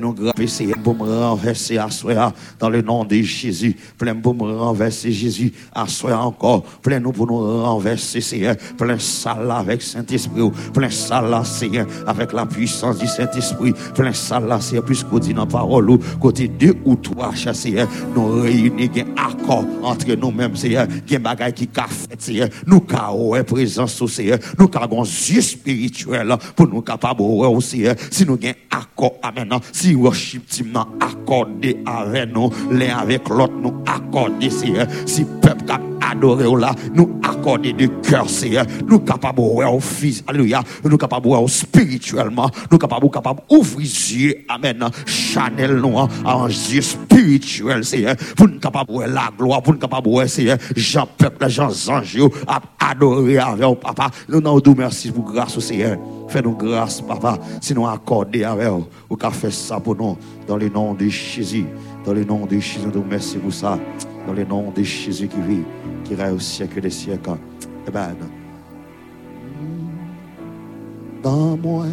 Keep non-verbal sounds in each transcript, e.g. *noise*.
nous graver, pour me renverser à soi dans le nom de Jésus. Plein pour me renverser Jésus à soi encore. Plein nous pour nous renverser Seigneur. Plein ça là avec Saint-Esprit. Plein ça Seigneur avec la puissance du Saint-Esprit. Plein ça Seigneur puisqu'on dit dans la parole côté deux ou trois Seigneur. Nous réunir un accord entre nous-mêmes Seigneur. Qui bagaille qui a fait Seigneur. Nous avons présence au Seigneur. Nous avons yeux spirituel pour nous capables Seigneur. Si nous avons accord Amen Ti worship team nan akorde avè nou, lè avèk lot nou akorde se. Euh, si pep kap adoré là, nous accorder de cœur Seigneur. Nous capables au fils, alléluia. Nous capables spirituellement, nous capables capable ouvrir yeux, amen. Chanel nous en yeux spirituel Seigneur. Pour nous capables la gloire, pour nous capables Seigneur. Jean peuple, Jean anges adorer avec papa. Nous nous merci pour grâce au Seigneur. Fais-nous grâce, papa, si nous accordons avec vous, ou qu'a fait ça pour nous, dans le nom de Jésus. Dans le nom de Jésus, nous merci pour ça. Dans le nom de Jésus qui vit, qui au siècle des siècles. Amen. Dans moi,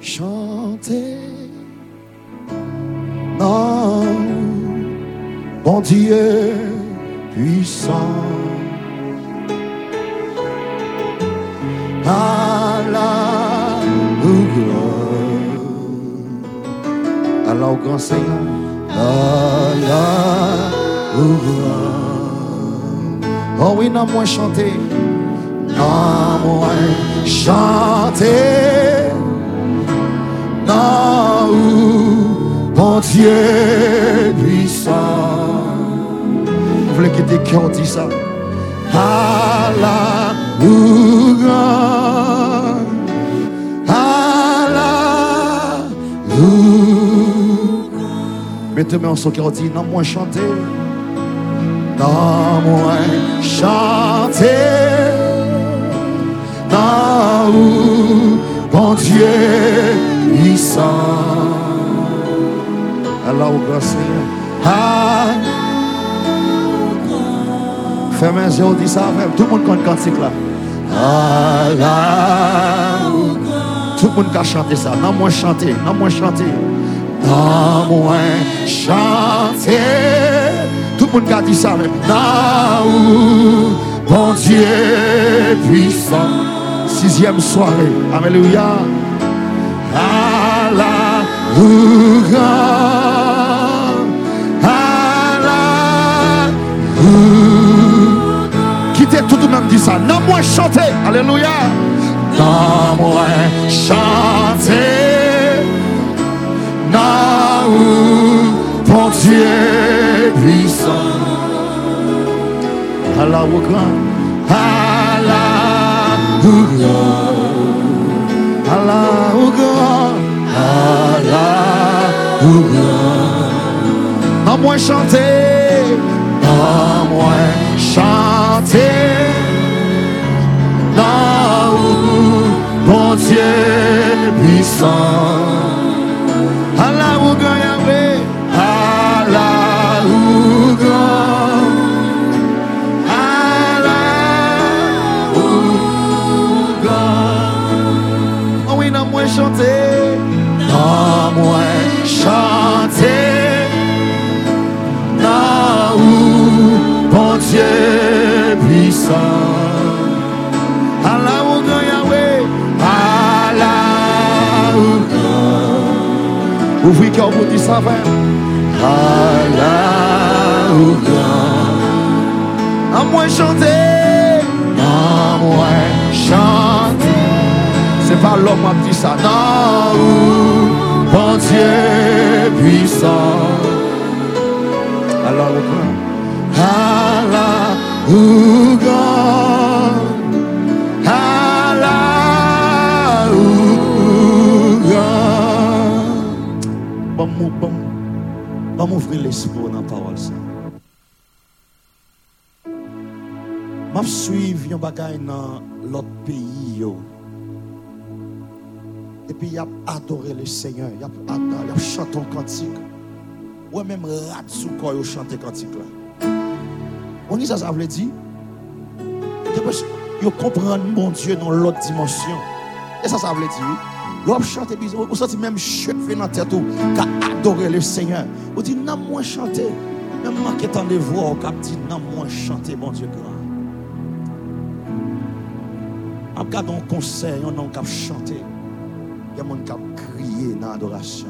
chanter. Dans bon Dieu puissant. À la gloire. Alors, grand Seigneur. À la gloire. Oh oui, non, moi chanter. Non, moi chanter. Non, bon Dieu puissant. Vous voulez que tes cœurs disent ça? À la louange, à la. Mettez-moi en son cœur, dit, non, moi chanter. Non, moi chanter. Non, bon Dieu puissant. Alors, au grand Seigneur. Fermez les yeux, dis ça tout le monde connaît cantique là. Tout le monde qui a chanté ça. Non, moi chanter. Non, moi chanter. Non, moi chanter. Tout le monde qui a dit ça même. Non, bon Dieu puissant. Sixième soirée. Alléluia. Alléluia. Quittez tout le monde dit ça. Non, moi chanter. Alléluia. Non, moi chanter. Non, bon Dieu puissant. Allah au grand. Allah au grand. Allah au grand. Allah au grand. Non, moi chanter. Non, moi chanter. Non, bon Dieu puissant. Allah au grand Yahweh. Au grand. Ouvrez cœur pour dire ça, frère. Au grand. À moi chanter. À moi chanter. C'est pas l'homme qui dit ça. Bon Dieu puissant. Au grand. M'ouvrir l'esprit dans la l'autre pays. Et puis il a adoré le Seigneur, il a adoré, il a chanté un cantique. Ou même rat sous cantique. On dit ça ça veut dire yo comprendre mon Dieu dans l'autre dimension. Et ça ça veut dire L'homme chante bizarre. Vous sentez même cheveux dans la tête qui adorer le Seigneur. Vous dites, non, moi chanter. Même moi qui est en voix, vous dit, non, moi chanter, mon Dieu grand. Regarde un conseil, on a chanter. Il y a des gens qui crié dans l'adoration.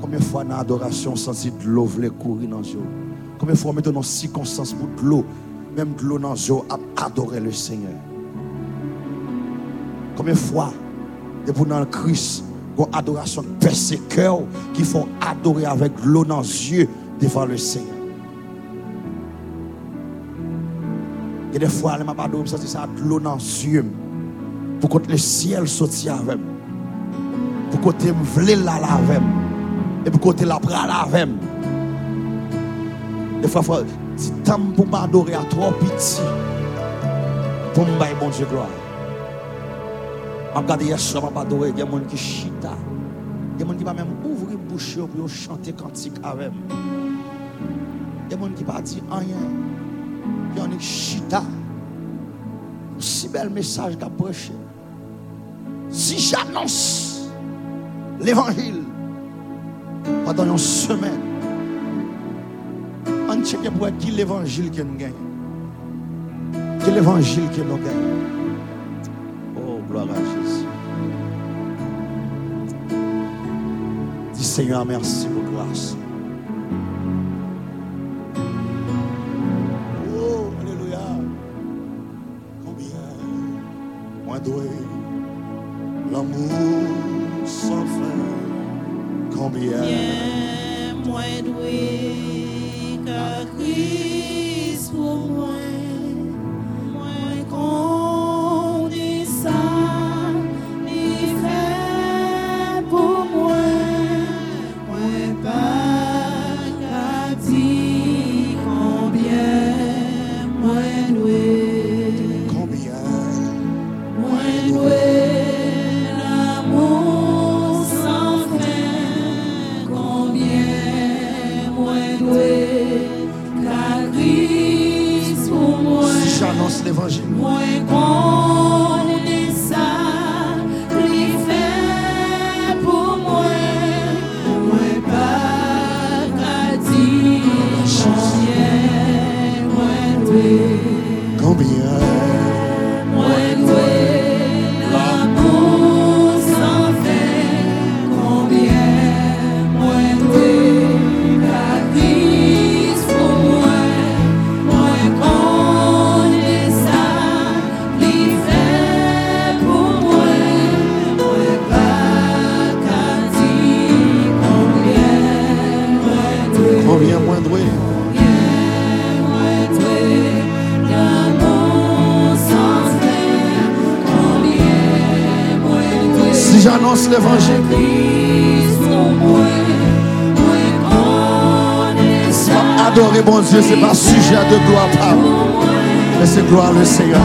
Combien de fois dans l'adoration, senti de l'eau courir dans les yeux? Combien de fois on met dans circonstances pour de l'eau, même de l'eau dans yeux, à adorer le Seigneur? Combien de fois, depuis dans le Christ, une adoration cœurs qui font adorer avec l'eau dans les yeux devant le Seigneur? Et des fois, je m'a adoré, ça ça de l'eau dans les yeux. Pour que le ciel sorte avec Pour que je voulais la avec Et pour que la bras avec Des fois, si temps pour m'adorer à trop petit, pour me bailler bon Dieu gloire. Je regarde hier soir, je m'adorer, il y a des gens qui chita. Il y a des gens qui va même ouvrir la bouche pour chanter cantique avec Il y a des gens qui ne pas dire rien. Il y a des chita. Si bel message qu'a prêché. Si j'annonce l'évangile pendant une semaine, on check pour qui l'évangile que nous gagnons. Quel évangile que nous gagnons. Oh, gloire à Jésus. Dis Seigneur, merci pour grâce. Oh, Alléluia. Combien moins doué l'amour sans fin. Combien moins doué Si j'annonce l'évangile, adorer mon Dieu, c'est pas sujet de gloire, mais c'est gloire le Seigneur.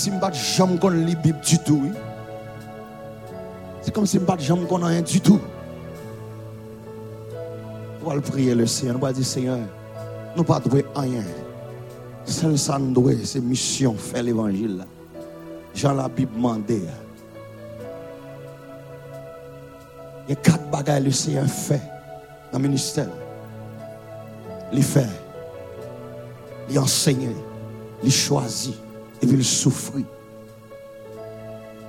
Si je ne jamais la Bible du tout. C'est comme si je ne jamais rien du tout. Nous allons prier le Seigneur. Nous allons dire Seigneur, nous ne pas rien. Seul ça nous doit, c'est mission, faire l'évangile. Jean la Bible demandé. Il y a quatre que le Seigneur fait dans le ministère. Il fait, il enseigne, il choisit et puis il souffrit.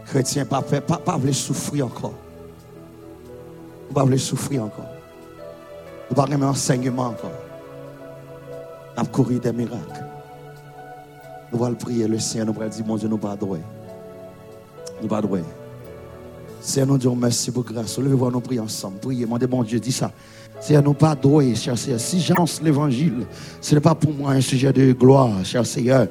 Chrétien, pas fait, pas, pas voulu souffrir encore. Pas voulu souffrir encore. Pas un enseignement encore. On a couru des miracles. Nous allons prier le Seigneur, nous allons dire, mon Dieu, nous pas droit. Nous pas droit. Seigneur, nous disons merci pour grâce. Levez-vous, nous prions ensemble. Priez, mon Dieu, dis ça. Seigneur, nous pas cher Seigneur. Si j'annonce l'évangile, ce n'est pas pour moi un sujet de gloire, cher Seigneur.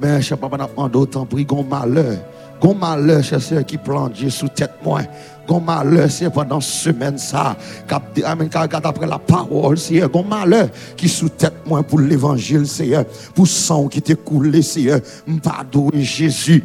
Mais, cher Papa, nous demandons autant prix, gon malheur. Gon malheur, cher Seigneur, qui plante Dieu sous tête moi. Gon malheur, c'est pendant semaine ça. Amen, car après la parole, Seigneur. Gon malheur qui sous tête moi pour l'évangile, Seigneur. Pour sang qui t'est coulé, Seigneur. Pardon, Jésus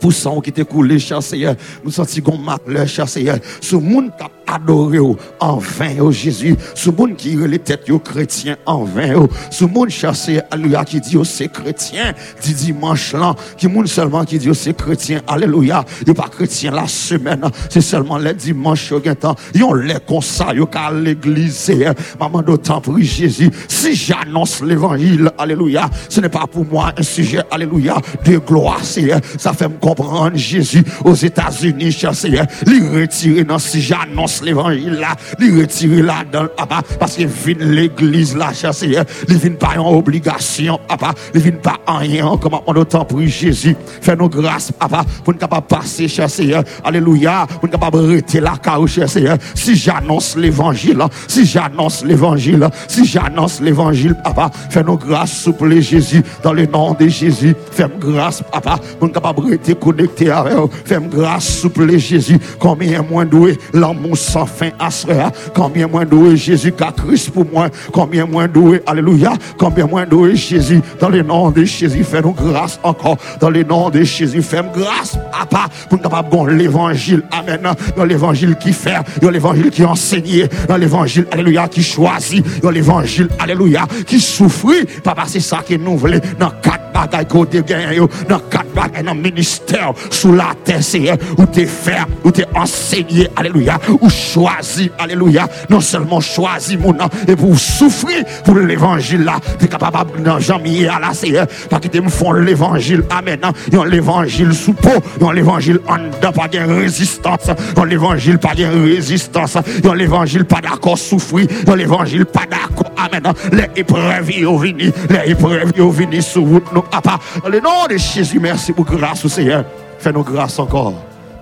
pour sang qui t'est coulé, cher Seigneur. Nous sentons qu'on malheur, cher Seigneur. Ce monde qui adoré oh, en vain, oh Jésus. Ce monde qui les têtes aux chrétiens en vain, oh. Ce monde, Seigneur, alléluia, qui dit, oh, c'est chrétien, dit dimanche là, qui monde seulement qui dit, c'est chrétien, alléluia. Il pas chrétien la semaine, c'est seulement les dimanches, au temps. Ils ont les comme ça, ils à l'église, Seigneur. Maman, d'autant prie Jésus. Si j'annonce l'évangile, alléluia, ce n'est pas pour moi un sujet, alléluia, de gloire, Seigneur. Ça fait me comprendre Jésus aux États-Unis, Seigneur. Les retirer dans si j'annonce l'évangile là, les retirer là dans papa, parce que vient l'église là, cher Seigneur. Les vient pas en obligation, papa. Les vient pas en rien, comme on autant prie Jésus? Fais-nous grâce, papa, pour nous capable passer, cher Seigneur. Alléluia. Pour nous capable arrêter la carrière, cher Seigneur. Si j'annonce l'évangile, si j'annonce l'évangile, si j'annonce l'évangile, papa, fais-nous grâce, souple Jésus, dans le nom de Jésus. Fais-nous grâce, papa, pour nous capable rester connecté avec. Fais-nous grâce, souple Jésus. Combien moins doué, l'amour sans fin à soi. Combien moins doué, Jésus, qu'a Christ pour moi. Combien moins doué, alléluia. Combien moins doué, Jésus, dans le nom de Jésus. Fais-nous grâce encore, dans le nom de Jésus. Fais-nous grâce, papa, pour nous l'évangile. Amen. Dans l'évangile qui fait, dans l'évangile qui enseigné, dans l'évangile, alléluia, qui choisit, dans l'évangile, alléluia, qui souffrit. Papa, c'est ça que nous voulons dans quatre bagailles que tu gagné, dans quatre bagailles dans le ministère, sous la terre, Seigneur, où tu faire, où tu enseigné, alléluia, ou choisi, alléluia, non seulement choisi mon nom, et pour souffrir pour l'évangile là, tu es capable dans Jean-Mier à la Seigneur, parce que tu me font l'évangile, amen, ils ont l'évangile sous peau, ils ont l'évangile en dedans, pas de résistance, ils ont l'évangile pas de résistance, ils ont l'évangile pas d'accord souffrir, ils ont l'évangile pas d'accord, amen, épreuves, ils ont venu, les épreuves, ils ont venu sur route, nous, papa, dans le nom de Jésus, merci pour grâce au Seigneur, fais-nous grâce encore,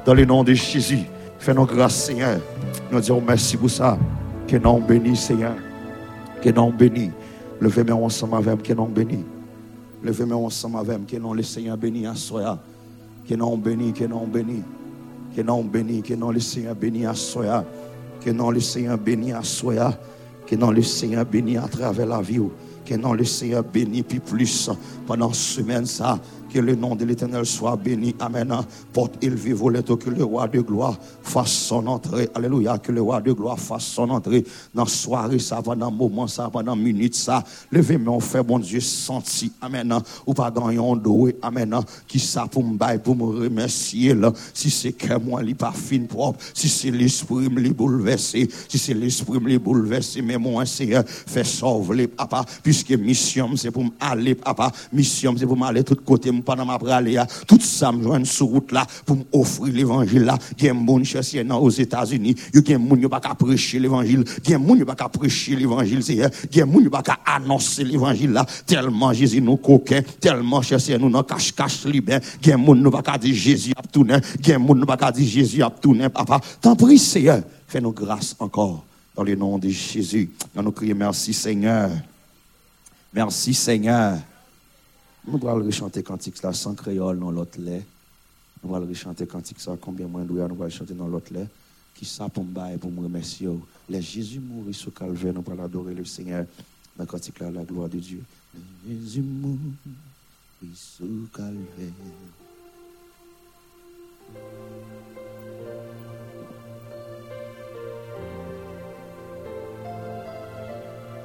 dans le nom de Jésus, fais-nous grâce, Seigneur, nous disons merci pour ça, que nous bénis, Seigneur, que nous bénis, levez-moi ensemble avec, que nous bénis, levez-moi ensemble avec, que nous le Seigneur bénis à soi, que nous bénis, que nous bénis, que nous bénis, que nous le Seigneur bénis à soi, que nous le Seigneur bénis à soi, que nous le Seigneur bénis à travers la vie, que nous le Seigneur puis plus pendant semaine ça, que le nom de l'Éternel soit béni. Amen. Porte élevé volet que le roi de gloire fasse son entrée. Alléluia. Que le roi de gloire fasse son entrée dans soirée, ça, pendant moment, ça, pendant minute, ça. Levez-moi, on fait, bon Dieu, senti. Amen. Ou pas gagnon doué. Amen. Qui ça pour me pour me remercier, là. Si c'est que moi, li pas fin propre. Si c'est l'esprit, me bouleversé. Si c'est l'esprit, me bouleversé. Mais moi, Seigneur, fait sauver, papa. Puisque mission, c'est pour m'aller, papa. Mission, c'est pour m'aller tout côté, pendant ma praler, tout ça me joint sur route là pour m'offrir l'évangile là. Il y a chercher aux États-Unis, il y a des gens qui pas prêcher l'évangile, il y a des gens qui pas prêcher l'évangile, c'est il y a des gens qui pas annoncer l'évangile là tellement Jésus nous coquin, tellement chercher nous cache-cache libre, il y a des gens qui pas dire Jésus a tout il y a des gens qui pas dire Jésus a papa. T'en prie Seigneur, fais-nous grâce encore dans le nom de Jésus. Nous crions merci Seigneur. Merci Seigneur. Nous allons chanter cantique sans créole dans l'autre lait. Nous allons chanter cantique ça combien moins nous allons chanter dans l'autre lait. Qui ça pour me remercier. Les Jésus mourit sur calvaire, nous allons adorer le Seigneur. Dans cantique là, la gloire de Dieu. Jésus mourit sur calvaire.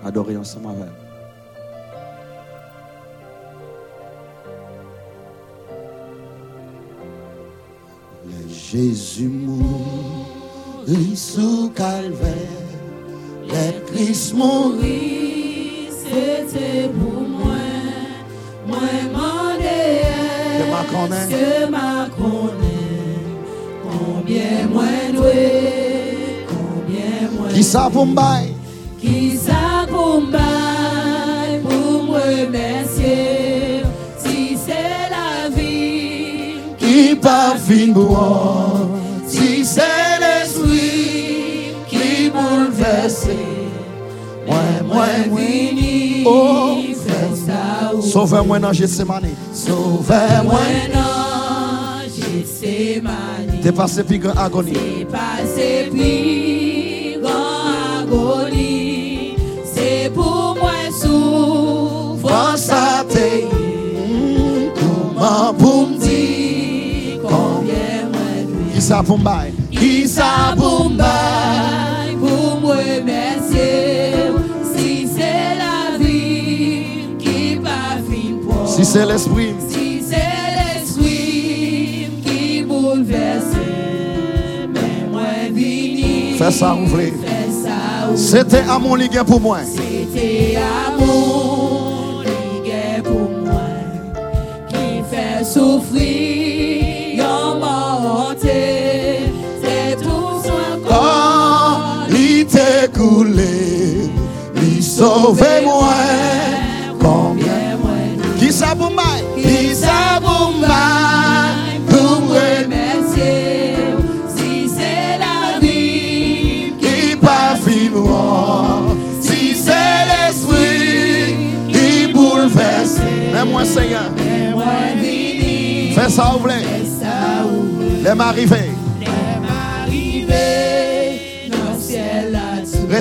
Adorer ensemble avec. Jésus mourit sous calvaire, le Christ mourit, c'était pour moi. Moi, m'en Que ma connaît. que ma connaît. Combien moins doué, combien moins Qui ça pour? Qui ça pour Pas fin moi? Si c'est l'esprit qui bouleverse, moi, moi, oui, Oh. fait ça ou passé plus grand agonie. c'est passé puis grand agonie, c'est pour moi souffrance à payer. Comment pour me dire? Dis combien me bailler? Qui ça pour me remercier Si c'est la vie qui va fin pour Si c'est l'esprit, Si c'est l'esprit qui bouleverse Mais moi vini Fais ça, vous voulez. Fais ça ou c'était à mon ligue pour moi. C'était amour il sauvé moi. Combien? Qui ça pour bailler? Qui ça pour bailler, pour me remercier? Si c'est la vie Qui fin moi? Si c'est l'esprit, qui bouleverse. Mais moi, Seigneur, moi fais ça, vous voulez. Ça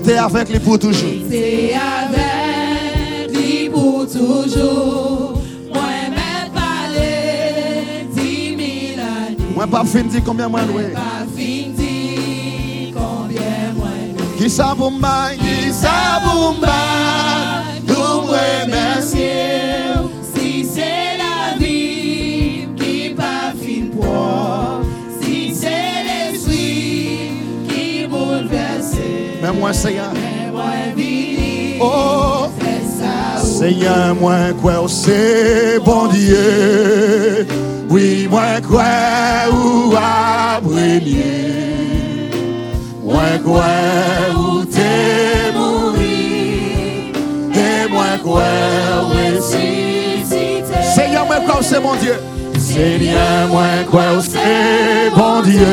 Restez avec lui pour toujours. C'est avec lui pour toujours Moi-même parler dix mille années Moi, pas fin dire combien moi loué. Pas fini combien moi Qui ça pour me bailler? Qui ça pour me bailler? Pour me Seigneur. Moi, Oh, quoi, c'est bon Dieu. Oui, moi, quoi, ou abrégné. Moi, quoi, ou t'es mouru. Et moi, quoi. Seigneur, moi, quoi, c'est mon Dieu. Seigneur, moi, quoi, c'est bon Dieu.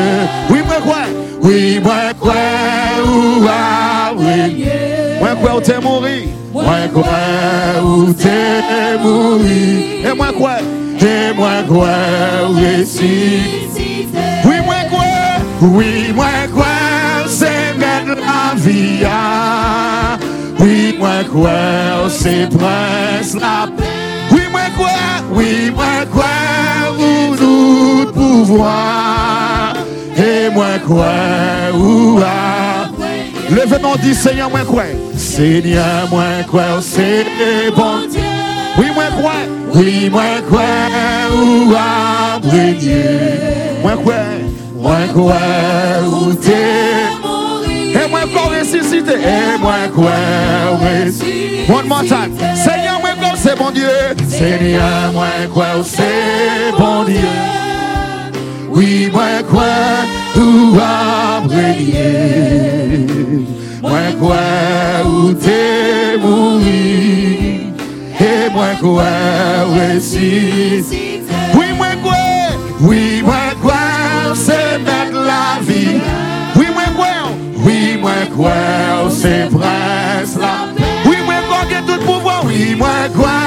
Oui, moi, quoi. Oui, moi, quoi, ou abrégné. Moi, quoi, ou t'es mouru. Moi, quoi, ou t'es mouru. Et moi, quoi. Et moi, quoi, ressuscité. Oui, moi quoi, oui, moi quoi, c'est mettre la vie. ah. Oui, moi quoi, c'est prince la paix. Oui, moi quoi, oui, moi quoi, vous nous pouvoir. Et moi quoi, ou ah. Levez-nous, dit Seigneur, moi quoi. Seigneur, moi quoi, c'est bon Dieu. Oui, moi quoi, oui, moi quoi, ou abrégné. Moi quoi, moi quoi, ou t'es. Et moi quoi, ressuscité. Et moi quoi, ressuscité. One more time. Seigneur, moi quoi, c'est bon Dieu. Seigneur, moi quoi, c'est bon Dieu. Oui, moi quoi, ou abrégné. Moi quoi, ou t'es mouru. Et moi quoi, ressuscité. Oui, moi quoi, oui, moi quoi, c'est mettre la vie. Oui, moi quoi, oui, moi quoi, c'est prince la Oui, moi quoi, qui tout pouvoir. Oui, moi quoi,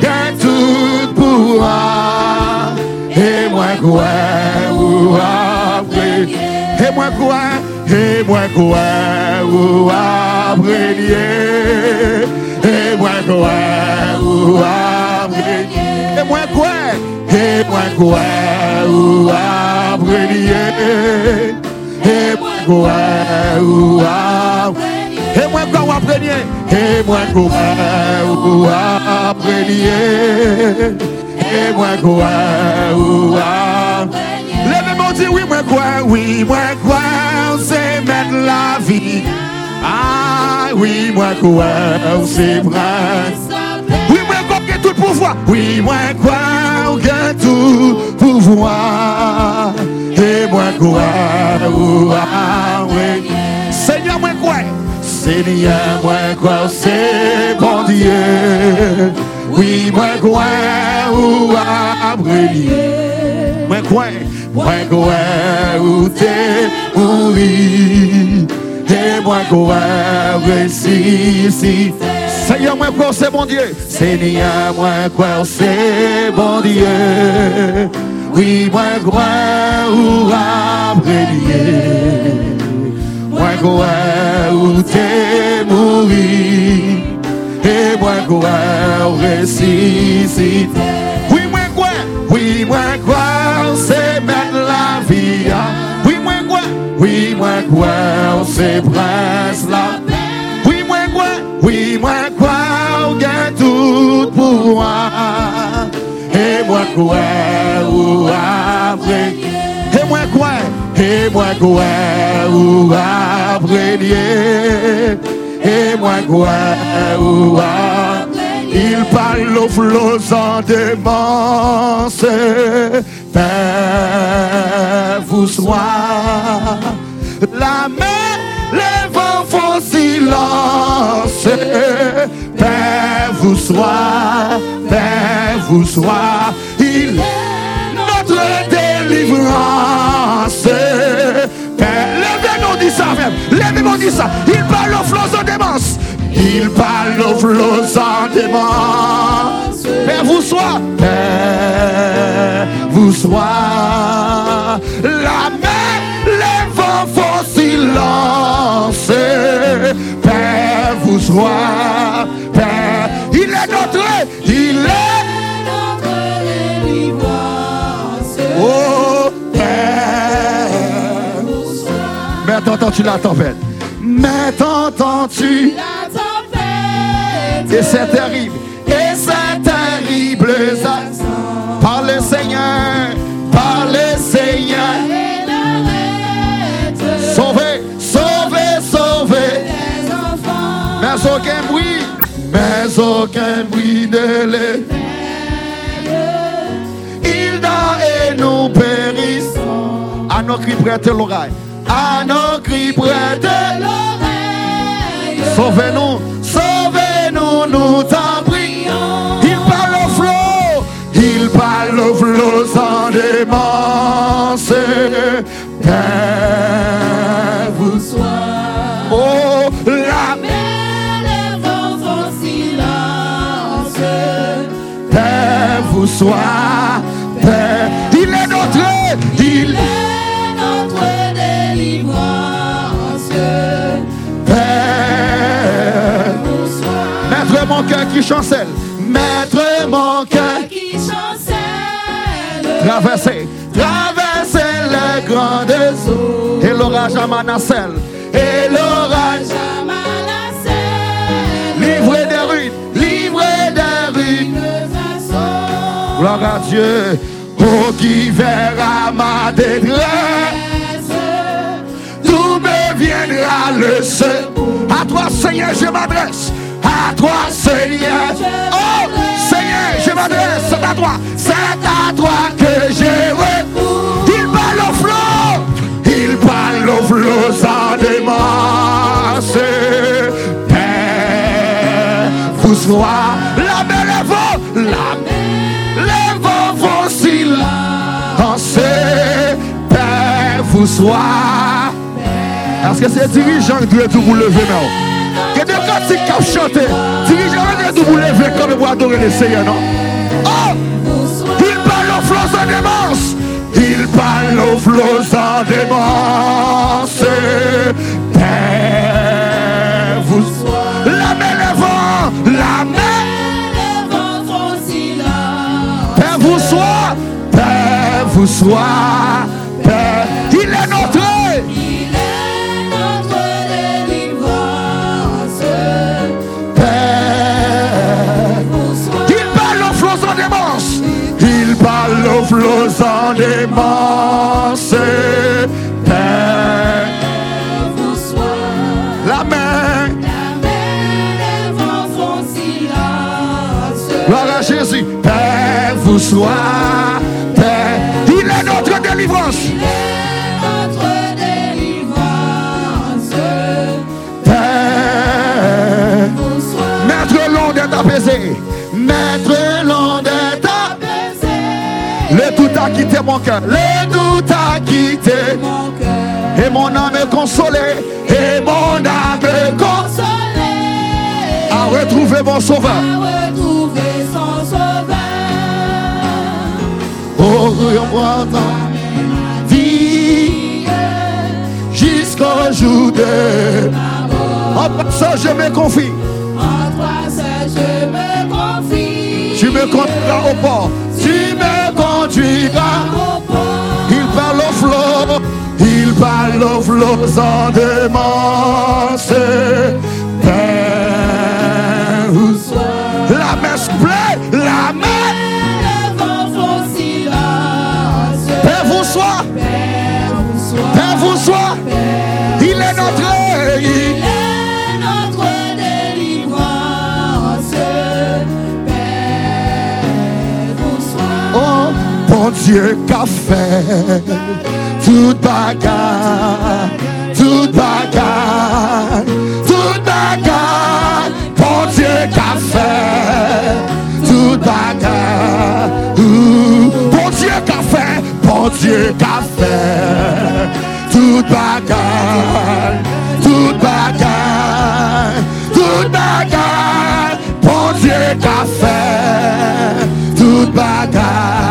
qui tout pouvoir. Moi quoi, ou après. Et moi quoi, et moi quoi, ou après. Et moi quoi, ou après. Et moi quoi, et moi quoi, ou après. Et moi quoi, ou après. Et moi quoi, ou après. Et moi quoi, ou après. Et moi quoi, ou après. Lèvez-moi, dis oui, moi quoi, oui, moi quoi, c'est mettre la vie. Ah, oui, moi quoi, c'est prince. Oui, moi quoi, que tout pouvoir. Oui, moi quoi, que tout pouvoir. Et moi quoi, ou ah, oui. Seigneur, moi quoi, Seigneur, moi quoi, c'est bon Dieu. Oui, moi quoi, ou abrégné. Moi quoi, moi quoi, où t'es mouru. Et moi quoi, ressuscité. Seigneur, moi quoi, c'est bon Dieu. Seigneur, moi quoi, c'est bon Dieu. Oui, moi quoi, ou abrégné. Moi quoi, où t'es mouru. Et moi quoi, ressuscité. Oui, moi quoi, oui, moi quoi, c'est mettre la vie. ah. Oui, moi quoi, oui, moi quoi, c'est prince la Oui, moi quoi, oui, moi quoi, on gagne tout pouvoir. Et moi quoi, ou après. Et moi quoi, et moi quoi, ou après. Et moi quoi, Il parle aux flots en démence. Père, vous soit la mer, les vents font silence. Père, vous soit, Père, vous soit. Il est notre délivrance. Père, levez-nous, dit ça, frère. Levez-nous, dit ça. Il parle aux flots en démence. Il parle aux flots en démence. Père, vous soit, Père, vous soit. La mer, les vents font silence. Père, vous soit, Père, il est notre, il est Oh Père, mais t'entends-tu la tempête? Mais t'entends-tu La tempête. Et c'est terrible, et c'est terrible. Par le Seigneur, par le Seigneur. Sauvé, sauvé, sauvé. aucun bruit, mais aucun bruit de l'é. Il dort et nous périssons. À nos cris prêtez l'oreille. À nos cris prêtez l'oreille. Sauvez-nous, sauvez-nous, nous t'en prions. Il parle au flot, il parle au flot sans démence. Père, vous Sois. oh, la les vents font silence. Père vous soit. Père, mon cœur qui chancelle, maître mon cœur qui chancelle. traverser, traverser les grandes eaux. Et l'orage à Manassel, et l'orage livré des ruines, livré des ruines. Gloire à Dieu, oh qui verra ma détresse, tout me viendra le secours? À toi Seigneur, je m'adresse, à toi Seigneur, oh Seigneur, je m'adresse, c'est à toi, c'est à toi que j'ai recours. Il parle au flot, il parle au flot sans démence. Père, vous soit la et vos, la les vents vont silencer. Père, vous soit. Est-ce que c'est dirigeant qui doit tout vous lever maintenant? Qui ont chanté. Dirigeant tout vous lever comme pour adorer le Seigneur, non? Oh! Il parle aux flots en démence. Il parle aux flots en démence. Père, vous La les vents, la mer. Père vous soit, Père vous soit, parle aux flots en démence. Père, la main, gloire à Jésus, Père vous soit, Père, il est notre délivrance. Père, Maître long d'être apaisé, a quitté mon cœur, le tout a quitté. Et mon âme est consolée, et mon âme est consolée. A retrouvé mon sauveur. Oh, moi dans vie jusqu'au jour de. En passant, je me confie. Tu me conduiras au port. Tu me conduiras. Il parle au flot. Il parle au flot sans démence. Père, la main se plaît. La main. Père vous soit. Bon Dieu qu'a fait toute bagarre, toute bagarre, toute bagarre. Bon Dieu qu'a fait toute bagarre. Bon Dieu qu'a fait, bon Dieu qu'a fait toute bagarre, toute bagarre, toute bagarre. Bon Dieu qu'a fait toute bagarre.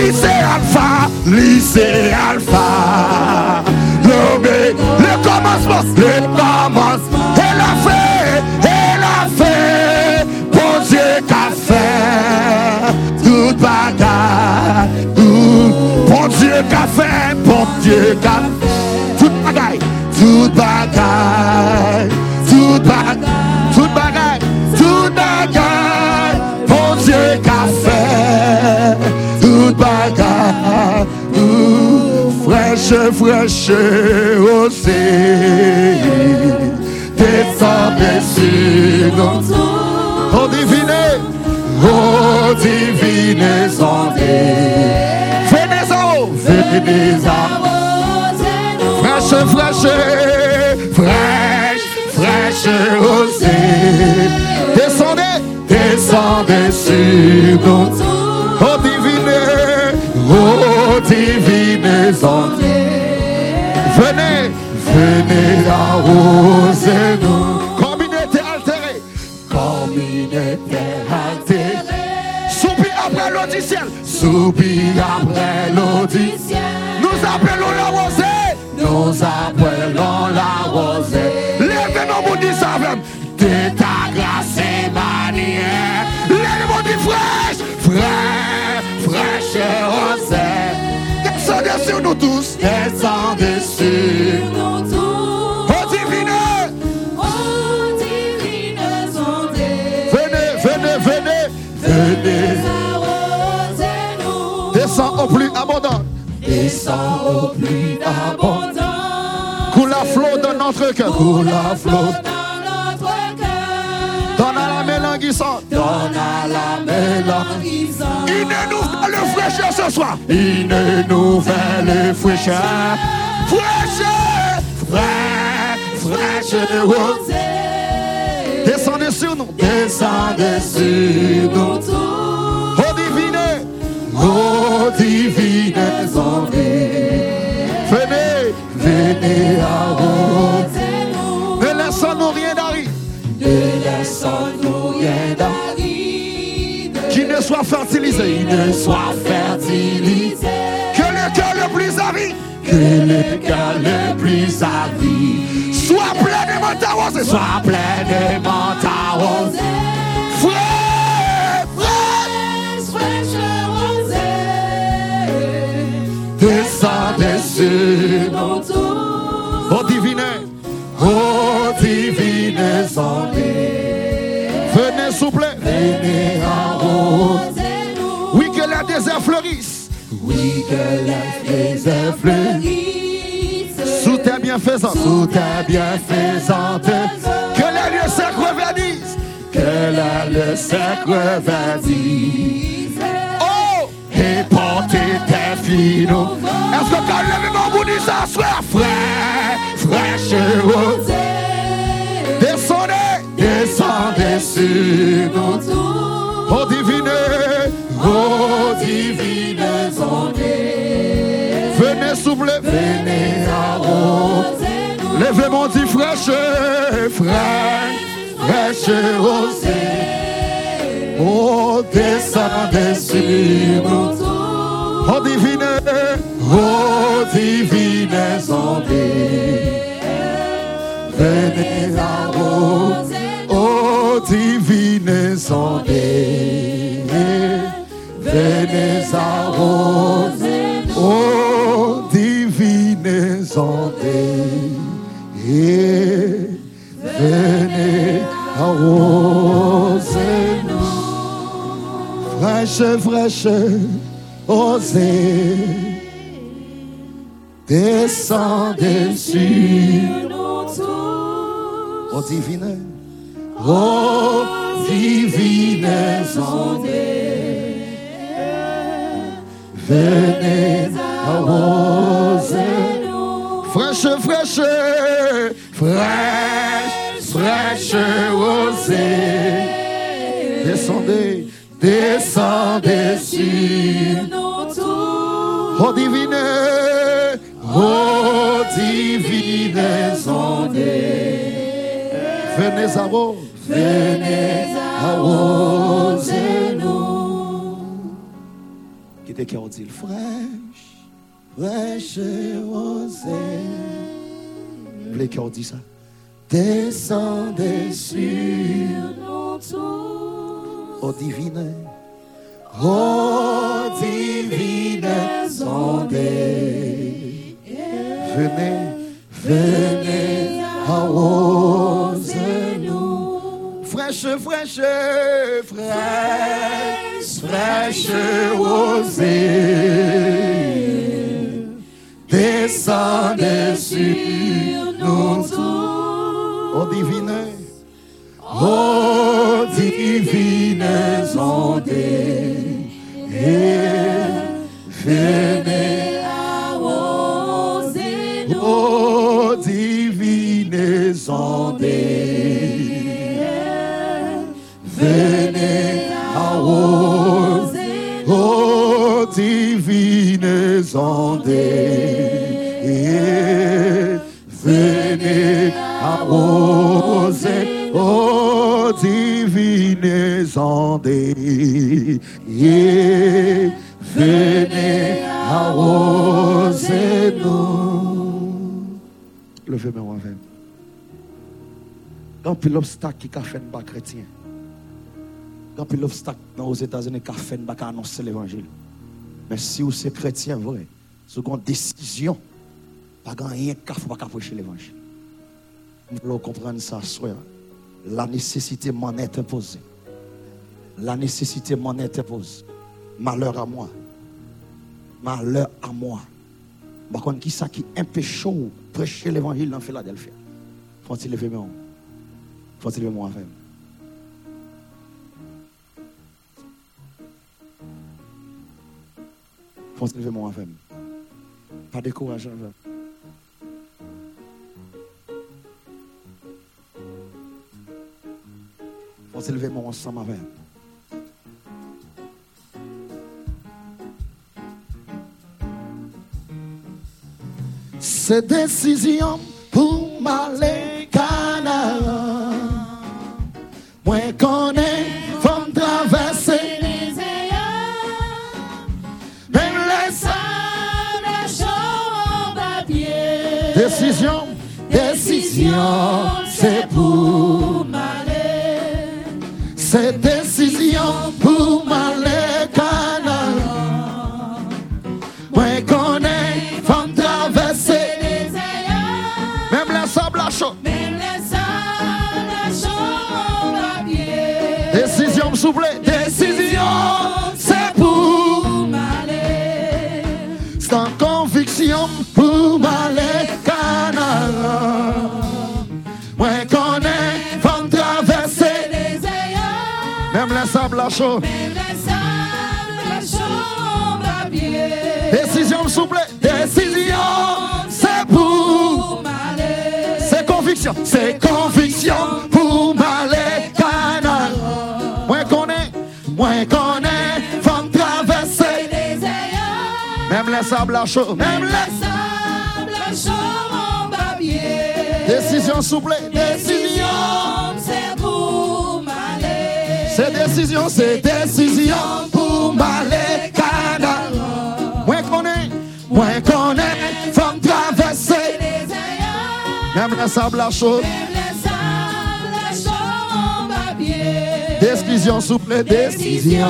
Lycée Alpha, lycée Alpha. L'omé, le commencement, le commencement. Elle a fait, elle a fait. Bon Dieu qu'a fait toute bagarre. Ouh, Bon Dieu qu'a fait, bon Dieu qu'a fait toute bagaille, toute bagaille, Ouh, Fraîche, aussi. descendez sur nous. Oh divine, oh divine onde. Venez en haut, venez en. Fraîche, fraîche, fraîche, fraîche rosée. Descendez, descendez sur nous. Venez arroser nous. Comme il était altéré, comme il était altéré. Soupir après ciel, soupir après ciel. Nous appelons la rosée, nous appelons la rosée. Lèvez nos mots du savem, de ta grâce et manière. Lèvez nos mots du fraîche, fraîche, fraîche rosée. Descendez sur nous tous, descendez sur nous. Oh Descends au plus abondant. Coule la flot de notre cœur. Coule la flot. Donne à la mélanguissante. Donne à la mélanguissante. Une nouvelle fraîcheur ce soir. Une nouvelle fraîcheur. Fraîcheur. Fraîche, fraîcheur. Descendez sur nous. Descendez sur nous. Oh divine. Oh divine Qui ne soit fertilisé. Qui ne soit fertilisé. Que le cœur le plus aride. Que le cœur le plus aride. Soit pleinement arrosé. Soit pleinement arrosé. Frère, frère. Descendez sur nous. Oh divine, oh divine onde. Vous plaît. Oui, que les déserts fleurissent. Oui, que les déserts fleurissent. Sous tes bienfaisances. Sous tes bienfaisances. Que les lieux secs reverdissent. Que les lieux secs reverdissent. Oh! Et portez tes finaux. Est-ce que quand le mon bout dit ça, soit frais, fraîche rosée. Descendez, descendez sur nous. Oh divine, oh divine onde. Venez souffler, venez haut. Levez mon dit fraîche, fraîche, fraîche rosée. Oh, descendez sur nous. Oh divine, oh divine onde. Venez. Oh divine onde. Venez haut. Oh divine. Et venez arroser nous. Fraîche, fraîche, osez. Descendez sur Oh divine, oh divine onde. Venez arroser Fraîche, fraîche, fraîche, fraîche rosée. Descendez, descendez sur Oh divine, oh divine. Venez à vous, venez à nous. Qui était qui a dit fraîche, fraîche rosée. Vous voulez qui a dit ça? Descendez sur Oh divine, oh divine onde. Venez, venez arroser nous. Fraîche, fraîche, fraîche, fraîche rosée. Descendez sur nous. Oh Oh divine, oh divine onde, venez, onde, venez arroser, oh divine onde, venez arroser nous. Levez-moi avec. Quand l'obstacle qui a fait pas chrétien. Quand l'obstacle dans aux États-Unis qui a fait pas annoncer l'évangile. Mais si vous êtes chrétien vrai, avez une décision, pas rien qu'à pas prêcher l'évangile. Nous voulons comprendre ça, soir. La nécessité m'en est imposée. La nécessité m'en est imposée. Malheur à moi. Malheur à moi. Par contre, qui ça qui empêche prêcher l'évangile dans Philadelphie? Faut-il lever mon Faut-il lever mon avec Faut-il lever mon avec Pas de courage avec Faut-il lever mon ensemble avec C'est décision pour m'aller Canada. Moi Décision, décision, c'est pour. m'aller. C'est décision chaud. Décision, s'il vous plaît, décision, c'est pour. M'aller. C'est conviction, c'est conviction pour m'aller Canada. Moi connais, moi connais, faut me traverser, Les ayants, même les sables à chaud, même les. sable chaud en papier. Décision, s'il décision. Décision, c'est décision pour m'aller Canada. Moi connais, moi connais, faut me traverser, même les sables à chaud. sable. Décision, plaît, décision,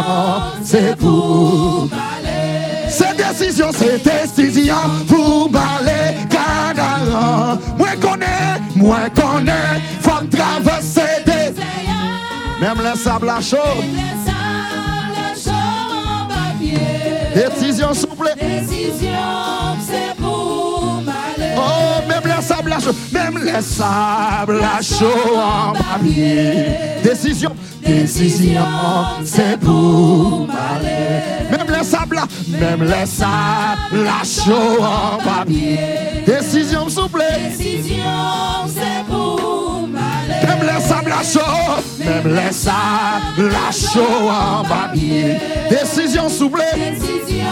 c'est pour. m'aller. C'est décision, c'est décision pour m'aller Canada. Moi connais, moi connais, faut me traverser Même les sables à chaud. les sable chaud en papier. Décision, plaît. Décision, c'est pour m'aller. Oh, même les sables à chaud, même les sables à chaud en papier. Décision, décision, c'est pour m'aller. Même les sables, à- même les sables à chaud en papier. Décision, plaît. Décision, c'est pour m'aller. Même les sables à chaud, même les sables à chaud en papier. Décision, plaît. Décision,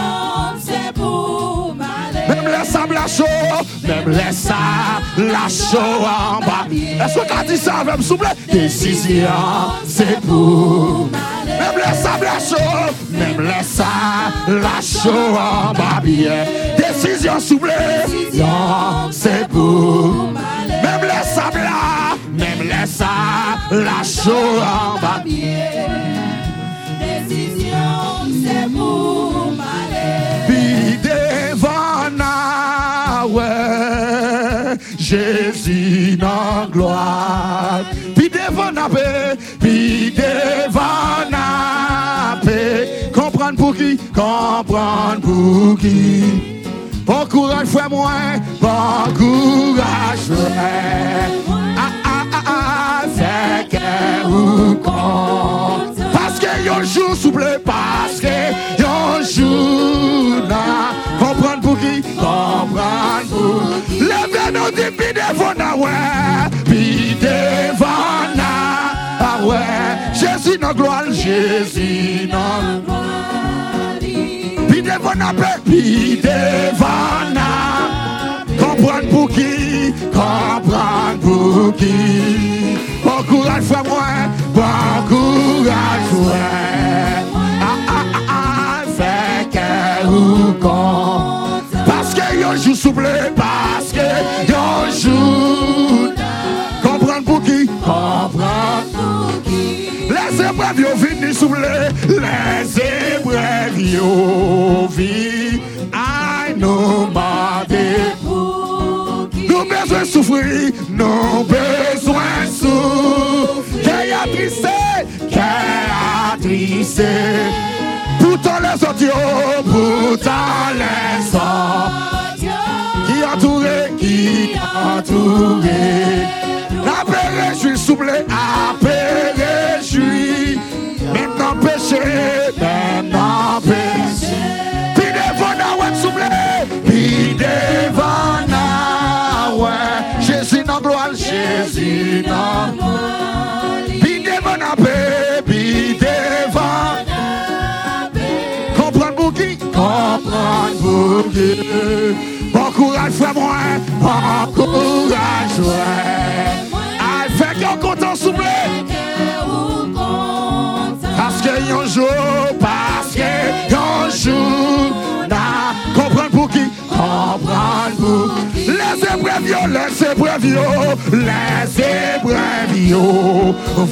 c'est pour. Même les sables à chaud, même les sables chaud en papier. Est-ce que tu as dit ça vous plaît? Décision, c'est pour. Même les sables à chaud, même les sables chaud en papier. Décision, plaît. Décision, c'est pour. Même les sables à chaud en papier. Décision, c'est pour m'aller. Puis devant na, ouais, Jésus en gloire. Puis devant na paix, puis devant. Comprendre pour qui, comprendre pour qui? Bon courage, frère moi, bon courage. Ou. Parce que yon jour souple, parce que yon jour na. Comprendre pour qui? Comprendre pour qui? Levez nos dit, pi devant na ouais, pi devant. Ah ouais, Jésus dans gloire, Jésus dans Pi devant na paix, pi devant na. Comprendre pour qui? Comprendre pour qui? Bon courage, frère, moi. Bon courage, ouais. Ah, ah, ah, ah, fait que ou con. Parce que yon joue souple, parce que yon joue. Comprendre pour qui? Comprendre. Les épreuves yo vini souple, les épreuves yo vini. I know my day. Nous besoin souffrir, nous besoin souffrir. Qui a trissé, qui a trissé. Pourtant les autres, pourtant les autres. Qui entouré, qui entouré. La paix réjouit, souple, à paix réjouit. Maintenant péché, maintenant péché. Puis devant na ouais, souple, puis devant Bon courage, frère, moi. Bon courage, ouais. Ah, fait qu'on content souple. Parce que yon jour, parce que yon jour, na comprendre pour qui, comprendre. Pour les épreuves, les épreuves, les épreuves,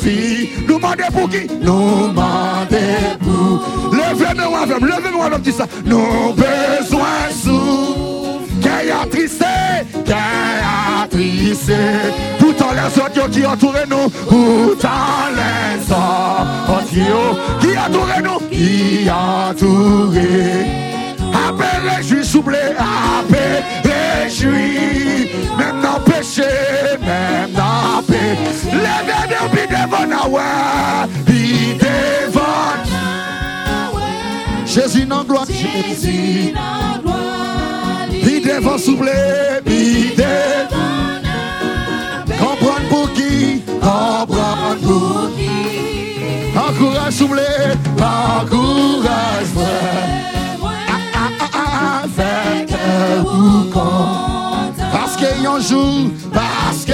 vie, nous demandez pour qui, nous demandez pour, levez-moi avec, levez-moi avec, dit ça, nous besoin sous, qui a trissé, qui a trissé, pourtant les autres qui entourent nous, pourtant les autres qui entourent nous, qui entourent. Appel réjouis, souple, appel réjouis, même dans le péché, même dans le péché. Levez-nous, puis devant na ouais, puis devant. Jésus dans gloire, Jésus. Puis devant souple, puis devant. Comprendre pour qui, comprendre pour qui? Encourage souple, encourage frère. Que ou con. Parce que yon jour, parce que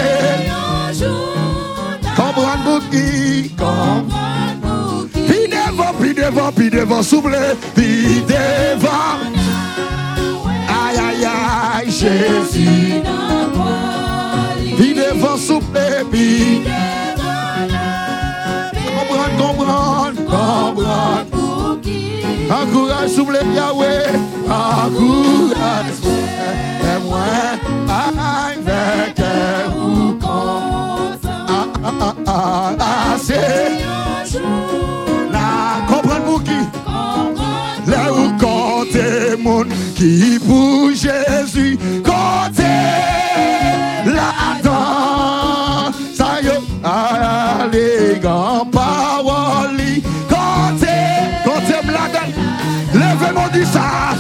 comprendre pour qui, comprendre. Puis devant, puis devant, puis devant, souple, puis devant. Aïe, aïe, aïe, Jésus. Puis devant, souple, puis comprendre, comprendre, comprendre. Encourage, souple, Yahweh. Encourage, et moi, avec ou Ah, ah, ah, ah, ah, c'est la comprendre pour qui? Là où compter mon qui pour Jésus, compter là-dedans. Ça y est, allez, grand parole, Levez-moi du ça,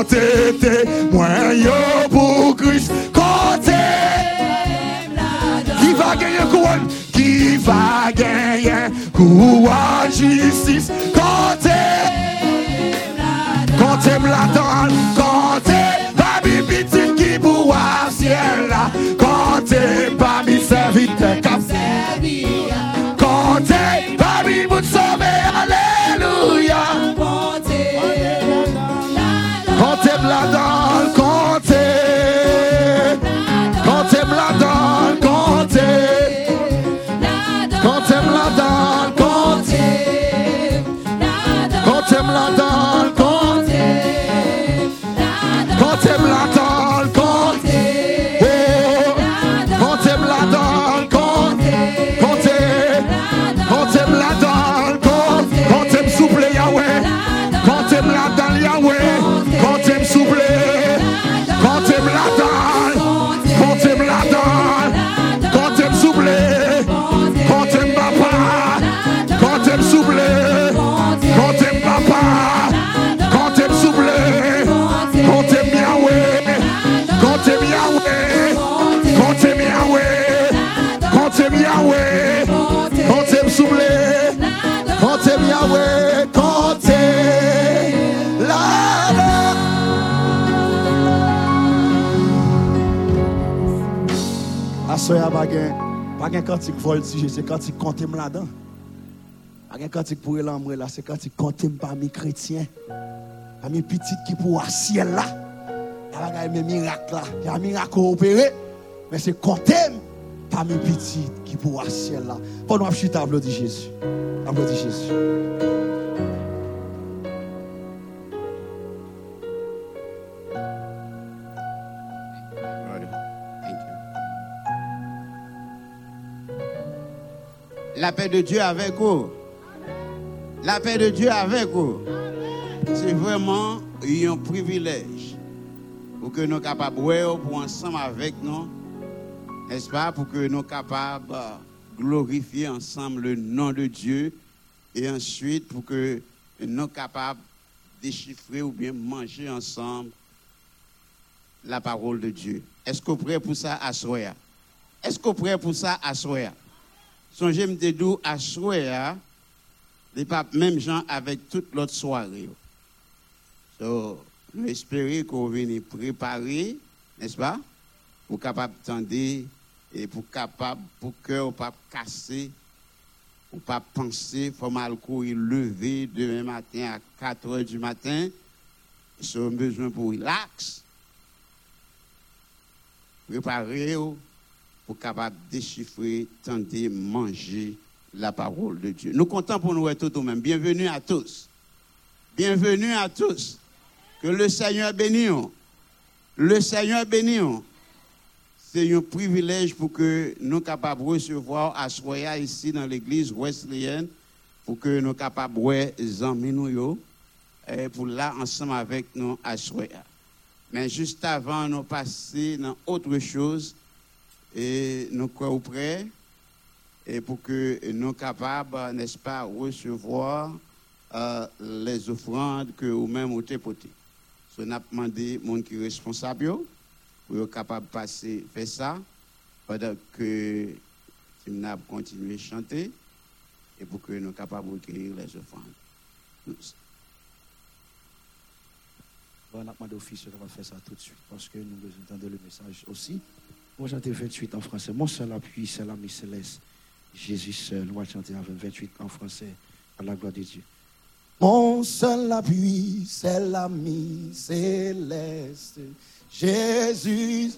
comptez, témoin yo pour Christ, comptez. Qui va gagner couronne, qui va gagner couronne justice. Comptez la donne, comptez, baby petit qui boit ciel là, comptez. soya gen kantik voltige, se kantik kontem la dan. Pa gen kantik pou elan mwe la, se kantik kontem pa mi kretien. Pa mi pitit ki pou asyel la. Ya la gaye mi mirak la, ya mirak ou opere. Men se kontem pa mi pitit ki pou asyel la. Pon wap chita aplodi Jezu. Aplodi Jezu. La paix de Dieu avec vous. La paix de Dieu avec vous. C'est vraiment un privilège pour que nous soyons capables de voir pour ensemble avec nous, n'est-ce pas, pour que nous soyons capables de glorifier ensemble le nom de Dieu et ensuite pour que nous soyons capables de déchiffrer ou bien manger ensemble la parole de Dieu. Est-ce êtes prêt pour ça à soir? Est-ce êtes prêt pour ça à soir? Songez me dou à soir, les pas même gens avec toute l'autre soirée. So, que vous venez préparer, n'est-ce pas? Pour capable tendre et pour capable, pour que vous pas casser, pour pas penser, faut mal courir lever demain matin à 4 heures du matin. Vous avez besoin pour relax, préparer pour capable déchiffrer, tenter, manger la parole de Dieu. Nous comptons pour nous être tout même. Bienvenue à tous. Bienvenue à tous. Que le Seigneur bénisse. Le Seigneur bénisse. C'est un privilège pour que nous capables de recevoir à Soya ici dans l'église wesleyenne, pour que nous capables de amis nous, et pour là ensemble avec nous à Soya. Mais juste avant, nous passer dans autre chose, et nous croyons prêts, et pour que nous soyons capables, n'est-ce pas, recevoir euh, les offrandes que vous-même vous portées. Nous avons demandé monde qui est responsable yo, pour être capable de passer, faire ça, pendant que nous avons continué à chanter, et pour que nous soyons capables de recueillir les offrandes. Nous- Bon, on a demandé au fils de faire ça tout de suite parce que nous d'entendre le message aussi. Va chanter 28 en français. Mon seul appui, c'est l'ami céleste. Jésus seul. Va chanter avec 28 en français. À la gloire de Dieu. Mon seul appui, c'est l'ami céleste. Jésus.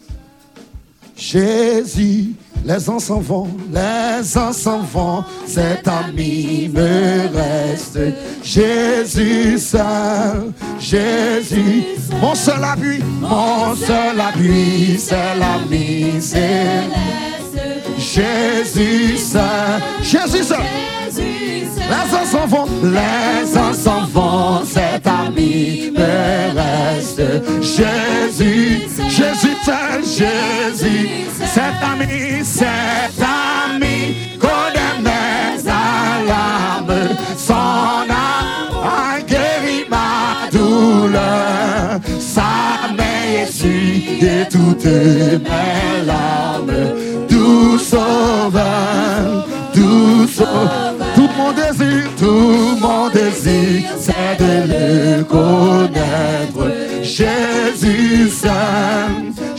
Jésus, les ans s'en vont, les ans s'en vont, cet ami me reste. Jésus seul, Jésus, mon seul appui, mon seul appui, c'est l'ami céleste. Jésus seul, Jésus seul. Les ans s'en vont, les ans s'en vont, cet ami me reste. Jésus, Jésus Jésus, cet ami, cet ami, connaît mes alarmes, son âme a guéri ma douleur, sa main essuie toutes mes larmes, doux sauveur, doux sauveur. Tout mon désir, tout mon désir, c'est de le connaître. Jésus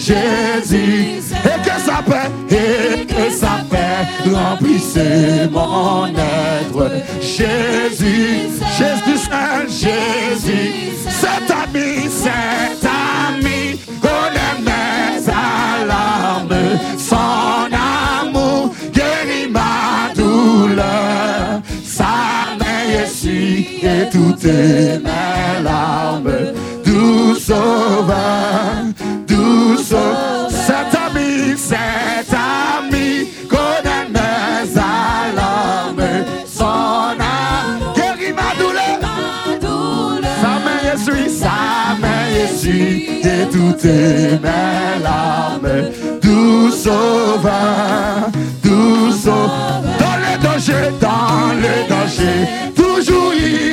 Jésus, et que sa paix, et que sa paix remplisse mon être. Jésus, Jésus seul, Jésus, cet ami, cet ami, connaît mes alarmes, son amour guérit ma douleur, sa main essuie et toutes mes larmes, doux sauveur, cet ami, cet ami, connaît mes alarmes, son âme guérit ma douleur, sa main essuie, sa main essuie et toutes mes larmes. Sauveur, doux sauveur. Dans le danger, dans le danger, toujours il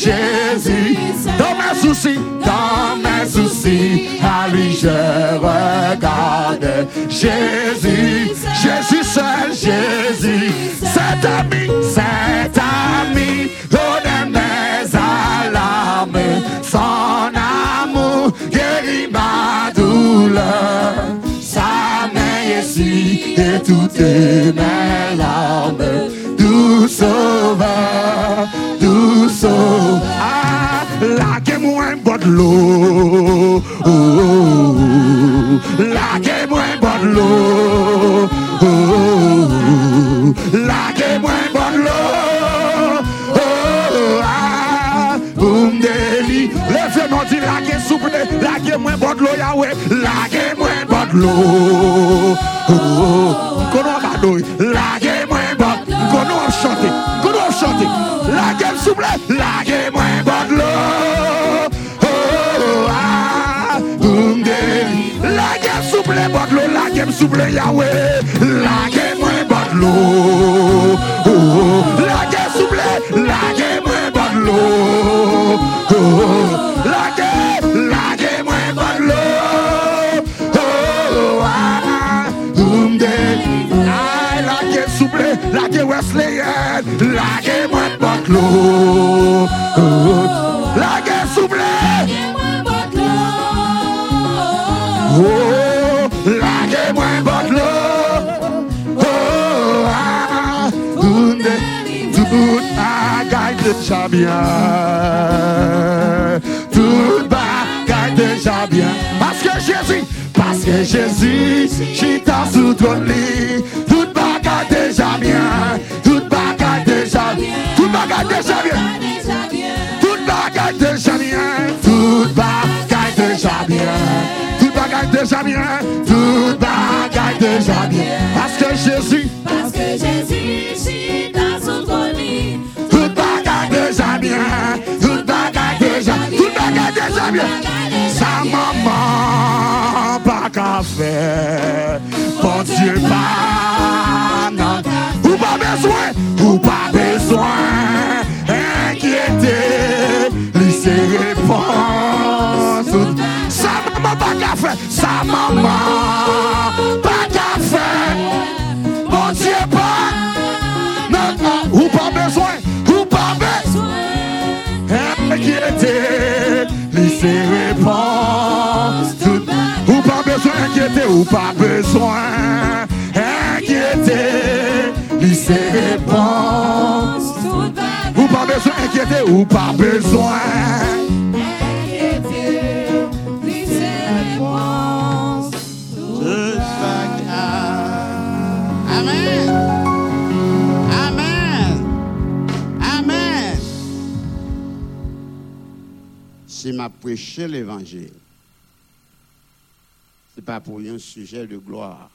Jésus. Dans mes soucis, dans mes soucis, à lui je regarde Jésus. Jésus seul, Jésus. Cet ami, cet ami, donne mes alarmes. Son amour guérit ma douleur. Sa main est et tout est l'eau. La que moins bonne l'eau. La que moins bonne ah. l'eau. Levez nous dit la que souple, la que moins bonne l'eau, Yahweh, la que moins bonne l'eau. Konon badoy, la que moins bonne, konon chante, konon chante, la que souple, la que moins bonne l'eau. souple Yahweh Lage mwen bad lo. Oh, oh, lage souple Lage mwen bad lo. Oh, lage Lage mwen bad lo. Lage souple Lage Wesleyan Lage mwen bad lo. Déjà bien. Tout bagaille déjà bien. Parce que Jésus, parce que Jésus, j'étais sous ton lit. Tout bagaille déjà bien. Tout bagaille déjà bien. Tout bagaille déjà bien. Tout bagaille déjà bien. Tout bagaille déjà bien. Tout bagaille déjà bien. Tout bagaille déjà bien. Parce que Jésus, Parce que Jésus, bien. Tout bagaille déjà. Tout bagaille déjà bien. Sa maman pas qu'à faire. Bon Dieu, pas non. Ou pas besoin, ou pas besoin. Inquiéter, lycée réponse. Sa maman pas qu'à faire. Sa maman Inquiéter, lycée réponse. Ou pas besoin inquiéter, ou pas besoin inquiéter, lycée réponse. Ou pas besoin inquiéter, ou pas besoin. Si m'a prêché l'évangile, ce n'est pas pour un sujet de gloire,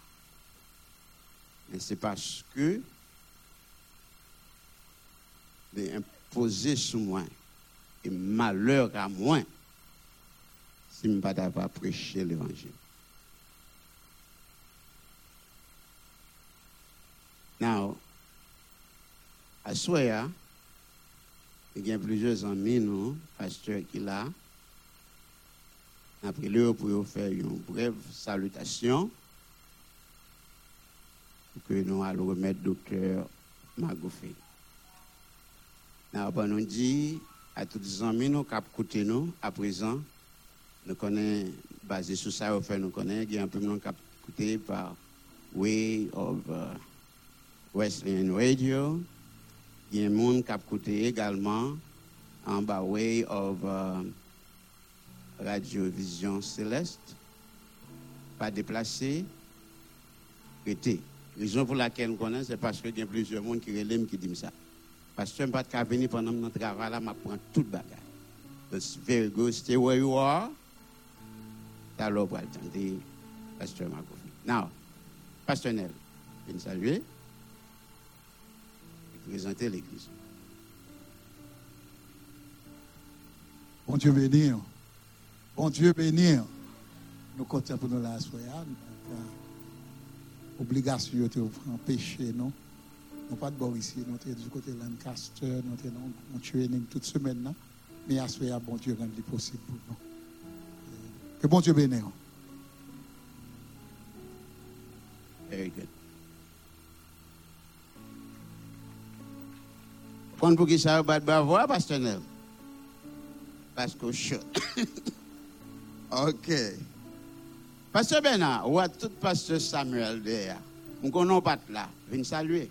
mais c'est parce que de imposer sur moi et malheur à moi si je ne pas prêché l'évangile. Now, à Soya, il y a plusieurs amis, nous, pasteurs qui là. Après le pour faire une brève salutation. Que nous allons remettre docteur ben, nous dit à tous les amis nous, qui écoutent à présent, nous connaissons, basé sur ça, nous connaissons, il y a un peu de monde par Way of uh, Wesleyan Radio. Il y a un monde qui écouté également en Way of uh, Radio Vision Céleste. Pas déplacé, été. Raison pour laquelle nous connaissons, c'est parce qu'il y a plusieurs monde qui relèvent qui disent ça. Parce que je ne peux pas venir pendant notre travail là, je prends toute bagage. It's very good. Stay where you are. T'as l'eau pour attendre. Pasteur Magoufi. Now, Pasteur Nel, je vais saluer. et présenter l'église. Bon Dieu béni. Bon Dieu béni. Nous comptons pour nous la soirée. Obligation de empêcher nous. Nous pas de bon ici. Nous sommes du côté de Lancaster. Nous sommes en training toute semaine. là. Mais à soirée, bon Dieu rend possible pour nous. Que bon Dieu béni. Very good. Prendre pour qui ça de voir, Pasteur? Parce que. *laughs* OK. Pasteur Bernard, ou à tout Pasteur Samuel derrière? Nous connaissons pas là. Venez saluer.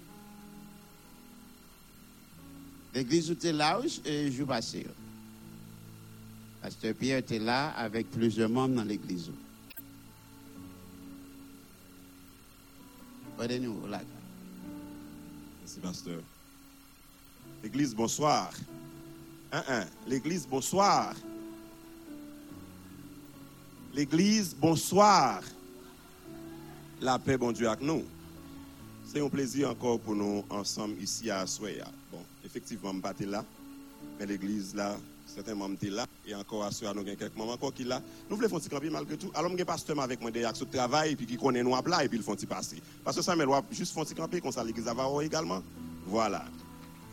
L'église où tu es là, et je passe. Pasteur Pierre était là avec plusieurs membres dans l'église. Prenez-nous là. Merci, pasteur. L'église, bonsoir. Un, un. L'église, bonsoir. L'église, bonsoir. La paix, bon Dieu, avec nous. C'est un plaisir encore pour nous ensemble ici à Soya. Bon, effectivement, je ne suis pas là, mais l'église là, certains membres étaient là, et encore à nous avons quelques moments encore qui là. Nous voulons faire un petit malgré tout. Alors, je suis pasteur avec moi derrière ce travail, puis qui connaît nous à plat, et puis ils font passer. Parce que ça, mais juste faire un petit comme ça, l'église va voir également. Voilà.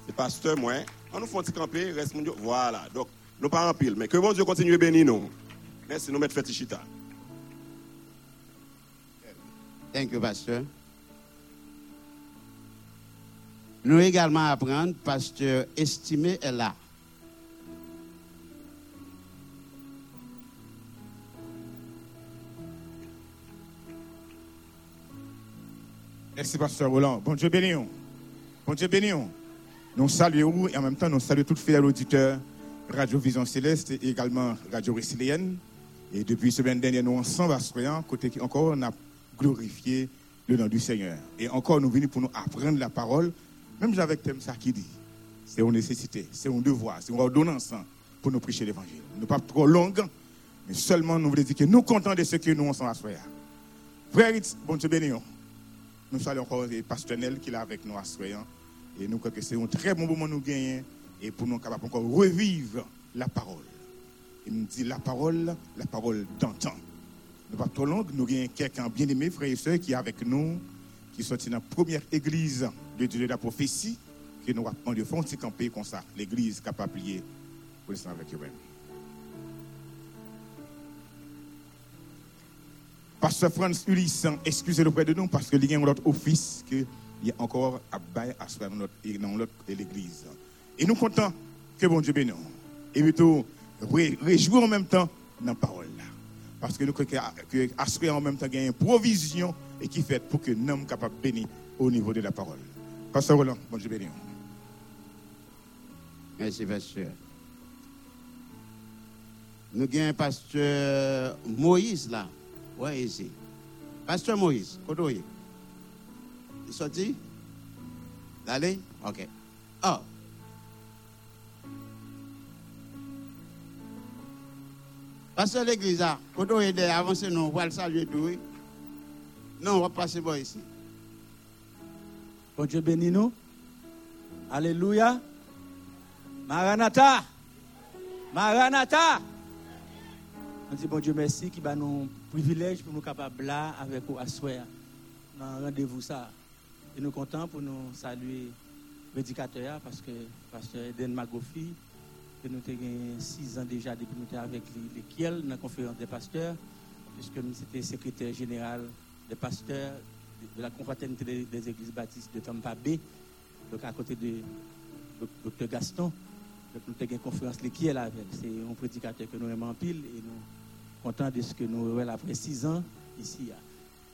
C'est pasteur, moi. On nous fait un petit camper, reste mon Dieu. Voilà. Donc, nous pas en pile, mais que bon Dieu continue à bénir nous. Merci, nous mettons fait chita. Thank you, pasteur. Nous également apprendre, pasteur estimé est là. Merci, Pasteur Roland. Bon Dieu béni. Bon Dieu béni. Nous saluons et en même temps, nous saluons tous les fidèles auditeurs Radio Vision Céleste et également Radio Résilienne. Et depuis semaine dernière, nous à Soyan, côté qui encore on a glorifié le nom du Seigneur. Et encore, nous venons pour nous apprendre la parole, même avec thème ça qui dit. C'est une nécessité, c'est un devoir, c'est une ordonnance hein, pour nous prêcher l'évangile. Nous pas trop longue, mais seulement nous voulons dire que nous comptons de ce que nous à Soyan. Frère, bon Dieu béni. Nous saluons encore le pasteur Nel qui est avec nous à Soyan. Et nous croyons que c'est un très bon moment nous gagner et pour nous capables encore revivre la parole. Il nous dit la parole, la parole d'antan. Nous pas trop long, nous avons quelqu'un bien aimé, frères et sœurs, qui est avec nous, qui sont dans la première église de Dieu de la prophétie, que nous avons de fond camper comme ça, l'église capable de pour l'instant avec eux-mêmes. Pasteur Franz Ulysse, excusez auprès de nous parce que il y a un autre office que il y a encore à bailler à faire dans l'autre l'église. Et nous comptons que bon Dieu bénisse. Et plutôt réjouir en même temps dans la parole. Parce que nous croyons en même temps a une provision et qui fait pour que nous sommes capables de bénir au niveau de la parole. Pasteur Roland, bon Dieu bénisse. Merci, pasteur. Nous avons pasteur Moïse là. Ouais, ici. Pasteur Moïse, côté Il sorti? Allez Ok. Oh. Pasteur l'église là, côté où il est avancé, nous, on va le saluer oui. Non, on va passer par ici. Bon Dieu bénis nous. Alléluia. Maranatha. Maranatha. On dit bon Dieu merci qui va nous privilège pour nous capables là avec vous asseoir dans rendez-vous ça. Et nous contents pour nous saluer prédicateur parce que pasteur Eden Magofi que nous avons six ans déjà depuis nous étions avec les, Kiel dans la conférence des pasteurs puisque nous étions secrétaire général des pasteurs de- la confraternité des, églises baptistes de Tampa Bay, donc à côté de Dr Gaston. Donc nous avons une conférence les là avec. C'est un prédicateur que nous aimons en pile et nous contents de ce que nous avons après six ans ici.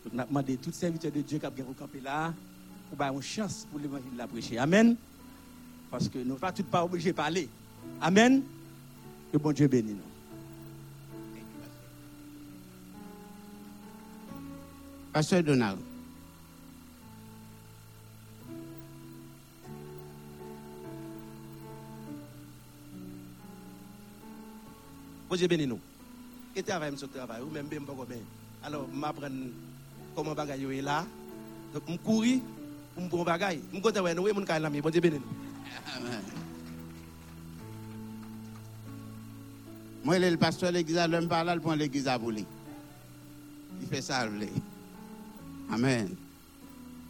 Donc nous avons demandé à tous les serviteurs de Dieu qui ont campé là pour avoir une chance pour l'évangile de la prêcher. Amen. Parce que nous ne sommes pas obligés de parler. Amen. Que bon Dieu bénisse nous. Pasteur Donald. Bon Dieu bénis nous. Et travail, monsieur travail, ou même bien pas bien. Alors, je m'apprends comment bagaille est là. Donc, je cours pour me prendre bagaille. Je compte ouais, nous, mon cas là, bon Dieu bénis nous. Amen. Moi, le pasteur de l'église, l'homme parle, il prend l'église à voler. Il fait ça, Amen.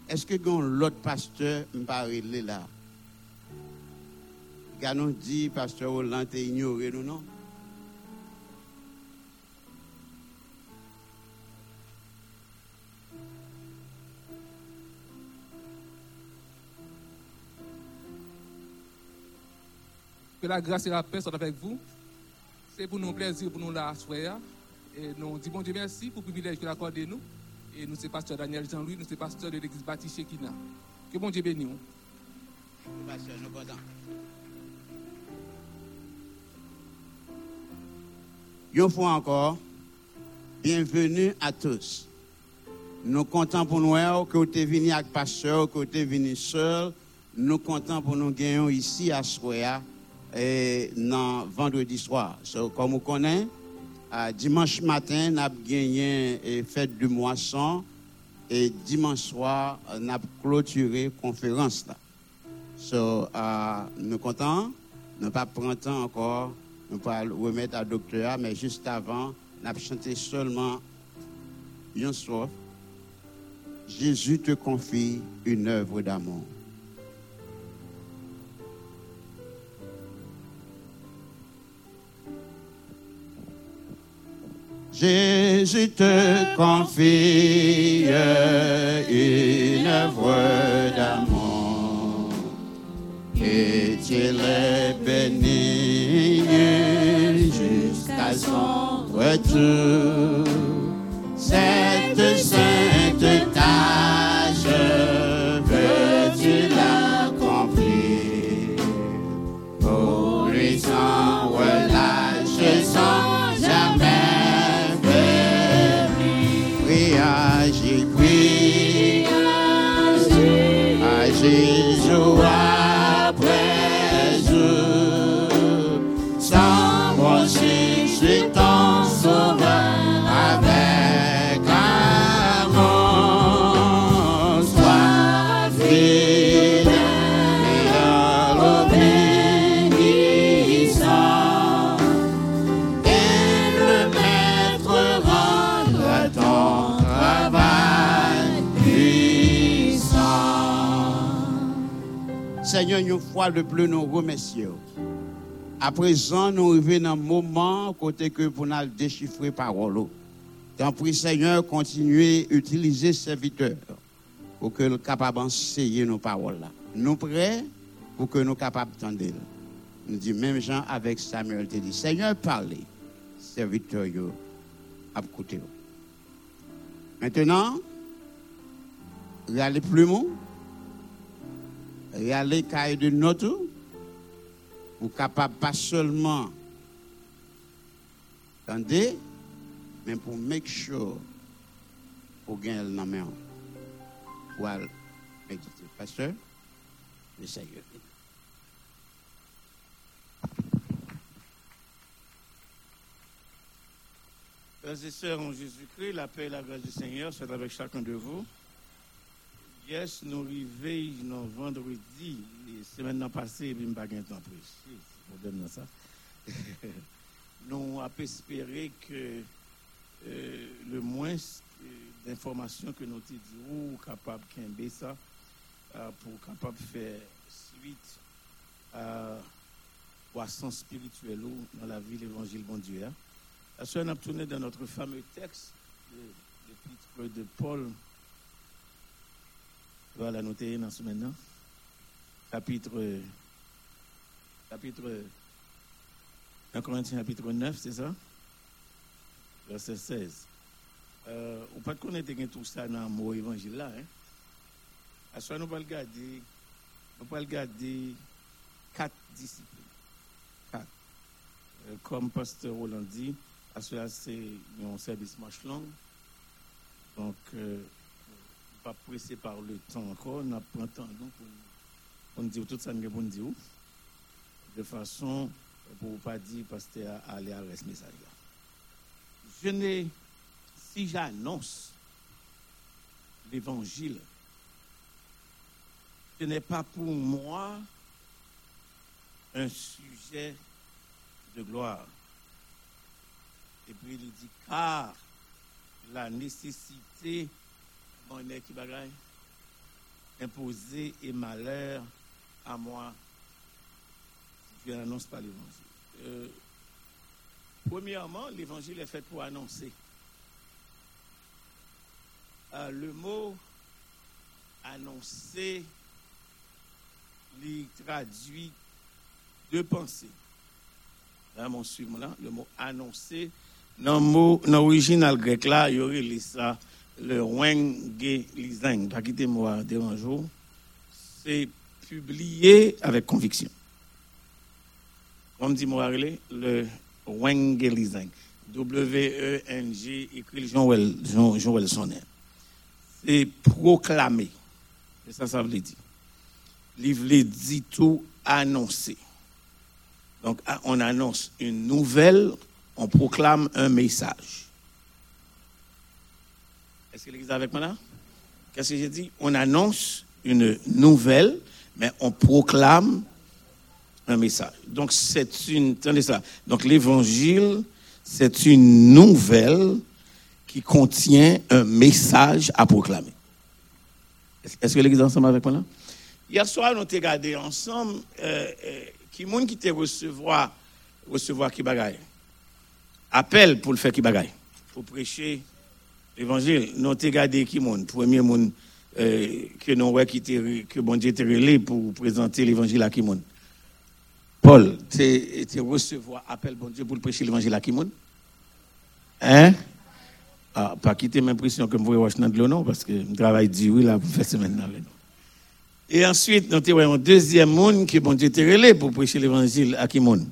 Est-ce que l'autre pasteur me parle là? Nous dit, pasteur Roland, t'es ignoré, nous, non? Que la grâce et la paix soient avec vous. C'est pour nous un plaisir pour nous la soir. Et nous disons bon Dieu merci pour le privilège qu'il a accordé nous. Et nous c'est pasteur Daniel Jean-Louis, nous c'est pasteur de l'église baptiste Shekina. Que bon Dieu bénisse. nous. Pasteur, nous. Une fois encore, bienvenue à tous. Nous comptons pour nous que vous êtes venu avec pasteur, que vous êtes venu seul. Nous comptons pour nous gagner ici à Soya et dans vendredi soir. So, comme vous connaissez, dimanche matin, nous avons gagné et fête du moisson et dimanche soir, nous avons clôturé la conférence. Là. So, euh, nous comptons, nous pas prendre encore, nous pas remettre à docteur, mais juste avant, nous avons chanté seulement une strophe. Jésus te confie une œuvre d'amour. Jésus te confie une œuvre d'amour et tu l'es béni jusqu'à son retour. Une fois de plus, nous remercions. À présent, nous arrivons dans un moment côté que pour nous déchiffrer parole. Tant prie, Seigneur, continuez à utiliser serviteurs pour que nous capables d'enseigner nos paroles. là. Nous prêts pour que nous capables d'entendre. Nous dit même Jean avec Samuel te dit, Seigneur, parlez. Serviteurs, yo, à écouter. Maintenant, regardez plus mot. Regardez cahier de notes ou capable pas seulement attendez, mais pour make sure pour gagner le nom pour aller méditer. Pasteur, le Seigneur. Frères et sœurs en Jésus-Christ, la paix et la grâce du Seigneur soient avec chacun de vous. Yes, nous arrivons vendredi, semaine passée, et puis je n'ai pas de temps prêcher. C'est dans ça. *laughs* nous avons espéré que euh, le moins euh, d'informations que nous avons capable de ça euh, pour capable faire suite à poisson spirituel ou dans la vie de l'évangile bon Dieu. hein. La soeur, tourné dans notre fameux texte, l'épître de Paul. Voilà, noter dans ce maintenant. Chapitre, chapitre, 1 Corinthiens chapitre 9, c'est ça? Verset 16. Euh, on peut connaître tout ça dans le mot évangile là. Hein? À ce nous va regarder, on va regarder quatre disciplines. Quatre. Euh, comme Pasteur Roland dit, à cela c'est un service marche long. Donc, euh, pas pressé par le temps encore, on pris un temps pour, pour nous dire tout ça, nous dire. De façon, pour ne pas dire, pasteur, aller à reste message. Je n'ai, si j'annonce l'évangile, ce n'est pas pour moi un sujet de gloire. Et puis il dit, car la nécessité, mon qui bagaille, imposée et malheur à moi, je n'annonce pas l'évangile. Euh, premièrement, l'évangile est fait pour annoncer. Euh, le mot annoncer, il traduit deux pensées. Là, mon suivant là, le mot annoncer, dans le mot, dans l'original grec là, il y aurait les ça, le wenge lisang, pas quitter moi dérangeau, c'est publié avec conviction. Comme dit moi, le wenge lisang. W-E-N-G, écrit Jean Sonnet. C'est proclamer. C'est ça, ça veut dire. Livre dit tout annoncer. Donc, on annonce une nouvelle, on proclame un message. Est-ce que l'église est avec moi là? Qu'est-ce que j'ai dit? On annonce une nouvelle, mais on proclame un message. Donc, c'est une, attendez ça. Donc, l'évangile, c'est une nouvelle qui contient un message à proclamer. Est-ce que l'église est ensemble avec moi là? Hier soir, nous avons regardé ensemble euh, euh, qui monde qui te recevoir, recevoir qui bagaille? Appel pour le faire qui bagaille. Pour prêcher l'évangile. Nous avons regardé qui monde. Premier monde euh, que nous ouais, qui que bon Dieu relé pour présenter l'évangile à qui monde. Paul, tu recevoir appel bon Dieu pour prêcher l'évangile à qui monde? Hein? Ah, pas quitter l'impression que je vais Washington de parce que je travaille du oui là pour faire semaine avec nous. Et ensuite, nous avons un deuxième monde que bon Dieu relé pour prêcher l'évangile à qui monde?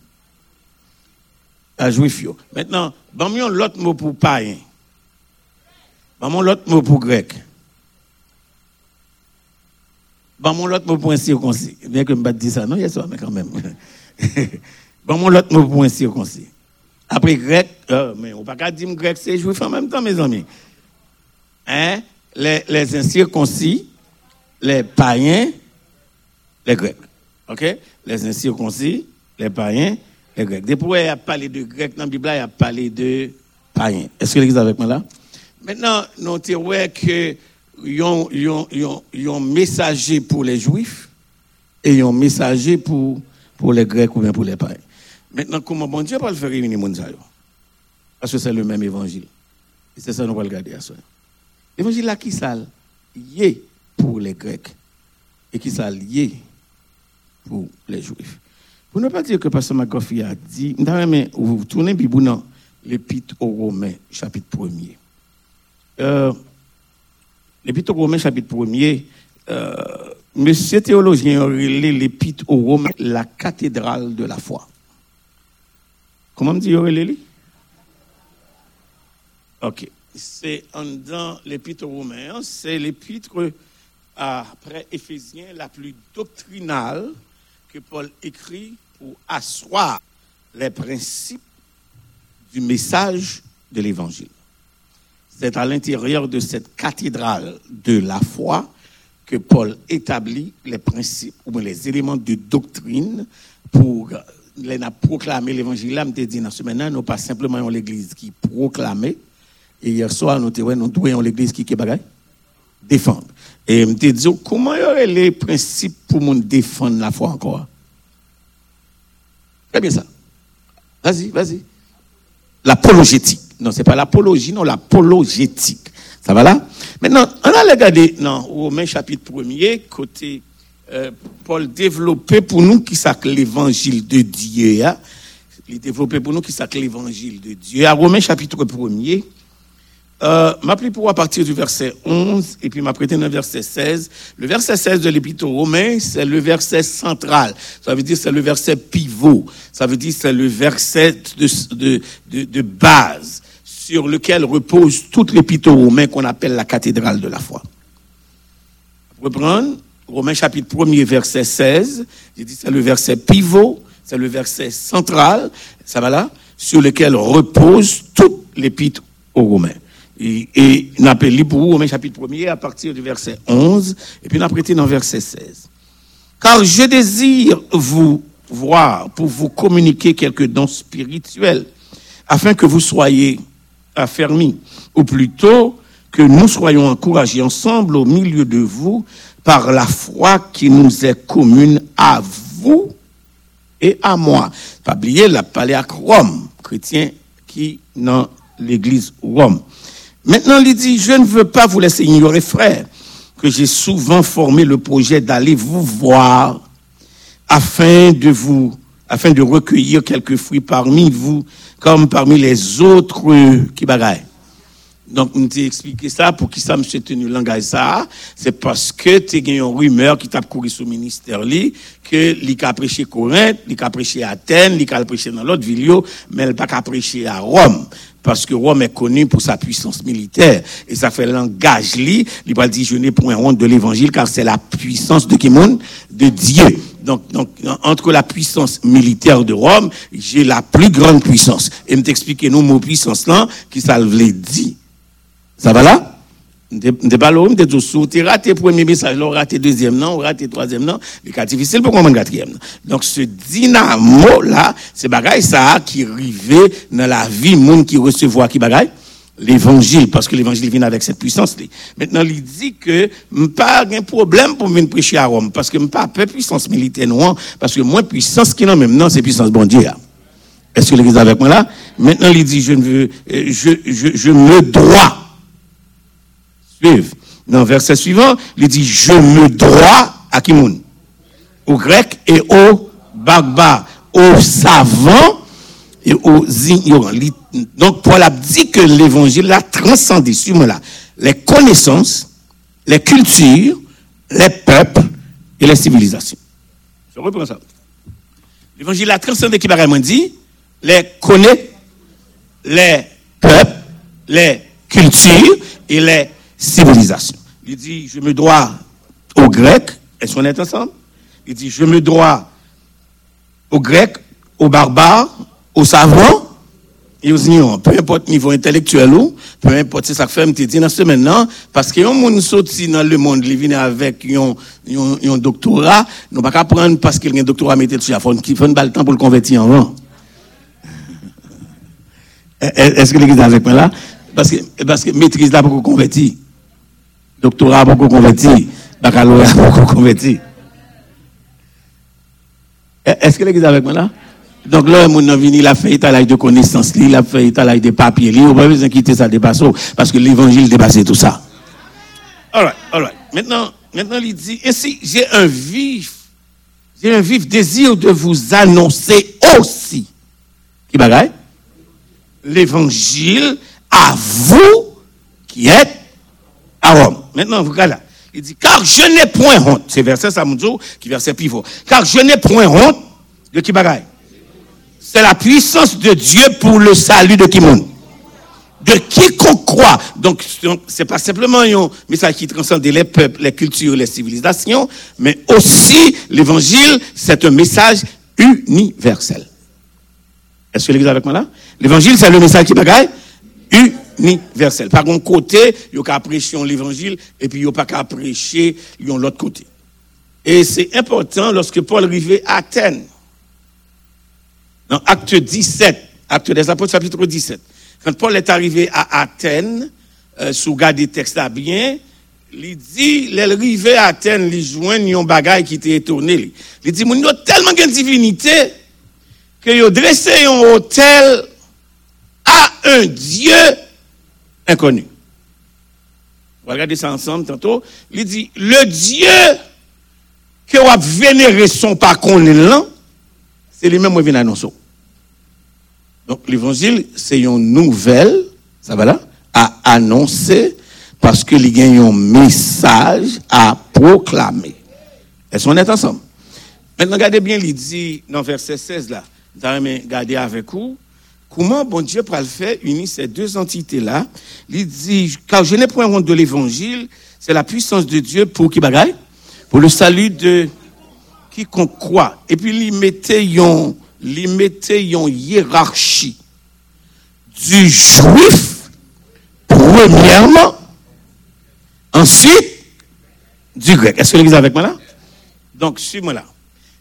À juif. Maintenant, bon, l'autre mot pour païen. Bon, l'autre mot pour grec. Mon l'autre mot pour incirconcis. Bien que je ne dire ça, non, y a ça, mais quand même. *laughs* mon l'autre mot pour incirconcis. Après grec, euh, mais on ne peut pas dire grec, c'est juif en même temps, mes amis. Hein? Les, les incirconcis, les païens, les grecs. OK? Les incirconcis, les païens, les grecs. Depuis il a parlé de grec dans la Bible, il a parlé de païens. Est-ce que l'église est avec moi là? Maintenant, nous avons que il y a un- il y a- il y a- il y a un messager pour les juifs et il y a un messager pour, pour les grecs ou bien pour les païens. Maintenant, comment bon Dieu va le faire réunir Parce que c'est le même évangile. Et c'est ça que nous allons regarder à soi. L'évangile là qui ça lié pour les grecs et qui ça lié pour les juifs? Pour ne pas dire que Pasteur McGoffey a dit, mais vous tournez Bible dans l'épître aux Romains, chapitre 1er. L'épître aux Romains, chapitre 1er, euh, monsieur théologien a relé l'épître aux Romains, la cathédrale de la foi. Comment me dit relé Ok. C'est en dans l'épître aux Romains, c'est l'épître après Éphésiens la plus doctrinale que Paul écrit pour asseoir les principes du message de l'évangile. C'est à l'intérieur de cette cathédrale de la foi que Paul établit les principes ou les éléments de doctrine pour les proclamer l'évangile. Là, je dit semaine, nous pas simplement en l'église qui proclamait. Et hier soir, nous avons l'église qui qui bagaille? Défendre. Et je te dit comment y aurait les principes pour nous défendre la foi encore? Très bien ça. Vas-y, vas-y. L'apologétique. Non, c'est pas l'apologie, non, l'apologétique. Ça va là? Maintenant, on a regardé dans Romains chapitre 1er, côté euh, Paul développé pour nous qui ça l'évangile de Dieu. hein. Il développé pour nous qui ça l'évangile de Dieu. À Romains chapitre 1er, euh, m'appeler pour à partir du verset 11 et puis m'apprêter dans le verset 16. Le verset 16 de l'épître aux Romains, c'est le verset central. Ça veut dire c'est le verset pivot. Ça veut dire c'est le verset de, de, de, de base sur lequel repose toute l'épître aux Romains qu'on appelle la cathédrale de la foi. Reprendre Romains chapitre 1er verset 16. J'ai dit c'est le verset pivot, c'est le verset central, ça va là, sur lequel repose toute l'épître aux Romains. Et, on appelle pour Romains chapitre 1er à partir du verset 11, et puis on a prêté dans le verset 16. Car je désire vous voir pour vous communiquer quelques dons spirituels, afin que vous soyez affermis, ou plutôt que nous soyons encouragés ensemble au milieu de vous par la foi qui nous est commune à vous et à moi. Pas oublier la palais à Rome, chrétien qui dans l'église Rome. Maintenant, il dit, je ne veux pas vous laisser ignorer, frère, que j'ai souvent formé le projet d'aller vous voir afin de vous, afin de recueillir quelques fruits parmi vous, comme parmi les autres qui bagaillent. Donc, on t'a expliqué ça pour qui ça monsieur tenu langage ça? C'est parce que tu as une rumeur qui t'a couru sous ministère li, que li a prêché Corinthe, li a prêché Athènes, li a prêché dans l'autre ville, mais elle pas qu'à à Rome. Parce que Rome est connu pour sa puissance militaire. Et ça fait langage li, li va dire je n'ai point honte de l'évangile car c'est la puissance de qui monde? De Dieu. Donc, donc, entre la puissance militaire de Rome, j'ai la plus grande puissance. Et me t'expliquer nous, mon puissance là, qui ça le dit. Ça va là? M'te pas là, m'te tout sous, t'es raté premier message, là, raté deuxième, non, raté troisième, non. C'est cas difficile pour comprendre quatrième. non. Donc, ce dynamo là, c'est bagaille ça qui rivait dans la vie, monde qui recevoir qui bagaille? L'évangile, parce que l'évangile vient avec cette puissance. là. Maintenant, il dit que pas un problème pour venir prêcher à Rome, parce que pas puissance militaire, non, parce que moins puissance qui non, même non, c'est puissance bon Dieu. Est-ce que l'église avec moi là? Maintenant, il dit, je ne veux, euh, je, je, je me dois Dans le verset suivant, il dit, je me dois à qui? Aux Grecs et aux barbares, aux savants et aux ignorants. Donc, Paul a dit que l'évangile a transcendé, là, les connaissances, les cultures, les peuples et les civilisations. Je reprends ça. L'évangile a transcendé qui m'a dit, les connaît, les peuples, les cultures et les civilisations. Il dit, je me dois aux Grecs, est-ce qu'on est ensemble? Il dit, je me dois aux Grecs, aux barbares, aux savants et aux ignorants. Peu importe niveau intellectuel ou, peu importe si ça fait, me dit dans maintenant, parce que un monde sorti dans le monde, il vient avec un, un, un doctorat, nous pas qu'à prendre parce qu'il a un doctorat mettre dessus, il faut une balle temps pour le convertir en vent. *laughs* Est-ce que l'église est avec moi là? Parce que, parce que maîtrise là pour convertir. Doctorat pour convertir. Baccalauréat pour convertir. Est-ce que l'église est avec moi là? Donc là, mon venu, il a fait étalage de connaissances, il a fait étalage de papiers, il n'a pas besoin de quitter ça dépasse, parce que l'évangile dépasse tout ça. All right. Maintenant, maintenant, il dit, et si j'ai un vif, j'ai un vif désir de vous annoncer aussi, qui bagaille? L'évangile à vous qui êtes à Rome. Maintenant, vous regardez là. Il dit, car je n'ai point honte. C'est verset Samoudzo qui verset pivot. Car je n'ai point honte de qui bagaille? C'est la puissance de Dieu pour le salut de qui monde? De quiconque croit. Donc, donc, c'est pas simplement un message qui transcende les peuples, les cultures, les civilisations, mais aussi l'évangile, c'est un message universel. Est-ce que l'église est avec moi là? L'évangile, c'est le message qui bagaille? Universel. Par un côté, il y a prêcher l'évangile, et puis il n'y a pas prêcher l'autre côté. Et c'est important lorsque Paul arrivait à Athènes. Dans Acte 17, Acte des Apôtres, chapitre 17. Quand Paul est arrivé à Athènes, euh, sous garde des textes là bien, il dit, l'arrivée à Athènes, il joint un bagage qui était étonné. Il dit, a tellement de divinité que a dressé un hôtel à un Dieu inconnu. On va regarder ça ensemble tantôt. Il dit, le Dieu que vous vénéré son par qu'on c'est lui-même qui vient annoncer. Donc l'évangile, c'est une nouvelle, ça va là, à annoncer parce qu'il y a un message à proclamer. Est-ce qu'on est ensemble? Maintenant, regardez bien, il dit dans verset 16 là, regarder avec vous, comment bon Dieu pourra le faire unir ces deux entités-là? Il dit, car je n'ai point honte de l'évangile, c'est la puissance de Dieu pour qui bagaille? Pour le salut de quiconque croit. Et puis, il mettait une, hiérarchie du juif, premièrement, ensuite, du grec. Est-ce que l'église est avec moi là? Donc, suis-moi là.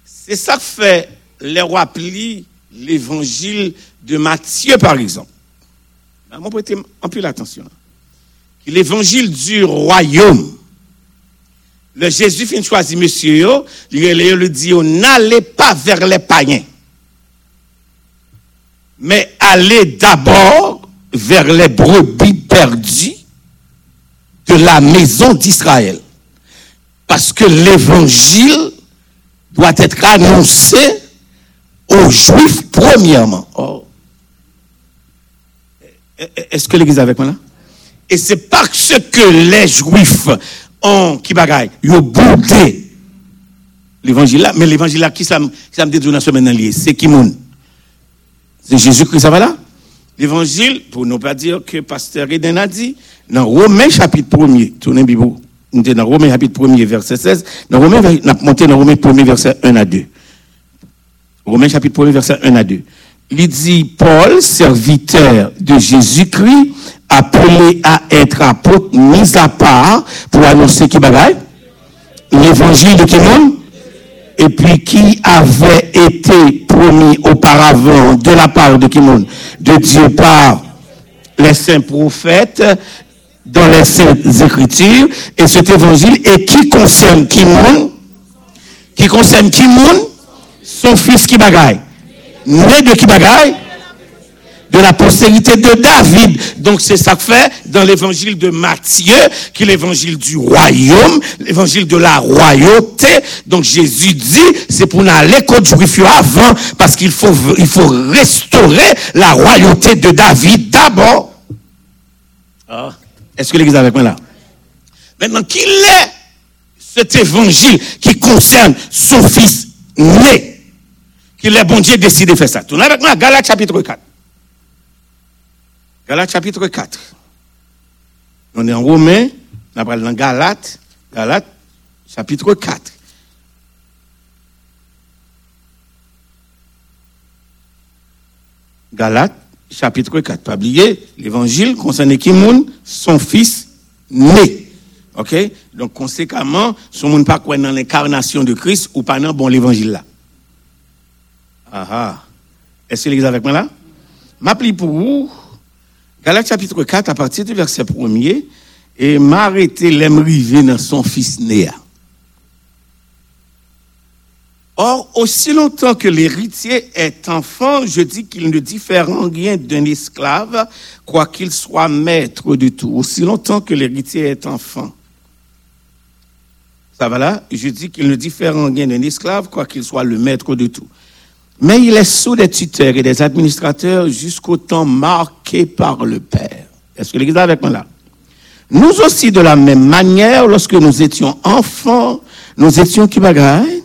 C'est ça que fait les rois plient l'évangile de Matthieu, par exemple. L'attention. L'évangile du royaume. Le Jésus fin choisi monsieur, il dit, yo, n'allez pas vers les païens. Mais allez d'abord vers les brebis perdues de la maison d'Israël. Parce que l'évangile doit être annoncé aux Juifs premièrement. Oh. Est-ce que l'Église est avec moi là? Et c'est parce que les Juifs ont, qui bagaille, ils ont boudé l'évangile là. Mais l'évangile là, qui ça me qui ça me dit dans la semaine lié C'est qui moun? C'est Jésus-Christ, ça va là? L'évangile, pour ne pas dire que Pasteur Eden a dit, dans Romains chapitre 1er, tournez Bible, nous sommes dans Romains chapitre 1er, verset 16, dans Romains, on a monté dans Romains 1er, verset 1 à 2. Romains chapitre 1er, verset 1 à 2. Il dit, Paul, serviteur de Jésus-Christ, appelé à être apôtre, mis à part pour annoncer qui bagaille? L'évangile de qui monde? Et puis qui avait été promis auparavant de la part de qui monde? De Dieu par les saints prophètes dans les saintes écritures. Et cet évangile et qui concerne qui monde? Qui concerne qui monde? Son fils qui bagaille né de qui bagaille? De la postérité de David. Donc c'est ça que fait dans l'évangile de Matthieu, qui est l'évangile du royaume, l'évangile de la royauté. Donc Jésus dit, c'est pour aller contre avant, parce qu'il faut, il faut restaurer la royauté de David d'abord. Ah. Est-ce que l'église est avec moi là? Maintenant, qu'il est cet évangile qui concerne son fils né? Qu'il est bon Dieu décidé de faire ça. Tournez avec moi, Galates chapitre 4. Galates chapitre 4. On est en Romain, on dans Galates, Galates chapitre 4. Galates chapitre 4. Pas oublier, l'évangile concerne qui moun, son fils né. OK? Donc conséquemment, son monde pas quoi dans l'incarnation de Christ ou pas dans bon l'évangile là. Ah ah. Est-ce que l'église avec moi là? M'appli pour vous Galates chapitre 4, à partir du verset 1er, et m'arrêter l'aime rivé dans son fils Néa. Or, aussi longtemps que l'héritier est enfant, je dis qu'il ne diffère en rien d'un esclave, quoiqu'il soit maître de tout. Aussi longtemps que l'héritier est enfant. Ça va là? Je dis qu'il ne diffère en rien d'un esclave, quoiqu'il soit le maître de tout. Mais il est sous des tuteurs et des administrateurs jusqu'au temps marqué par le Père. Est-ce que l'Église est avec moi là? Nous aussi, de la même manière, lorsque nous étions enfants, nous étions qui bagaille?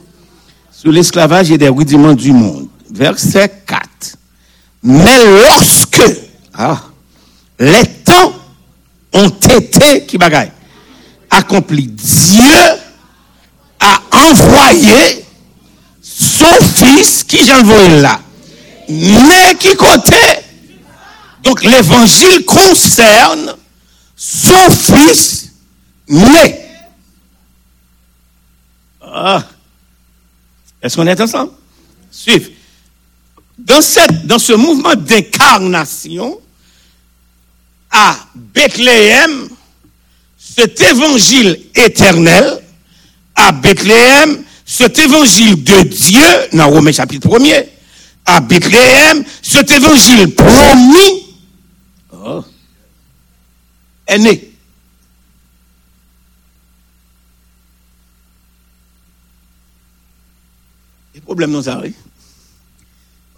Sous l'esclavage et des rudiments du monde. Verset 4. Mais lorsque ah, les temps ont été qui bagaille? Accomplis, Dieu a envoyé son fils qui j'envoie là. Mais qui côté? Donc l'évangile concerne son fils né. Ah. Est-ce qu'on est ensemble? Suivez. Dans, cette, dans ce mouvement d'incarnation, à Bethléem, cet évangile éternel, à Bethléem, cet évangile de Dieu, dans Romains chapitre 1er, à Bethléem, cet évangile promis oh, est né. Les problèmes nous arrivent.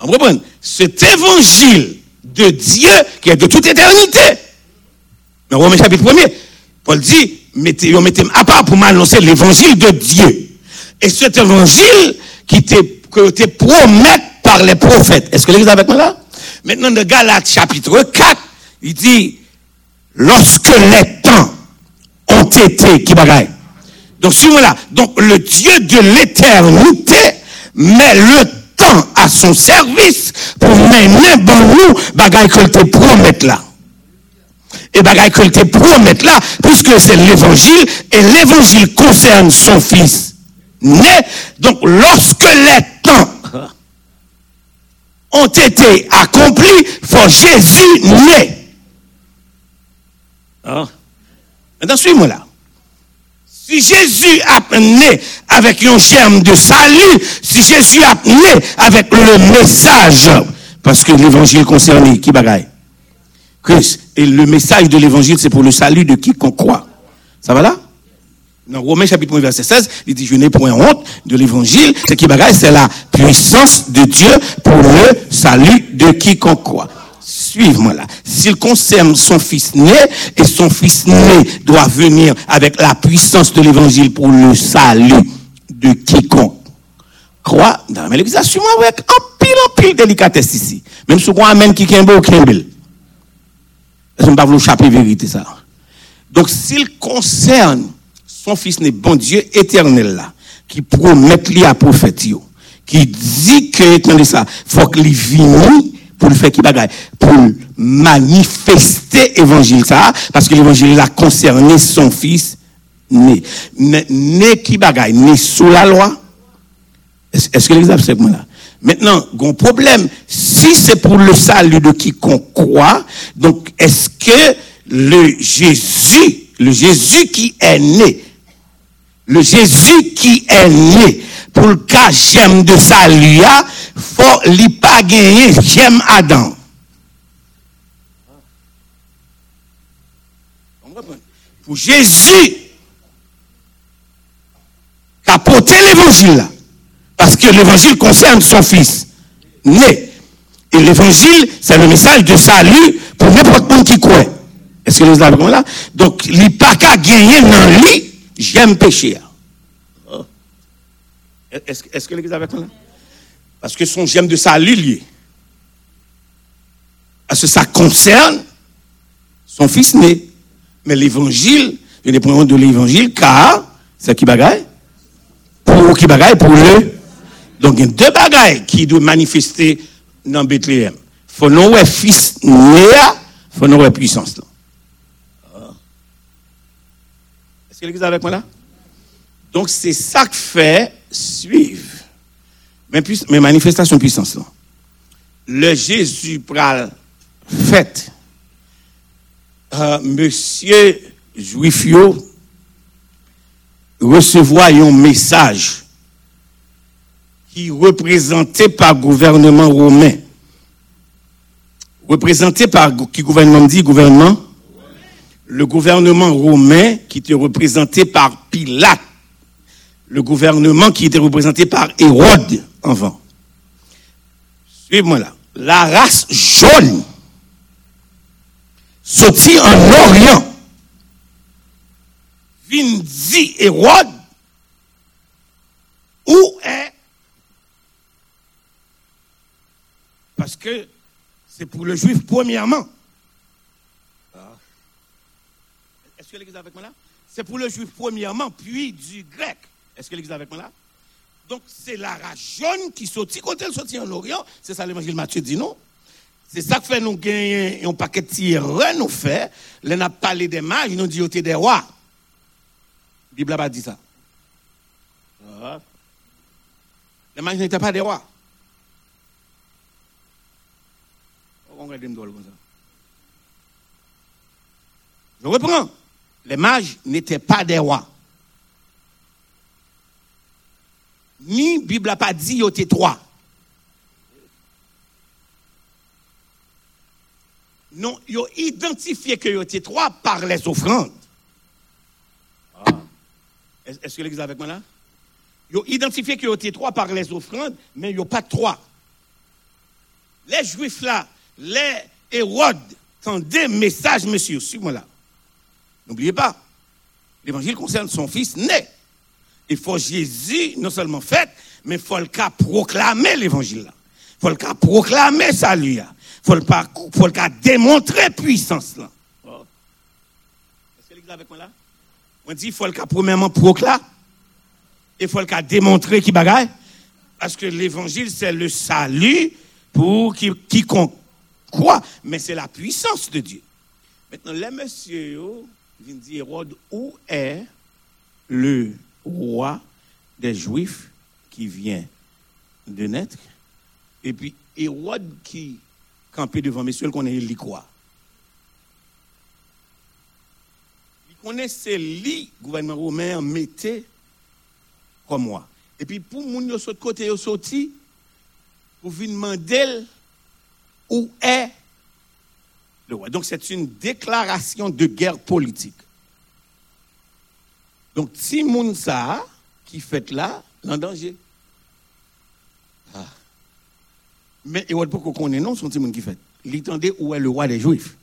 On comprend Cet évangile de Dieu qui est de toute éternité. Dans Romains chapitre 1er, Paul dit, mettez, mettez à part pour m'annoncer l'évangile de Dieu. Et cet évangile qui te promet par les prophètes. Est-ce que l'église est avec là? Maintenant, dans Galates chapitre 4, il dit, lorsque les temps ont été, qui bagaille? Donc, suivez là. Donc, le Dieu de l'éternité met le temps à son service pour mener bon nous, bagaille que te promet là. Et bagaille que te promet là, puisque c'est l'évangile, et l'évangile concerne son fils né. Donc, lorsque les temps ont été accomplis, faut Jésus né. Hein? Maintenant, suis-moi là. Si Jésus a né avec un germe de salut, si Jésus a né avec le message, parce que l'évangile concerne qui bagaille? Christ. Et le message de l'évangile, c'est pour le salut de quiconque croit. Ça va là? Dans Romains chapitre 1, verset 16, il dit, je n'ai point honte de l'évangile. Ce qui bagaille, c'est la puissance de Dieu pour le salut de quiconque croit. suivez-moi là. S'il concerne son fils né, et son fils né doit venir avec la puissance de l'évangile pour le salut de quiconque croit dans mais l'église assume avec un pile en pile délicatesse ici. Même si on amène qui kembe ou kembe. Parce qu'on ne pas vouloir échapper vérité ça. Donc s'il concerne son fils né, bon Dieu éternel là, qui promet lui à prophète qui dit que, attendez ça, faut qu'il vienne pour le faire qui bagaille, pour manifester évangile ça, parce que l'évangile a concerné son fils né. Né, né qui bagaille, né sous la loi? Est-ce que l'exemple c'est là? Maintenant, un problème, si c'est pour le salut de quiconque croit, donc est-ce que le Jésus, le Jésus qui est né, le Jésus qui est né, pour le cas j'aime de salut, faut li pas gagner j'aime Adam. Pour Jésus, qui a porté l'évangile parce que l'évangile concerne son fils né. Et l'évangile, c'est le message de salut pour n'importe qui croit. Est-ce que avez compris là? Donc, il n'y a pas qu'à gagner dans lui, j'aime pécher. Oh. Est-ce que l'église avec là? Parce que son j'aime de salut lié. Parce que ça concerne son fils né. Mais l'évangile, je ne prends de l'évangile car c'est qui bagaille? Pour qui bagaille? Pour le. Donc, il y a deux bagailles qui doivent manifester dans Bethléem. Il faut nous ouais fils né, il faut nous ouais puissance là. Ah. Est-ce que avec moi là? Donc, c'est ça que fait suivre. Mais, mais manifestation puissance. Le Jésus pral fait. Euh, monsieur juif yo recevoir un message qui représenté par gouvernement romain. Représenté par qui gouvernement dit gouvernement? Le gouvernement romain qui était représenté par Pilate. Le gouvernement qui était représenté par Hérode avant. Suivez-moi là. La race jaune sorti en Orient. Vin dit Hérode où est? Parce que c'est pour le juif premièrement. Ah. Est-ce que l'église est avec moi là? C'est pour le juif premièrement, puis du grec. Est-ce que l'église est avec moi là? Donc c'est la race jaune qui sortit quand elle sortit en Orient. C'est ça l'évangile Matthieu dit non? C'est ça que fait nous gagner un paquet de nous fait. Là, on a parlé des mages, nous dit des rois. La Bible dit ça. Ah. Les mages n'étaient pas des rois. Je reprends. Les mages n'étaient pas des rois. Ni Bible n'a pas dit qu'ils étaient trois. Non, ils ont identifié qu'ils étaient trois par les offrandes. Ah. Est- Est-ce que l'église est avec moi là? Ils ont identifié qu'ils étaient trois par les offrandes, mais ils n'ont pas trois. Les juifs là, les Hérodes, tendaient message, monsieur, suis-moi là. N'oubliez pas, l'évangile concerne son fils né. Il faut Jésus, non seulement fait, mais il faut le cas proclamer l'évangile là. Il faut le cas proclamer salut là. Il faut le pas- faut le cas démontrer puissance là. Oh. Est-ce que l'église avec moi là? On dit, il faut le cas premièrement proclamer. Il faut le cas démontrer qui bagaille. Parce que l'évangile, c'est le salut pour qui, quiconque croit. Mais c'est la puissance de Dieu. Maintenant, les messieurs, viennent dire, Hérode, où est le roi des Juifs qui vient de naître? Et puis, Hérode qui campait devant messieurs, il connaît il quoi? Il connaît c'est lui, gouvernement romain, mettait comme moi. Et puis, pour moun yo sot côté yo sorti, pour venir demander où est Donc, c'est une déclaration de guerre politique. Donc, si moun ça, qui fait là, en danger. Ah. Mais Hérode, pour qu'on connaisse, non, son petit moun qui fait. il où est le roi des Juifs.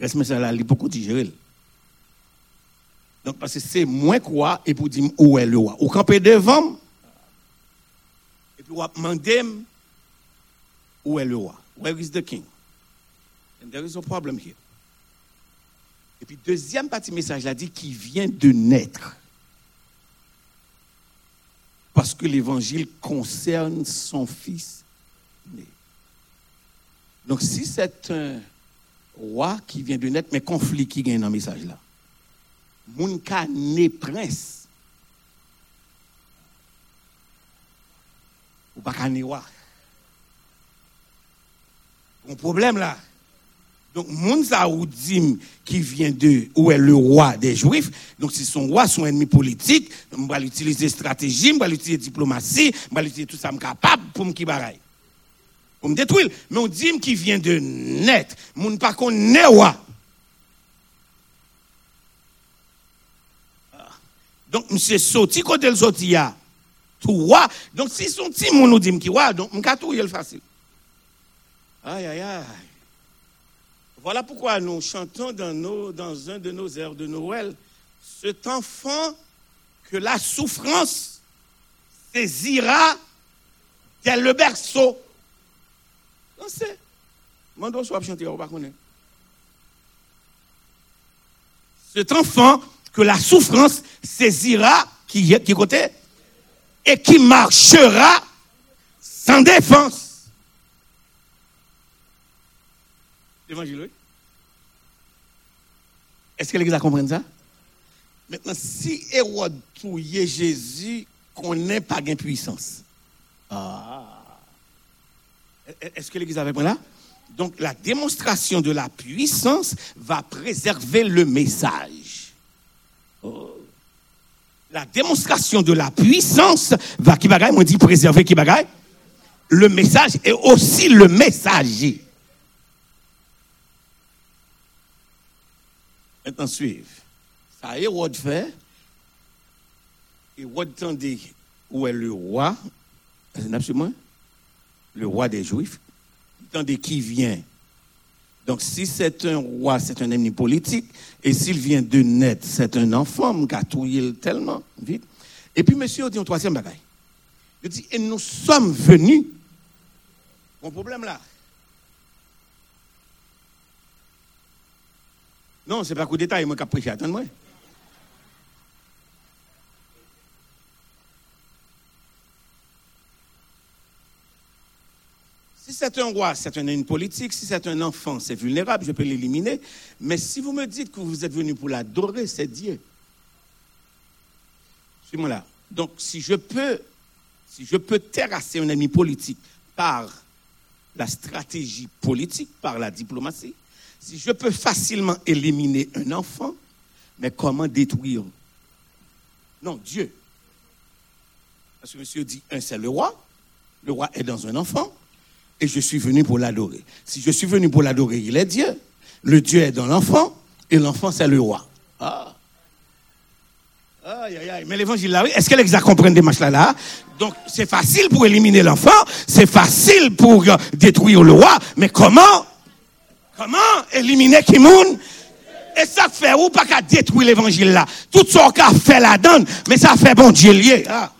Reste ça là, il beaucoup digérer. Donc, parce que c'est moins quoi, et pour dire où est le roi. Ou camper devant, et puis on va demander où est le roi. Where is the king? And there is a problem here. Et puis, deuxième partie message, là dit qu'il vient de naître. Parce que l'évangile concerne son fils né. Donc, si c'est un roi qui vient de naître, mais conflit qui gagne dans le message là. Moun ka né prince. Ou pas né roi. Un problème là. Donc, moun sa ou dim qui vient de où est le roi des Juifs. Donc, si son roi, son ennemi politique, on va utiliser stratégie, on va utiliser diplomatie, on va utiliser tout ça, capable pour me qui baraille. Pour me détruire. Mais on dit qui vient de net. Moun pas qu'on est roi. Ah. Donc, monsieur sorti côté le sorti ya. Tout. Donc, si son petit moun nous dit qui roi, donc, m'ka tout le facile. Aïe, aïe, aïe. Voilà pourquoi nous chantons dans, un de nos airs de Noël, cet enfant que la souffrance saisira dès le berceau. Non, c'est. Mando soit chanter, on va. Cet enfant que la souffrance saisira, qui, qui côté, et qui marchera sans défense. L'évangile, oui. Est-ce que l'Église comprend ça? Maintenant, si Hérode touillait Jésus, qu'on n'ait pas gain puissance. Ah. Est-ce que l'Église avait là? Donc, la démonstration de la puissance va préserver le message. Oh. La démonstration de la puissance va, qui bagaille, moi dit préserver qui bagaille? Le message et aussi le messager. Maintenant, suivre. Ça, Hérode fait. Hérode tendait où est le roi? Absolument le roi des Juifs. Tendait qui vient? Donc, si c'est un roi, c'est un ennemi politique. Et s'il vient de naître, c'est un enfant, touillé tellement vite. Et puis, monsieur, dit un troisième bagaille. Il dit, et nous sommes venus. Mon problème là. Non, ce n'est pas coup détail, moi qui prêché. Attends-moi. Si c'est un roi, c'est un ennemi politique. Si c'est un enfant, c'est vulnérable, je peux l'éliminer. Mais si vous me dites que vous êtes venu pour l'adorer, c'est Dieu. Suis-moi là. Donc, si je peux, si je peux terrasser un ennemi politique par la stratégie politique, par la diplomatie, si je peux facilement éliminer un enfant, mais comment détruire? Non, Dieu. Parce que monsieur dit, un, c'est le roi. Le roi est dans un enfant. Et je suis venu pour l'adorer. Si je suis venu pour l'adorer, il est Dieu. Le Dieu est dans l'enfant. Et l'enfant, c'est le roi. Ah. Aïe, aïe, aïe. Mais l'évangile. Est-ce que les gens comprennent des matchs là, là? Donc, c'est facile pour éliminer l'enfant. C'est facile pour détruire le roi. Mais comment Comment éliminer Kimoun? Et ça fait ou pas qu'à détruire l'évangile là? Tout ce qu'a fait la donne, mais ça fait bon Dieu lié. Ah.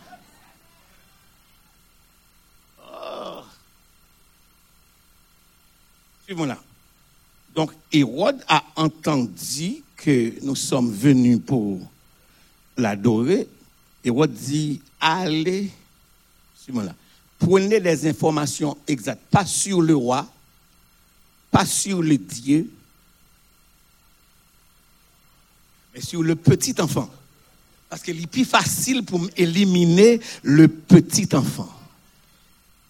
Oh. Là. Donc, Hérode a entendu que nous sommes venus pour l'adorer. Hérode dit, allez, suivons là. Prenez des informations exactes, pas sur le roi, pas sur le Dieu, mais sur le petit enfant. Parce qu'il est plus facile pour éliminer le petit enfant.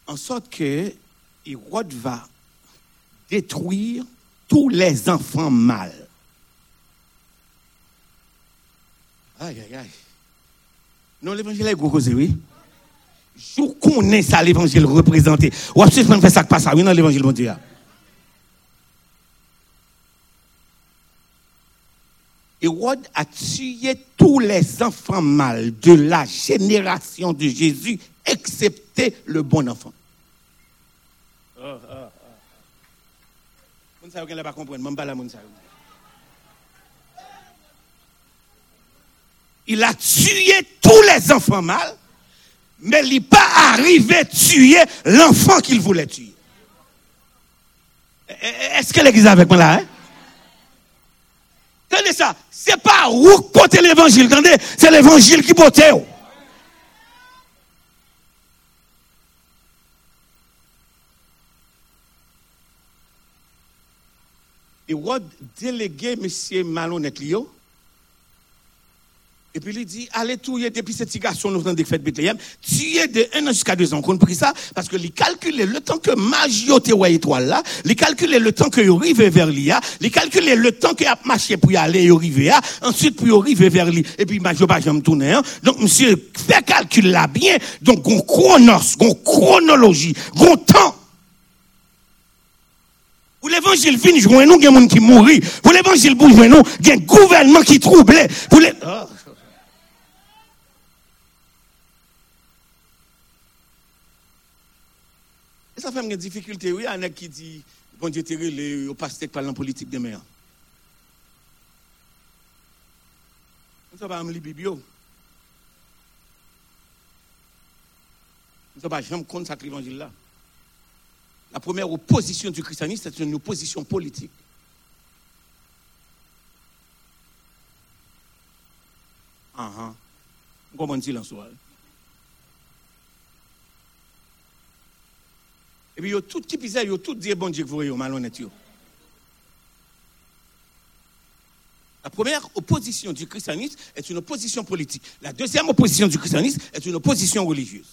En sorte que Hérode va détruire tous les enfants mâles. Aïe, aïe, aïe. Non, l'évangile est gros oui. Je connais ça, l'évangile représenté. Ou absolument fait ça que passe ça, oui, dans l'évangile, mon Dieu. Hérode a tué tous les enfants mâles de la génération de Jésus, excepté le bon enfant. Moun sa yo gen la pa kompren, moun pa la moun sa yo. Il a tué tous les enfants mâles, mais il n'est pas arrivé à tuer l'enfant qu'il voulait tuer. Est-ce que l'église est avec moi là? Hein? Tande sa, se pa rouk pote l'Evangil, tande, se l'Evangil ki pote yo. E wad delege M. Malonet li yo, Et puis il dit, allez tuer depuis cette garçon nous de fête Bethléem, tuer de 1 an jusqu'à 2 ans. On pris ça parce que il calculait le temps que Magio te étoile là, il calculait le temps que arrive vers l'IA, il calculait le temps qu'il a marché pour y aller arriver là, ensuite pour arriver vers lui. Et puis Magio pas jamais tourner. Hein. Donc monsieur fait calcul là bien, donc on chronos, on chronologie, on temps. Pour l'évangile vient jouer nous, il y a des gens qui mourir. Pour l'évangile jouer nous, il y a un gouvernement qui troublait. Pour les... Ah. Ça fait une difficulté, oui, a qui dit, bon Dieu, t'es le pasteur par la politique de mer. Nous sommes pas en Libibio. Nous sommes pas jamais contre cet évangile-là. La première opposition du christianisme, c'est une opposition politique. Ah ah. Comment dit-il en Et puis, il y a tout qui pisait, il y a tout dit, bon Dieu, que vous voyez, malhonnête. La première opposition du christianisme est une opposition politique. La deuxième opposition du christianisme est une opposition religieuse.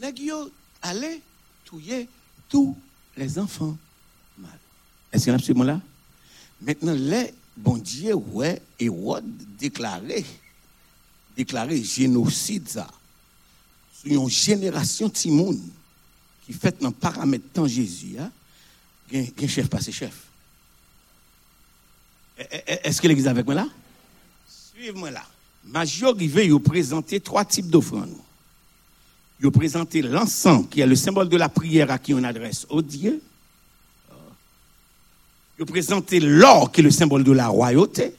Nagio allait tuer tous les enfants mal. Est-ce qu'il y a absolument là? Maintenant, les bon Dieu, ouais, Hérode déclaré, déclaré génocide ça. Sur une génération Timoun qui fait dans paramètre temps Jésus, hein, un chef chef. Est-ce que l'église avec moi là? Suivez-moi là. Major arrivé, il présenter trois types d'offrandes. Il présenté l'encens, qui est le symbole de la prière à qui on adresse au Dieu. Il présenté l'or, qui est le symbole de la royauté.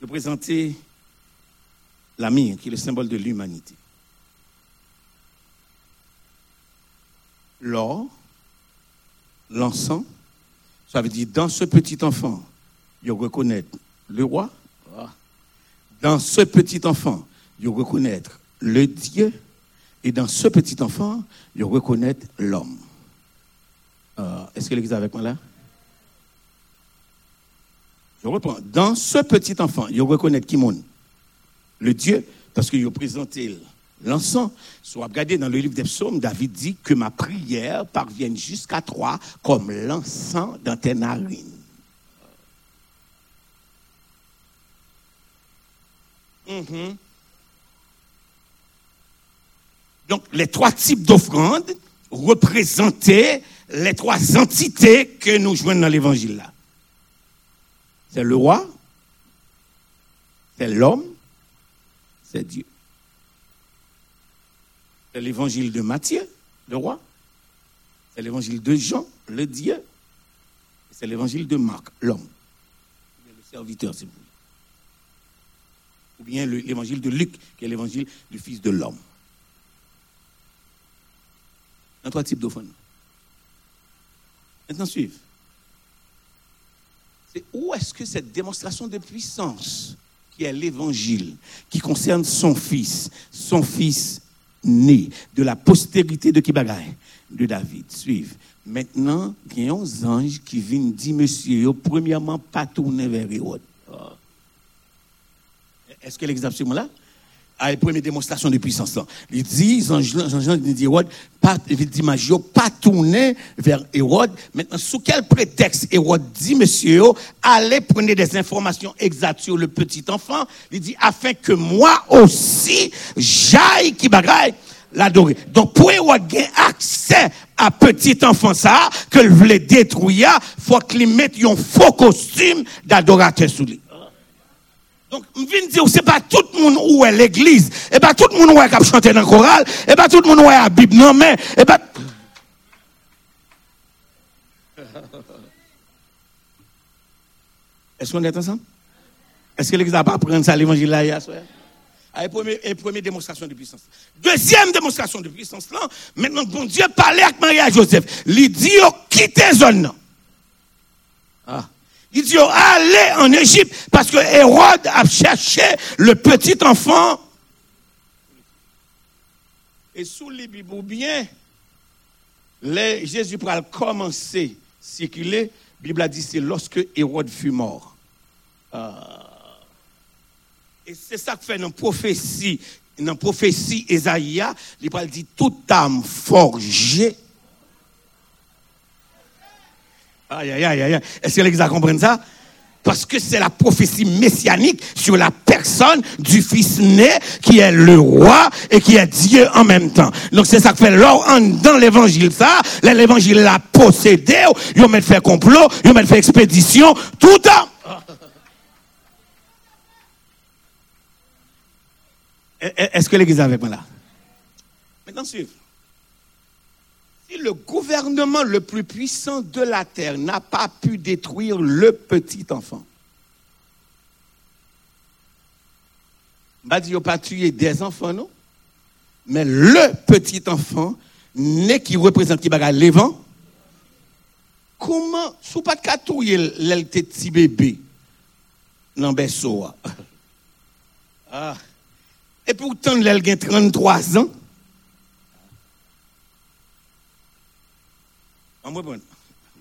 Il présenté la qui est le symbole de l'humanité. L'or, l'encens, ça veut dire dans ce petit enfant, il reconnaît le roi. Dans ce petit enfant, il reconnaître le Dieu, et dans ce petit enfant, il reconnaît l'homme. Euh, Est-ce que l'église est avec moi là? Je reprends. Dans ce petit enfant, il reconnaît qui monde? Le Dieu, parce qu'il a présenté l'encens. Soit regardé dans le livre des psaumes, David dit que ma prière parvienne jusqu'à toi comme l'encens dans tes narines. Mhm. Donc, les trois types d'offrandes représentaient les trois entités que nous joignons dans l'évangile là. C'est le roi, c'est l'homme, c'est Dieu. C'est l'évangile de Matthieu, le roi. C'est l'évangile de Jean, le Dieu. C'est l'évangile de Marc, l'homme. Le serviteur, c'est vous. Ou bien l'évangile de Luc, qui est l'évangile du Fils de l'homme. Un trois types d'offrandes. Maintenant, suivez. C'est où est-ce que cette démonstration de puissance, qui est l'évangile, qui concerne son fils, son fils né de la postérité de Kibagaï, de David, suivez. Maintenant, il y a un ange qui vient dire, monsieur, premièrement, pas tourner vers Hérode. Est-ce que l'exemple là? À la première démonstration de puissance. Il dit, Jean-Jean dit, Hérode, il dit, Magio, pas tourner vers Hérode. Maintenant, sous quel prétexte Hérode dit, monsieur, allez prendre des informations exactes sur le petit enfant? Il dit, afin que moi aussi, j'aille qui bagaille l'adorer. Donc, pour Hérode ait accès à petit enfant ça, que le détruire, faut qu'il mette un faux costume d'adorateur sous lui. Donc, je viens dire, c'est pas tout le monde où est l'église, et pas tout le monde où est qui a chanté dans le choral, et pas tout le monde où est la Bible, non, mais, et pas. *laughs* Est-ce qu'on est ensemble? Est-ce que l'église n'a pas prendre ça l'évangile là hier soir? Allez, première, démonstration de puissance. Deuxième démonstration de puissance là, maintenant, bon Dieu parlait avec Maria et Joseph. Il dit, quittez zone. Ah. Il dit, oh, allez en Égypte, parce que Hérode a cherché le petit enfant. Et sous les Bibles, bien, les, Jésus pourra commencer à circuler, la Bible a dit, c'est lorsque Hérode fut mort. Ah. Et c'est ça que fait dans la prophétie, dans la prophétie dit toute âme forgée. Aïe, aïe, aïe, aïe. Est-ce que les comprennent ça? Parce que c'est la prophétie messianique sur la personne du Fils né qui est le roi et qui est Dieu en même temps. Donc c'est ça que fait en- dans l'évangile ça, l'évangile l'a possédé, ils mettent fait complot, ils mettent fait expédition, tout le temps. Est- est- Est-ce que l'église est avec moi là? Maintenant, suivez. Si le gouvernement le plus puissant de la terre n'a pas pu détruire le petit enfant, il pas tué des enfants, non? Mais le petit enfant, né qui représente qui bagarre? L'évent, comment, sous pas de catouiller l'elle petit bébé, dans *laughs* ah. Et pourtant, a 33 ans. En moi, bon,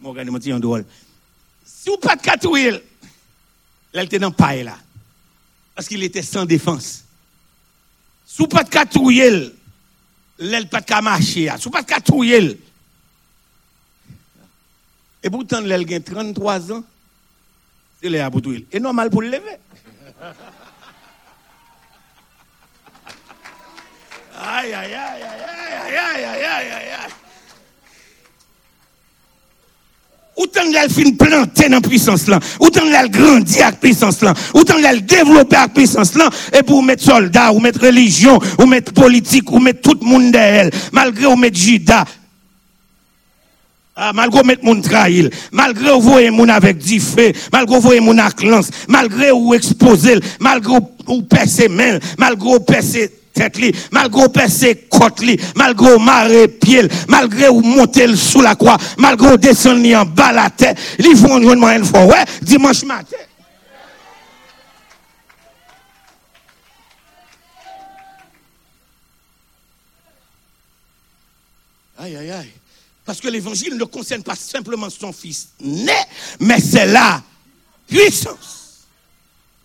mon gars, mon en drôle. Si vous pas de était dans paille là. Parce qu'il était sans défense. Si vous pas de catouille, elle pas de marcher. Si vous pas de et pourtant, elle a 33 ans. C'est là pour. Et normal pour le lever. Aïe, aïe, aïe, aïe, aïe, aïe, aïe, aïe, aïe, Autant qu'elle fin planter dans puissance là, autant qu'elle grandit avec puissance là, autant qu'elle développer avec puissance là, et pour mettre soldats, ou mettre religion, ou mettre politique, ou mettre tout le monde derrière elle, malgré ou mettre Judas, ah, malgré mettre moun trahil, malgré ou voyez moun avec du feu, malgré ou voyez avec lance, malgré ou exposer, malgré ou, ou percer malgré ou percer malgré percer côte li, malgré ou marrer pied, malgré ou monter sous la croix, malgré descendre en bas la tête, li font une une fois, ouais, dimanche matin. Aïe, aïe, aïe. Parce que l'évangile ne concerne pas simplement son fils né, mais c'est la puissance.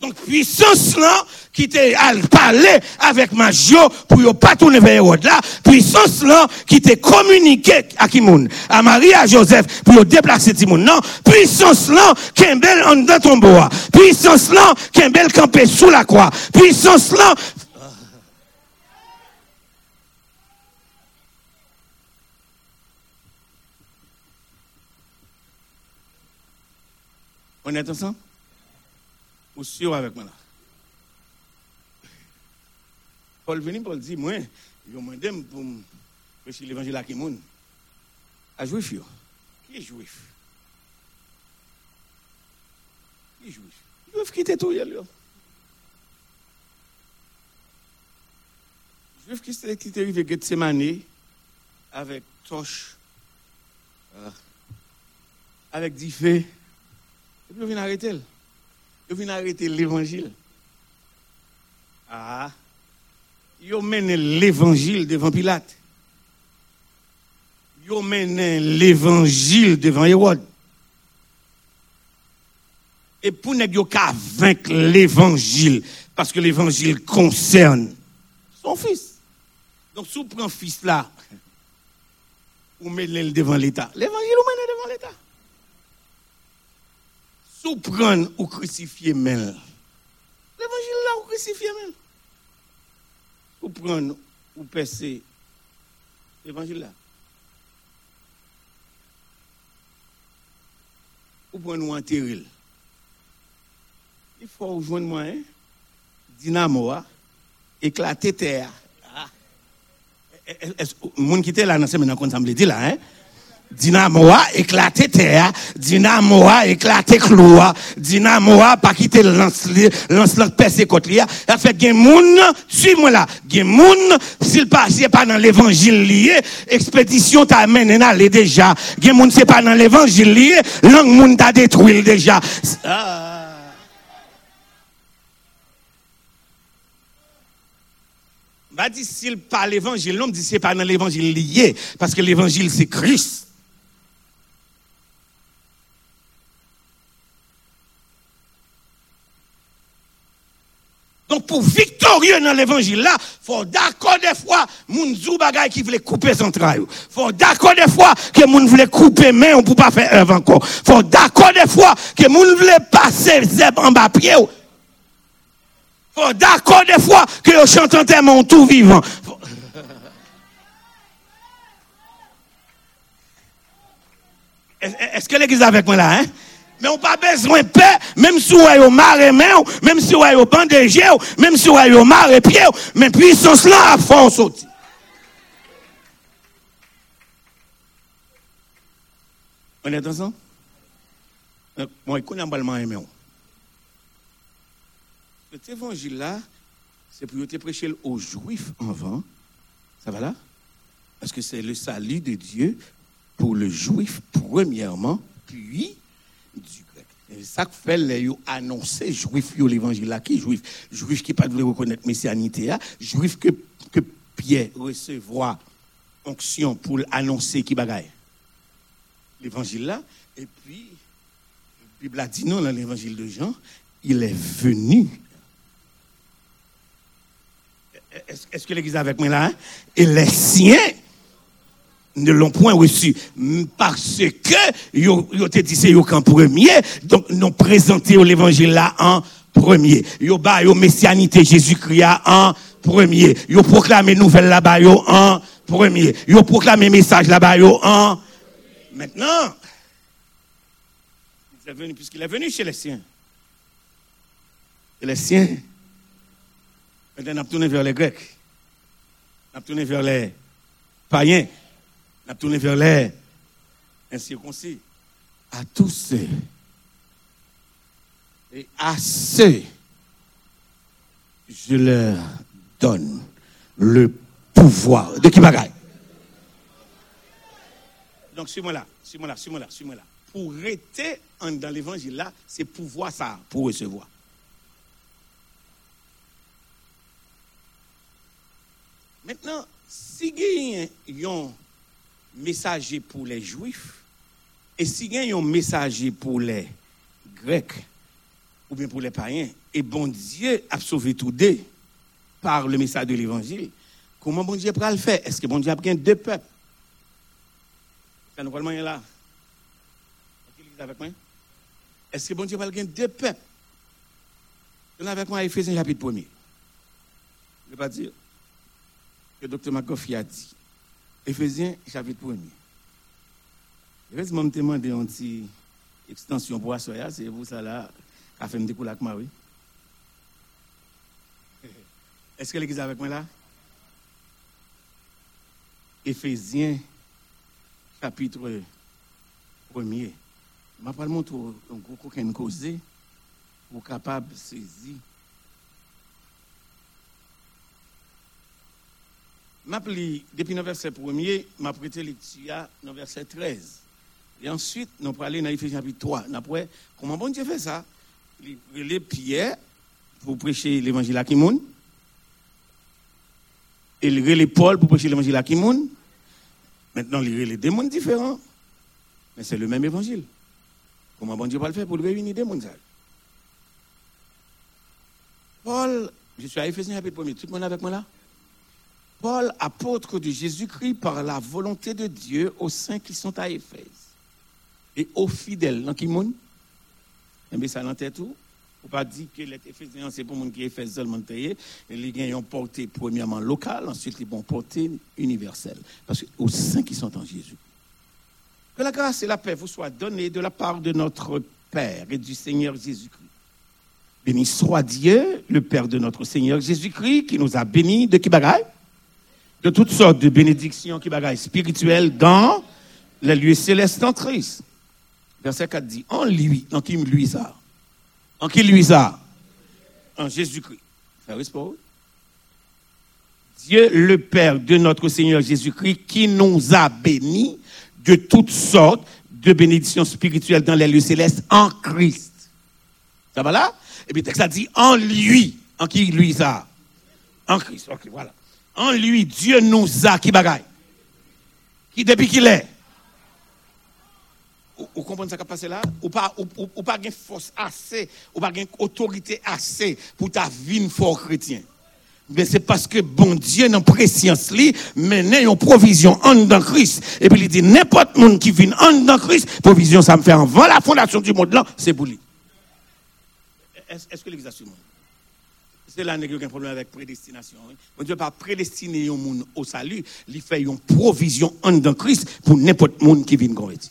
Donc, puissance là, qui était à parler avec Magio pour ne pas tourner vers Hérode là. Puissance là, qui était communiqué à Kimoun, à Marie, à Joseph, pour déplacer Timoun. Non, puissance là, qui est belle en dans ton bois. Puissance là, qui est belle campée sous la croix. Puissance là, On est ensemble? Ou sûr avec moi? Paul venu, Paul dit, moi, je demande pour prêcher l'évangile à qui moun? À juif, yo. Qui est juif? Qui est juif? Juif qui était tout, yo. Juif qui était arrivé Gethsemane avec torche, euh, avec du feu. Et puis, on vient arrêter. On vient arrêter l'évangile. Ah. Ils mène l'évangile devant Pilate. Ils mène l'évangile devant Hérode. Et pour ne pas vaincre l'évangile, parce que l'évangile concerne son fils. Donc, si vous prenez fils là, vous mettez devant l'État. L'évangile, vous mettez devant l'État? Souprendre ou crucifier même. L'évangile là ou crucifier même. Souprendre ou percer. L'évangile là. Ou prendre ou enterrer. Il faut rejoindre moi, hein? Dynamo, hein. éclater terre. Ah. Eh, eh, eh, Moun qui était là, c'est maintenant qu'on semble dit là, hein? Dynamo a éclaté terre, dynamo a éclaté clou, dynamo a pas quitté lance lance percé li. Ça fait gen moun, suis-moi là, gen moun s'il pas c'est pas dans l'évangile lié, expédition t'a mené aller déjà. Gen moun c'est pas dans l'évangile lié, langue moun t'a détruit déjà. Ah. Va dire s'il pas l'évangile, l'homme dit c'est pas dans l'évangile lié, parce que l'évangile c'est Christ. Donc pour victorieux dans l'évangile là, faut d'accord des fois moun zou bagay qui voulait couper son travail. Faut d'accord des fois que moun voulait couper main on peut pas faire œuvre encore. Faut d'accord des fois que moun voulait passer zeb en bas pied. Faut d'accord des fois que yo chante enterrement tout vivant. *laughs* Est-ce que l'église est avec moi là, hein? Mais on pas besoin de paix, même si on est au maré main, même si on est au bandégé, même si on est au maré pied, mais puissance là à fond sorti. On est ensemble? Euh, Moi, je connais pas aimé. Cet évangile-là, c'est pour te prêcher aux Juifs avant. Ça va là? Parce que c'est le salut de Dieu pour le Juif, premièrement, puis du grec. Et ça fait les annoncer Juif yo l'évangile qui Juif? Juif qui pas voulu reconnaître messianité, là. Juif que, que Pierre recevoir onction pour annoncer qui bagaille? L'évangile là, et puis, la Bible a dit non dans l'évangile de Jean, il est venu est-ce est-ce que l'église est avec moi là? hein? Et les siens ne l'ont point reçu. Parce que, yo te dit c'est qu'en premier, donc nous présenté l'évangile là en premier. Yo ba yo messianité Jésus-Christ en premier. Yo proclamé nouvelle là-bas yo en premier. Yo proclamé message là-bas yo en Maintenant, il est venu, puisqu'il est venu chez les siens. Et les siens, maintenant, on a tourné vers les Grecs. On a tourné vers les païens. A tourné vers les incirconcis. À tous ceux. Et à ceux, je leur donne le pouvoir. De qui bagaille? Donc, suis-moi là, suis-moi là, suis-moi là, suis-moi là. Pour rester dans l'évangile là, c'est pouvoir ça, pour recevoir. Maintenant, si il y messager pour les juifs, et si il y a un messager pour les grecs, ou bien pour les païens, et bon Dieu a sauvé tous deux par le message de l'évangile, comment bon Dieu pourra le faire? Est-ce que bon Dieu a bien deux peuples? Ça nous là? Avec moi? Est-ce que bon Dieu va bien deux peuples? Est avec moi à Éphésiens chapitre 1er. Je ne vais pas dire que Dr. McGoffey a dit. Éphésiens chapitre 1er. Heureusement, je me demande une petite extension pour assoya, c'est vous ça là, qui a fait me avec moi. Est-ce que l'église avec moi là? Éphésiens chapitre 1er. Je vais montrer un gros coquin causé pour capable de saisir. Je depuis le verset 1er, je prêté lecture dans le verset 13. Et ensuite, nous aller dans Éphésiens chapitre 3. Nous après, comment bon Dieu fait ça? Il les Pierre pour prêcher l'évangile à Kimoun. Il relève Paul pour prêcher l'évangile à Kimoun. Maintenant, il relève des mondes différents. Mais c'est le même évangile. Comment bon Dieu va le faire pour le réunir des mondes? Paul, je suis à Éphésiens chapitre 1er. Tout le monde avec moi là? Paul, apôtre de Jésus-Christ par la volonté de Dieu aux saints qui sont à Éphèse et aux fidèles. Dans qui monde? Mais ça dans tête tout. Faut pas dire que les Éphésiens, c'est pour les qui Éphèse seulement gens ont porté premièrement local, ensuite ils vont porter universel. Parce que aux saints qui sont en Jésus. Que la grâce et la paix vous soient données de la part de notre Père et du Seigneur Jésus-Christ. Béni soit Dieu, le Père de notre Seigneur Jésus-Christ, qui nous a bénis de qui bagaille? De toutes sortes de bénédictions qui bagaille spirituelles dans les lieux célestes en Christ. Verset 4 dit, en lui, en qui lui ça? En qui lui ça? En Jésus-Christ. Ça répond Dieu le Père de notre Seigneur Jésus-Christ qui nous a bénis de toutes sortes de bénédictions spirituelles dans les lieux célestes en Christ. Ça va là? Et puis texte a dit en lui. En qui lui ça? En Christ. Ok, voilà. En lui, Dieu nous a qui bagaille Qui depuis qu'il est vous, comprenez ce qui a passé là? Ou pas, ou, pas une force assez, ou pas une autorité assez pour ta vie fort chrétien. Mais c'est parce que bon Dieu, dans préscience, li, mené une provision en dans Christ. Et puis il dit, n'importe monde qui vient en dans Christ, provision, ça me fait avant la fondation du monde là, c'est pour lui. Est-ce que l'église? C'est là qu'il y a un problème avec prédestination. hein. Bon Dieu pas prédestiné un monde au salut, il fait une provision en dans Christ pour n'importe monde qui vient convertir.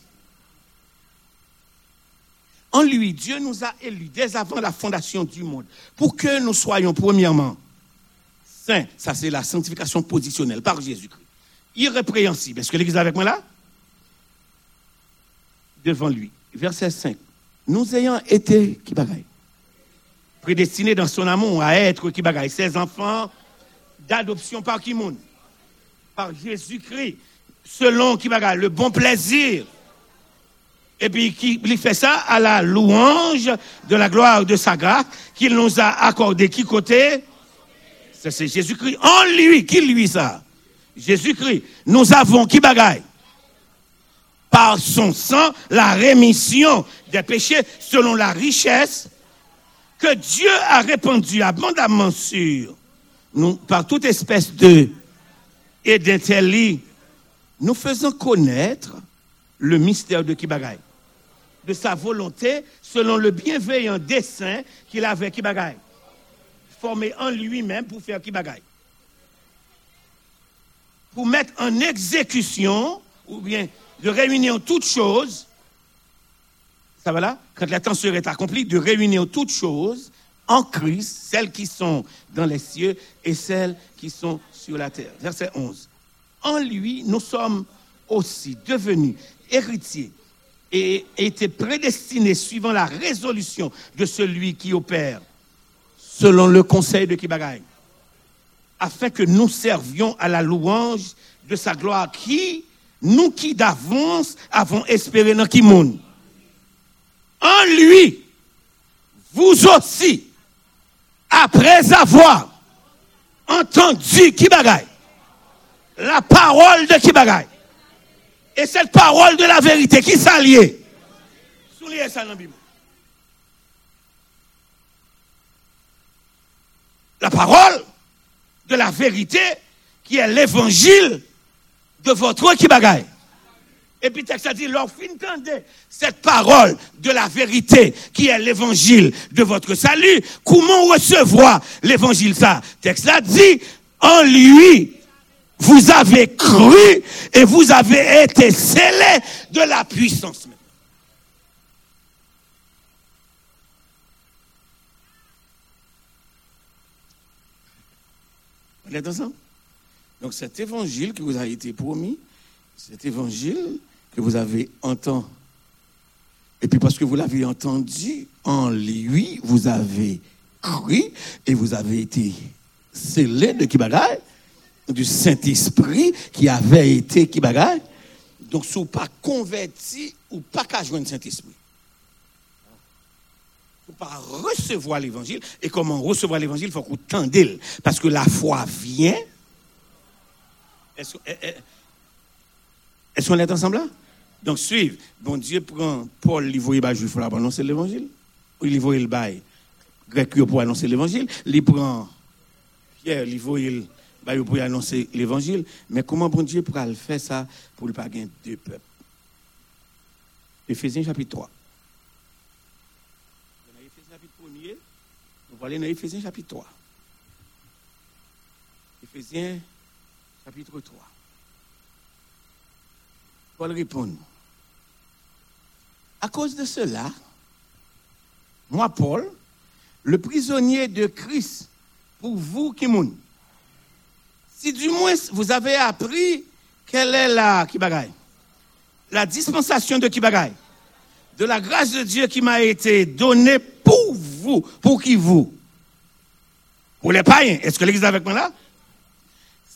En lui, Dieu nous a élus dès avant la fondation du monde pour que nous soyons premièrement saints. Ça, c'est la sanctification positionnelle par Jésus-Christ. Irrépréhensible. Est-ce que l'église est avec moi là? Devant lui. Verset 5. Nous ayant été, qui bagaille? Prédestinés dans son amour à être, qui bagaille Ses enfants d'adoption par qui monde Par Jésus-Christ. Selon qui bagaille Le bon plaisir et puis qui il fait ça à la louange de la gloire de sa grâce qu'il nous a accordé. Qui côté? C'est Jésus-Christ. En lui, qui lui ça? Jésus-Christ. Nous avons qui bagaille? Par son sang, la rémission des péchés selon la richesse que Dieu a répandue abondamment sur nous par toute espèce de et d'intelli. Nous faisons connaître le mystère de Kibagaï de sa volonté selon le bienveillant dessein qu'il avait bagaille formé en lui-même pour faire bagaille pour mettre en exécution ou bien de réunir toutes choses ça va là? Quand la temps serait accomplie de réunir toutes choses en Christ celles qui sont dans les cieux et celles qui sont sur la terre. Verset 11 en lui nous sommes aussi devenus héritiers et était prédestiné suivant la résolution de celui qui opère selon le conseil de Kibagaï, afin que nous servions à la louange de sa gloire qui, nous qui d'avance avons espéré dans qui monde. En lui, vous aussi, après avoir entendu Kibagaï, la parole de Kibagaï, et cette parole de la vérité qui s'allie. Ça dans la parole de la vérité qui est l'évangile de votre qui. Et puis, texte a dit, entendez cette parole de la vérité qui est l'évangile de votre salut. Comment recevoir l'évangile ça? Texte a dit, en lui, vous avez cru et vous avez été scellés de la puissance. On ensemble? Donc cet évangile qui vous a été promis, cet évangile que vous avez entendu, et puis parce que vous l'avez entendu, en lui, vous avez cru et vous avez été scellés de qui du Saint-Esprit qui avait été qui bagaille. Donc, si vous pas converti ou pas qu'à joindre Saint-Esprit. Vous pas recevoir l'évangile. Et comment recevoir l'évangile, il faut qu'on tende. Parce que la foi vient. Est-ce est qu'on est ensemble là? Donc, suivez. Bon Dieu prend Paul, il voyait pas juif là pour annoncer l'évangile. Il voyait le bail grec pour annoncer l'évangile. Il prend Pierre, il voyait bah, vous pouvez annoncer l'évangile, mais comment bon Dieu pourra le faire ça pour ne pas gagner deux peuples Éphésiens chapitre 3. Dans Éphésiens chapitre 1er, on va aller dans Éphésiens chapitre 3. Éphésiens chapitre 3. Paul répond. À cause de cela, moi, Paul, le prisonnier de Christ pour vous qui moun. Si du moins vous avez appris quelle est la bagaille, la dispensation de bagaille, de la grâce de Dieu qui m'a été donnée pour vous, pour qui vous Pour les païens. Est-ce que l'église est avec moi là?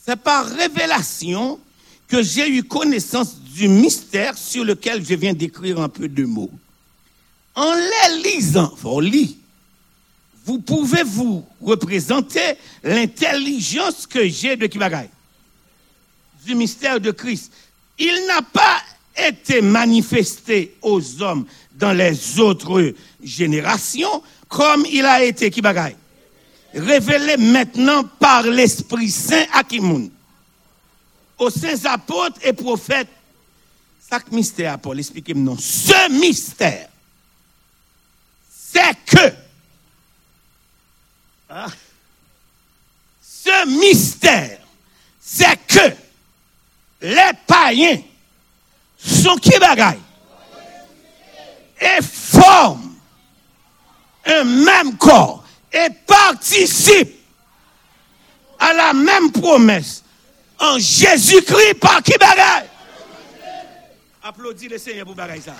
C'est par révélation que j'ai eu connaissance du mystère sur lequel je viens d'écrire un peu de mots. En les lisant, vous pouvez vous représenter l'intelligence que j'ai de Kibagaï, du mystère de Christ. Il n'a pas été manifesté aux hommes dans les autres générations comme il a été Kibagaï. Révélé maintenant par l'Esprit Saint à Kimoun, aux saints apôtres et prophètes. Mystère, Paul, expliquez-moi. Ce mystère, c'est que ah, ce mystère, c'est que les païens sont qui bagaille et forment un même corps et participent à la même promesse en Jésus-Christ par qui bagaille? Applaudis le Seigneur pour bagaille ça.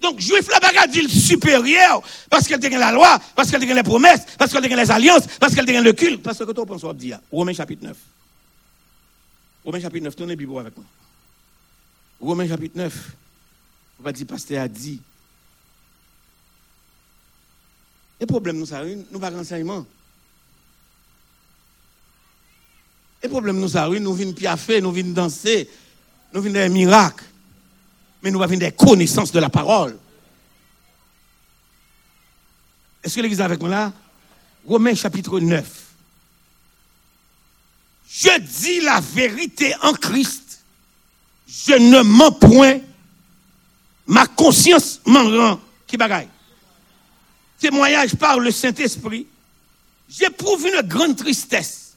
Donc, juif la bagarre dit supérieur parce qu'elle dégaine la loi, parce qu'elle dégaine les promesses, parce qu'elle dégaine les alliances, parce qu'elle dégaine le culte. Parce que toi, pense à dire, Romains chapitre 9. Romains chapitre 9, tournez Bible avec moi. Romains chapitre 9. On va dire, pasteur a dit. Le problème, nous, ça, nous pas renseignement. Le problème, nous, ça, nous venons piaffer, nous venons danser, nous venons des miracles mais nous avons des connaissances de la parole. Est-ce que l'église est avec moi là? Romains chapitre 9. Je dis la vérité en Christ. Je ne mens point. Ma conscience m'en rend. Qui bagaille? Témoignage par le Saint-Esprit. J'éprouve une grande tristesse.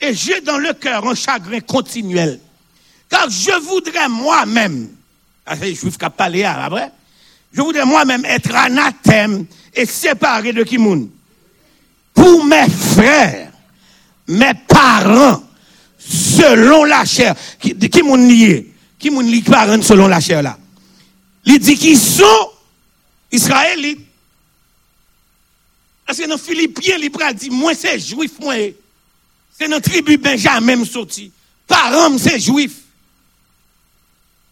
Et j'ai dans le cœur un chagrin continuel. Car je voudrais moi-même ah, les juifs qui parlé après. Je voudrais moi-même être anathème et séparé de Kimoun. Pour mes frères, mes parents, selon la chair. Kimoun lié? Kimoun lié parents selon la chair là? Il dit qu'ils sont Israélites. Parce que dans Philippiens, il dit, moi c'est juif, moi. C'est notre tribu Benjamin sorti. Parents, c'est juif.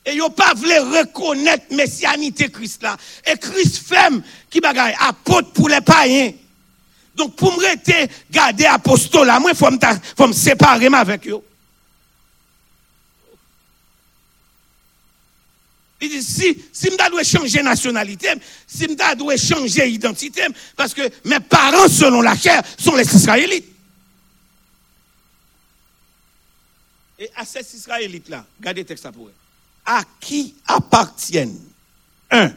Et yo pas voulu reconnaître messianité Christ là. Et Christ femme qui bagaille apôtre pour les païens. Donc pour me rester garder apostolat, moi faut me séparer avec eux. Il dit, si, si je dois changer nationalité, si je dois changer identité, parce que mes parents, selon la chair, sont les Israélites. Et à ces Israélites-là, regardez le texte pour eux à qui appartiennent 1.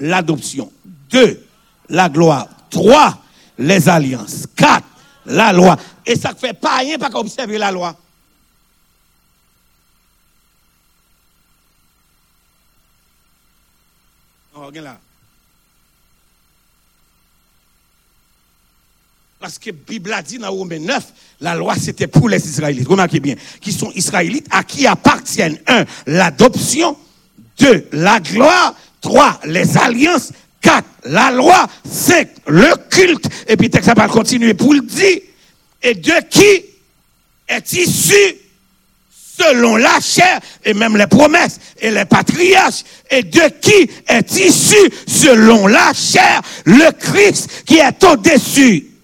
L'adoption. 2. La gloire. 3. Les alliances. 4. La loi. Et ça ne fait pas rien pas observer la loi. Parce que Bible a dit dans Romains 9, la loi c'était pour les Israélites. Remarquez bien, qui sont Israélites, à qui appartiennent, un, l'adoption, deux, la gloire, trois, les alliances, quatre, la loi, cinq, le culte, et puis texte va continuer pour le dire, et de qui est issu selon la chair et même les promesses et les patriarches et de qui est issu selon la chair le Christ qui est au-dessus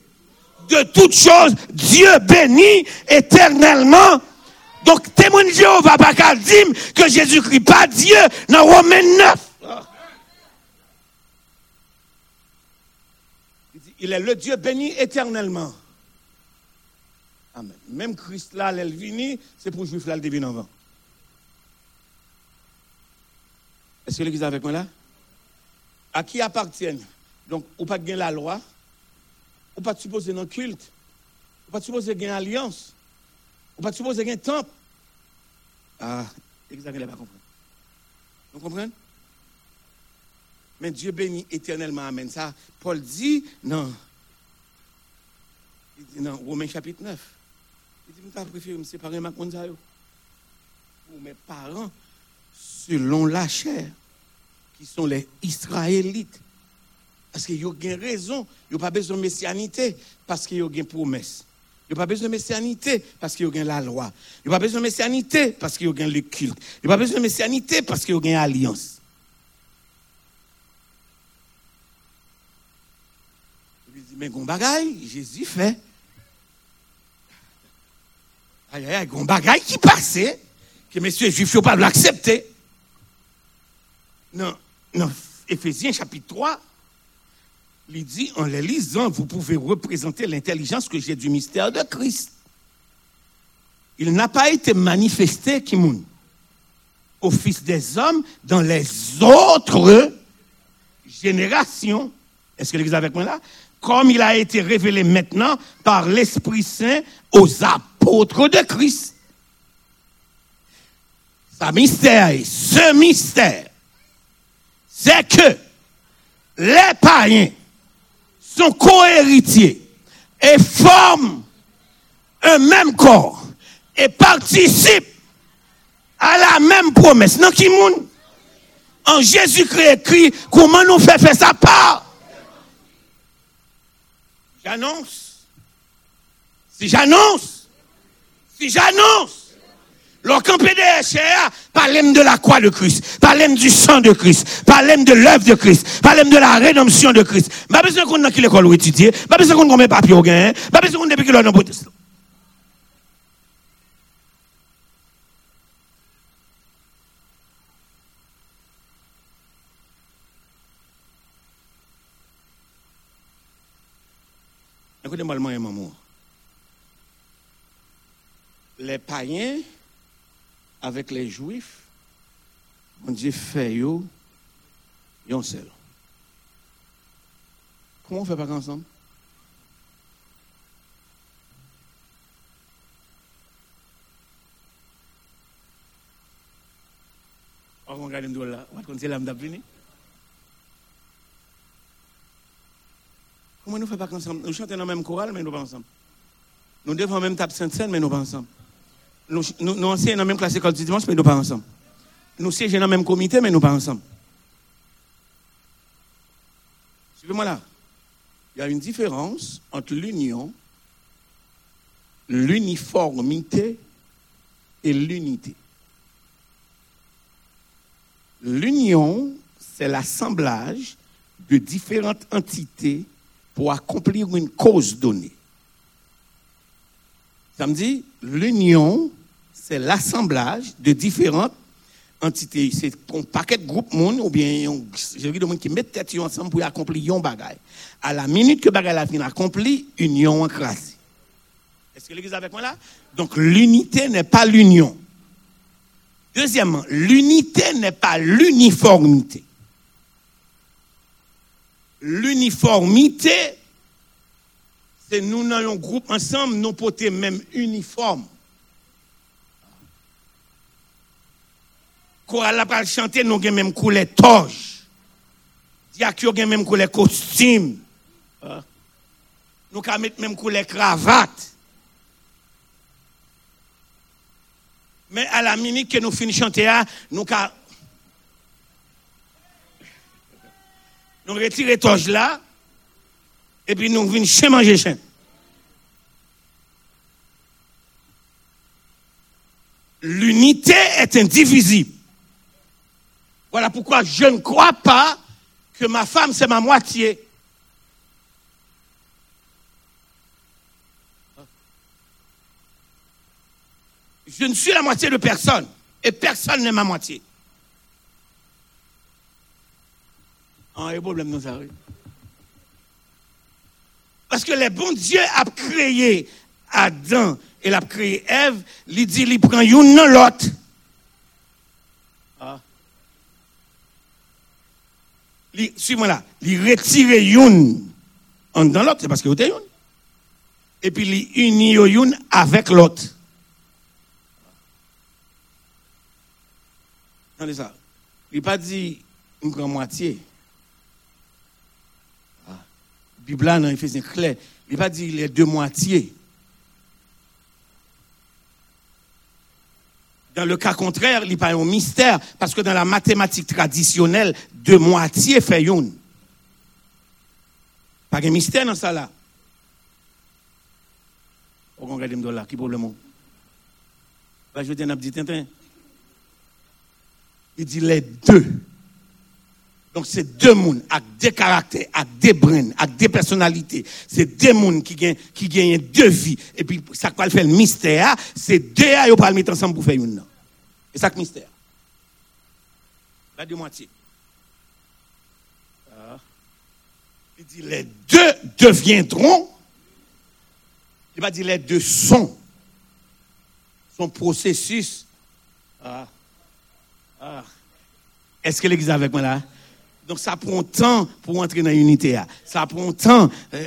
de toutes choses, Dieu bénit éternellement. Donc, témoin de Jéhovah pas dire que Jésus-Christ pas Dieu dans Romains 9. Il est le Dieu béni éternellement. Même Christ là, elle vini, c'est pour juif là, le devine avant. Est-ce que l'église est avec moi là? À qui appartiennent? Donc, ou pas gagner la loi, ou pas supposer le culte, ou pas supposer gagner alliance, Ou pas ait un temple. Ah, exactement, pas comprendre. Vous comprenez? Mais Dieu bénit éternellement, Amen. Ça, Paul dit, non. Non, Romains chapitre 9. Il dit, je préfère me séparer ma konzayo. Pour mes parents, selon la chair, qui sont les Israélites. Parce qu'ils ont raison, ils n'ont pas besoin de messianité, parce qu'ils ont une promesse. Ils n'ont pas besoin de messianité parce qu'ils ont la loi. Ils n'ont pas besoin de messianité parce qu'ils ont le culte. Ils n'ont pas besoin de messianité parce qu'ils ont une alliance. Il dit, mais gon bagaille, Jésus fait. Aïe, aïe, aïe, gon bagaille qui passait, que messieurs juifs n'ont pas l'accepter. Non, non, Éphésiens chapitre 3, il dit, en les lisant, vous pouvez représenter l'intelligence que j'ai du mystère de Christ. Il n'a pas été manifesté, Kimoun, au Fils des hommes dans les autres générations. Est-ce que l'Église avec moi là? Comme il a été révélé maintenant par l'Esprit Saint aux apôtres de Christ. Sa mystère, ce mystère, c'est que les païens sont co-héritiers et forment un même corps et participent à la même promesse. Non, qui moun? En Jésus-Christ comment nous fait faire sa part? J'annonce. Si j'annonce, j'annonce, Lorsqu'on peut parlez de la croix de Christ, parlez du sang de Christ, parlez de l'œuvre de Christ, parlez de la rédemption de Christ. Pas besoin qu'on ait l'école ou étudier, pas besoin qu'on ait papier au gain, pas besoin qu'on depuis que l'on protestant. Écoutez-moi le moyen, maman. Les païens, avec les juifs, on dit fait yo, yon seul. Comment on fait pas ensemble? On regarde là, on va là, venir. Comment nous faisons pas ensemble? Nous chantons dans le même chorale, mais nous pas ensemble. Nous devons même taper Sainte-Seine, mais nous pas ensemble. Nous, nous, enseignons dans la même classe école du dimanche, mais nous pas ensemble. Nous siégeons dans le même comité, mais nous pas ensemble. Suivez-moi là. Il y a une différence entre l'union, l'uniformité et l'unité. L'union, c'est l'assemblage de différentes entités pour accomplir une cause donnée. Ça me dit, l'union, c'est l'assemblage de différentes entités. C'est un paquet de groupes monde ou bien j'ai vu des gens qui mettent tête ensemble pour accomplir un bagage. À la minute que bagage a accompli, union encrasée. Est-ce que l'église est avec moi là? Donc l'unité n'est pas l'union. Deuxièmement, l'unité n'est pas l'uniformité. L'uniformité, c'est nous dans un groupe ensemble, nous porter même uniforme. Chanter, nous avons même couleur toge. Diak avons même couleur costume. Nous avons même couleur cravate. Mais à la minute que nous finissons chanter, nous avons nous retirons toge là, et puis nous venons chez manger. L'unité est indivisible. Voilà pourquoi je ne crois pas que ma femme, c'est ma moitié. Je ne suis la moitié de personne. Et personne n'est ma moitié. Un problème nous arrive. Parce que le bon Dieu a créé Adam et l'a créé Ève, il dit, il prend une l'autre. suivez-moi là, il retire une en dans l'autre, c'est parce qu'il y a une. Et puis il unit une avec l'autre. Attendez ça. Il n'a pas dit une grande moitié. Ah. La Bible, non, il faisait clair. Il n'a pas dit les deux moitiés. Dans le cas contraire, il n'y a pas un mystère, parce que dans la mathématique traditionnelle, deux moitiés fait une. Pas de mystère dans ça là. On regarde là, qui problème? Bah, je. Il dit les deux. Donc c'est deux mondes avec des caractères, avec des brins, avec des personnalités. C'est deux mondes qui gagnent qui deux vies et puis ça quoi fait le mystère, c'est deux à pas le mettre ensemble pour faire une. Et ça le mystère. La deux moitiés. Ah. Il dit les deux deviendront. Il va dire les deux sont. Son processus. Ah. Ah. Est-ce que l'église est avec moi là? Donc ça prend temps pour entrer dans l'unité. là. Ça prend temps. Euh,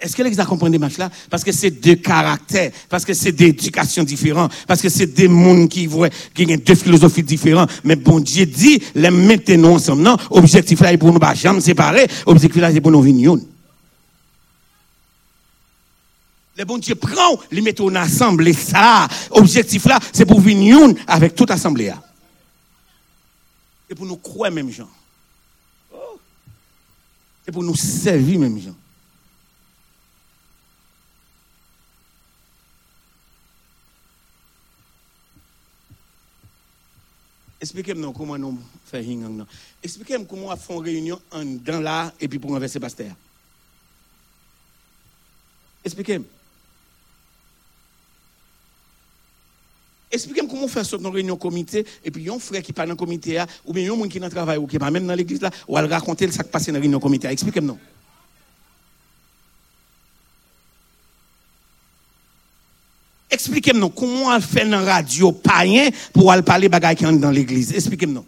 Est-ce que l'église a compris des matchs là? Parce que c'est deux caractères, parce que c'est des éducations différentes, parce que c'est des mondes qui voient, qui ont deux philosophies différentes. Mais bon Dieu dit, les mettez-nous ensemble. Non, objectif là est pour nous pas jamais séparer. Objectif là c'est pour nous venir. Le bon Dieu prend, les mettez en assemblée. Ça, objectif là, c'est pour venir avec toute assemblée. là. C'est pour nous croire même gens. C'est pour nous servir même gens. Expliquez-moi comment nous faisons. Expliquez-moi comment on fait une réunion en dans là et puis pour renverser pasteur. Expliquez-moi. Expliquez-moi comment fait ça dans réunion comité et puis un frère qui parle dans le comité ou bien un monde qui dans le travail ou qui pas même dans l'église là ou elle raconter ce qui passe dans la réunion comité. Expliquez-moi. Expliquez-moi comment on fait dans la radio païen pour aller parler bagaille qui dans l'église. Expliquez-moi.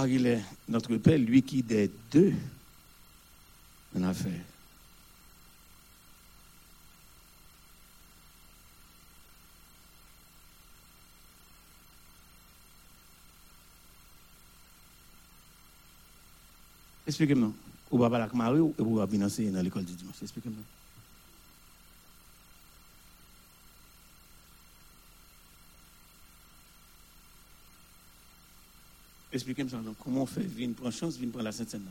Car il est notre Père, lui qui des deux en a fait. Expliquez-moi. Ou va avec Marie ou vous enseigner dans l'école du dimanche. Expliquez-moi. Expliquez-moi. Comment on fait? Vine prend chance, Vine prend la Sainte-Seine. là.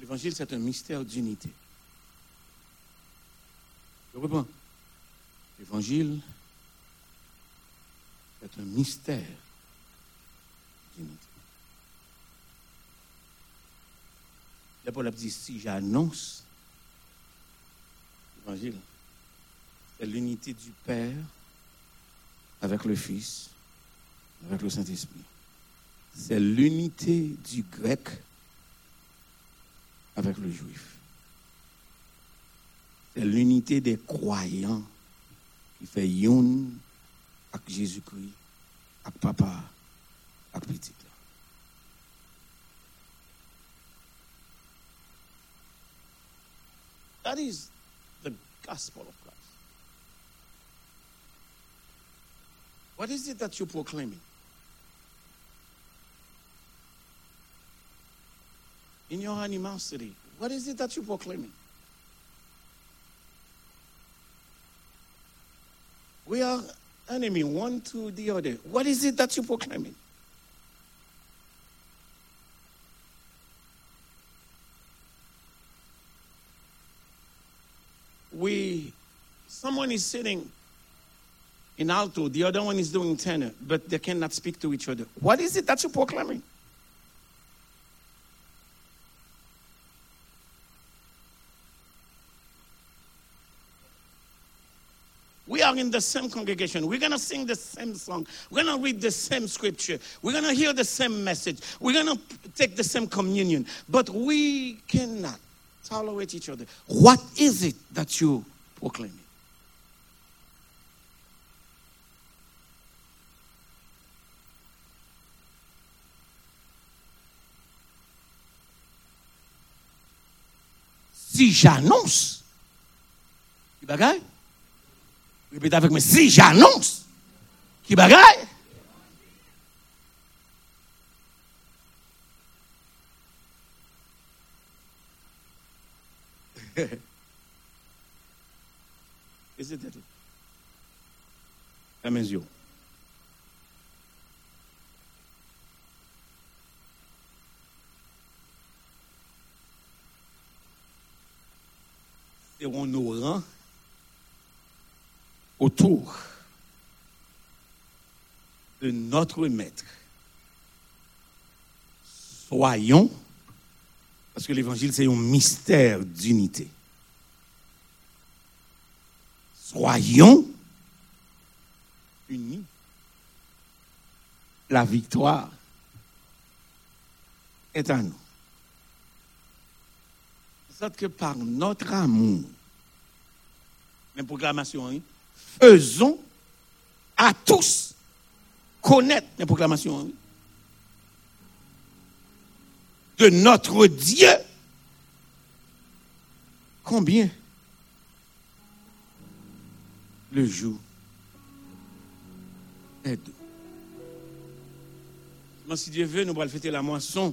L'évangile, c'est un mystère d'unité. Je reprends. L'évangile est un mystère d'unité. La Paul a dit si j'annonce l'évangile, c'est l'unité du Père avec le Fils, avec le Saint-Esprit. C'est l'unité du grec avec le juif. C'est l'unité des croyants qui fait yon avec Jésus-Christ, avec papa, avec petit. That gospel of Christ. What is it that you're proclaiming? In your animosity, what is it that you're proclaiming? We are enemy one to the other. What is it that you're proclaiming? We, someone is sitting in alto, the other one is doing tenor, but they cannot speak to each other. What is it that you're proclaiming? We are in the same congregation. We're going to sing the same song. We're going to read the same scripture. We're going to hear the same message. We're going to take the same communion. But we cannot tolerate each other. What is it that you proclaiming? Si j'annonce, qui bagaille? Répétez avec moi, si j'annonce, qui bagaille? Et c'était tout. À mes yeux. On nous rend autour de notre maître. Soyons, parce que l'évangile c'est un mystère d'unité. Soyons unis. La victoire est à nous. Sorte que par notre amour, même proclamation, hein, faisons à tous connaître les proclamations hein, de notre Dieu. Combien? Le jour est doux. Si Dieu veut, nous allons fêter la moisson.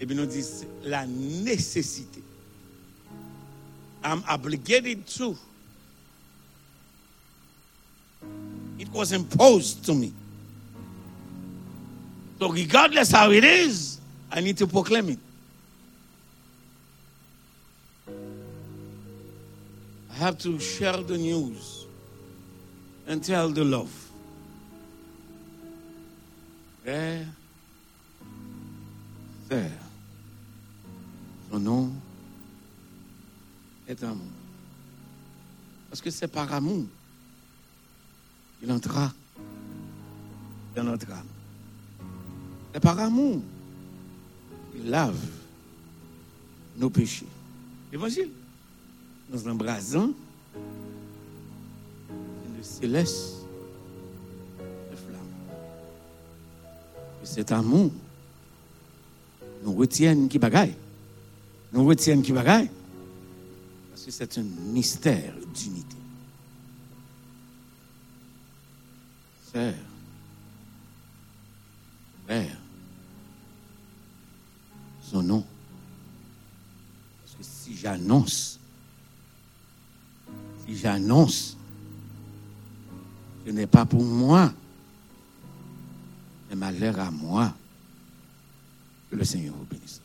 Et bien, nous disons la nécessité. I'm obligated to. It was imposed to me. So, regardless how it is, I need to proclaim it. I have to share the news and tell the love. Eh? Frère, frère, son nom est amour. Parce que c'est par amour qu'il entra dans notre âme. C'est par amour qu'il lave nos péchés. Évangile. Nous embrasons le céleste de flamme. Et cet amour nous retienne qui bagaille. Nous retienne qui bagaille. Parce que c'est un mystère d'unité. Sœur, frère, son nom. Parce que si j'annonce, si j'annonce, ce n'est pas pour moi, mais malheur à moi. Que le Seigneur vous bénisse.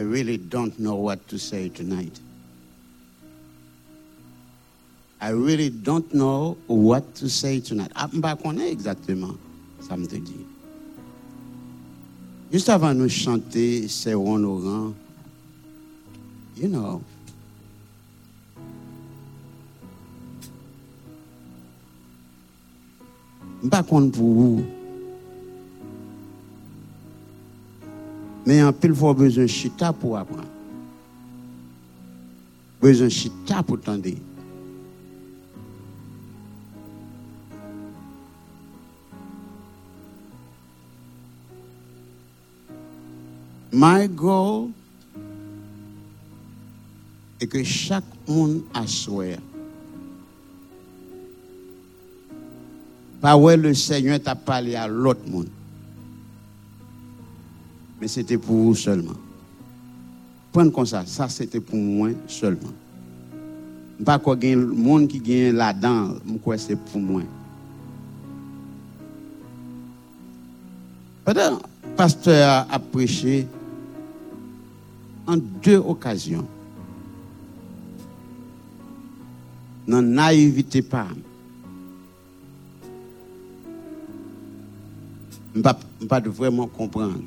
I really don't know what to say tonight. I really don't know what to say tonight. Ah, m'pa connais exactement, ça me dit. Juste avant nous chanter, c'est. You know. Pour vous. Mais en pile fois besoin chita pour apprendre. Besoin chita pour tendre. My goal est que chaque monde assoie. Pas ouais le Seigneur t'a parlé à l'autre monde. Mais c'était pour vous seulement. Prendre comme ça, ça c'était pour moi seulement. Pas quoi le monde qui gagne là-dedans, quoi c'est pour moi. Pendant, pasteur a prêché en deux occasions. Dans naïveté pas. Je ne pas vraiment comprendre.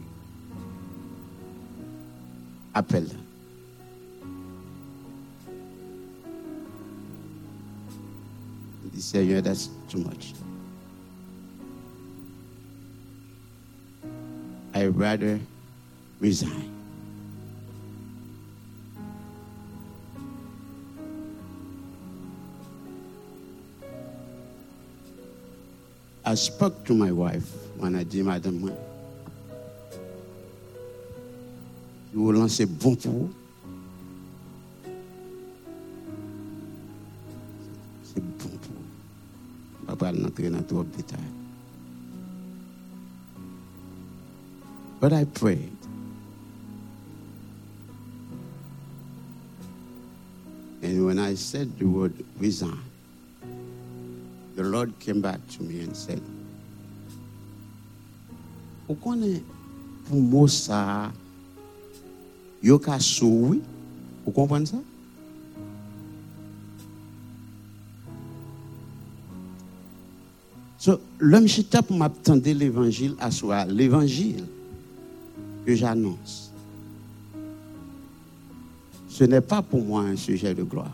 Appel. Il dit, Seigneur, that's too much. I rather resign. I spoke to my wife when I did Madame. moi, Vous lancer bon pour vous. C'est bon pour vous. Je vais pas rentrer dans trop de détails. But I prayed. And when I said the word resign, the Lord came back to me and said, Vous connaissez pour moi ça, yo ka souwi? Vous comprenez ça? So, l'homme chita pour m'attendre l'évangile à soi, l'évangile que j'annonce. Ce n'est pas pour moi un sujet de gloire.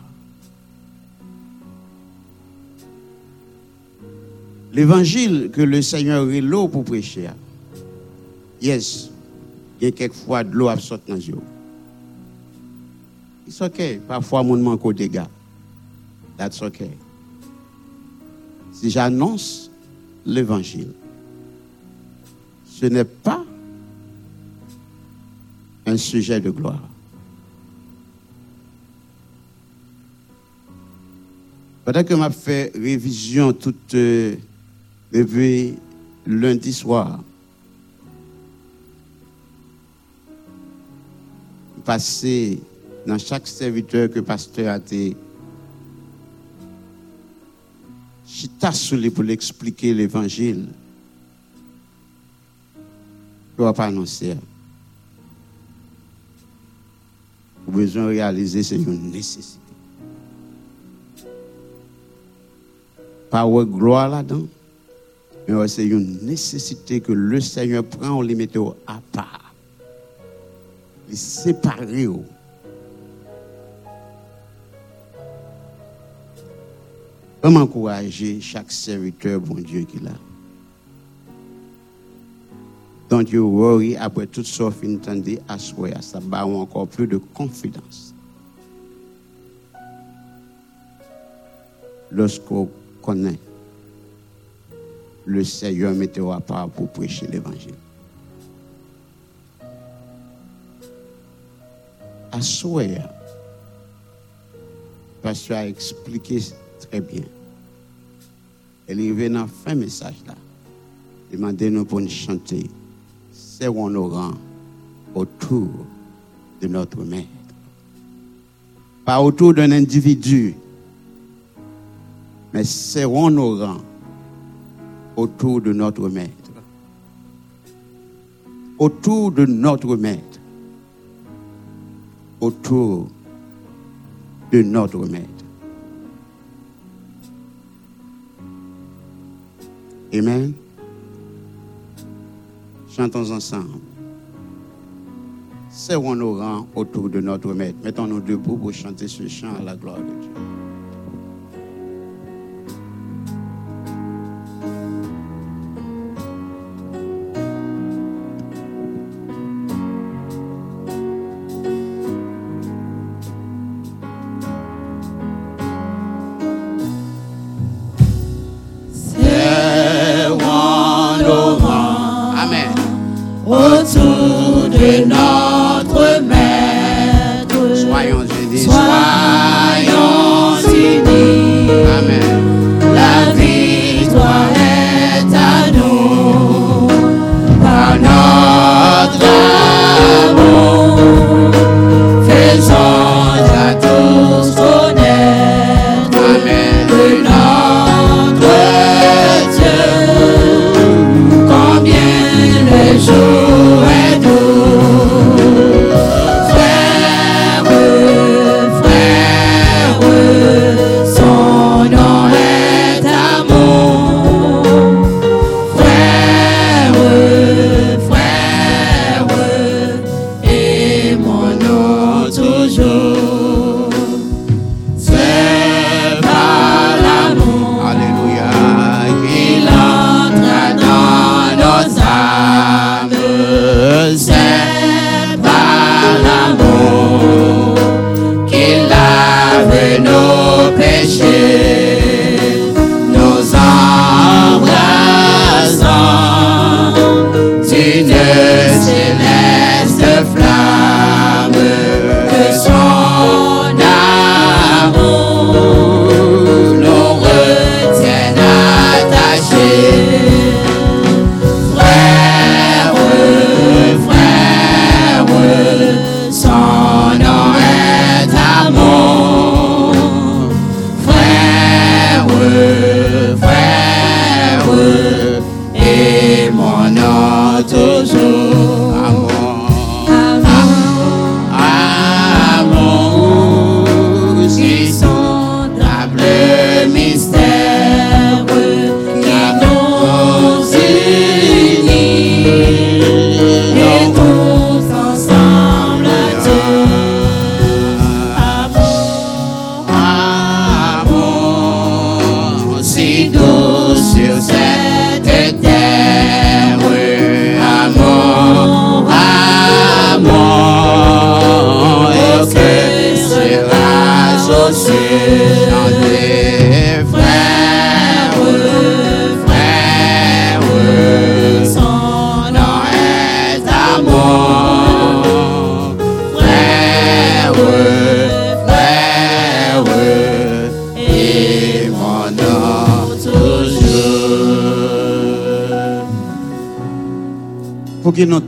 L'évangile que le Seigneur est l'eau pour prêcher. Yes, il y a quelquefois de l'eau sortir dans les. It's okay. Parfois, mon manque au dégâts. That's okay. Si j'annonce l'évangile, ce n'est pas un sujet de gloire. Pendant que m'a fait révision toute euh, depuis lundi soir, passé dans chaque serviteur que pasteur a été chita sous lui pour l'expliquer l'évangile. Ne vais pas annoncer. Vous besoin réaliser, c'est une nécessité. Pas de gloire là-dedans, mais c'est une nécessité que le Seigneur prend, on les met à part. Les séparer. Comment encourager chaque serviteur, bon Dieu, qu'il a. Don't you worry, après tout ça, fin tandis à ça va encore plus de confidence. Lorsqu'on connaît le Seigneur mettez à part pour prêcher l'évangile. À pasteur a expliqué très bien. Elle est venue dans fin message là. Demandez-nous pour nous chanter. Serrons nos rangs autour de notre maître. Pas autour d'un individu, mais serrons nos rangs autour de notre maître. Autour de notre maître. Autour de notre maître. Amen. Chantons ensemble. Serrons nos rangs autour de notre maître. Mettons-nous debout pour chanter ce chant à la gloire de Dieu.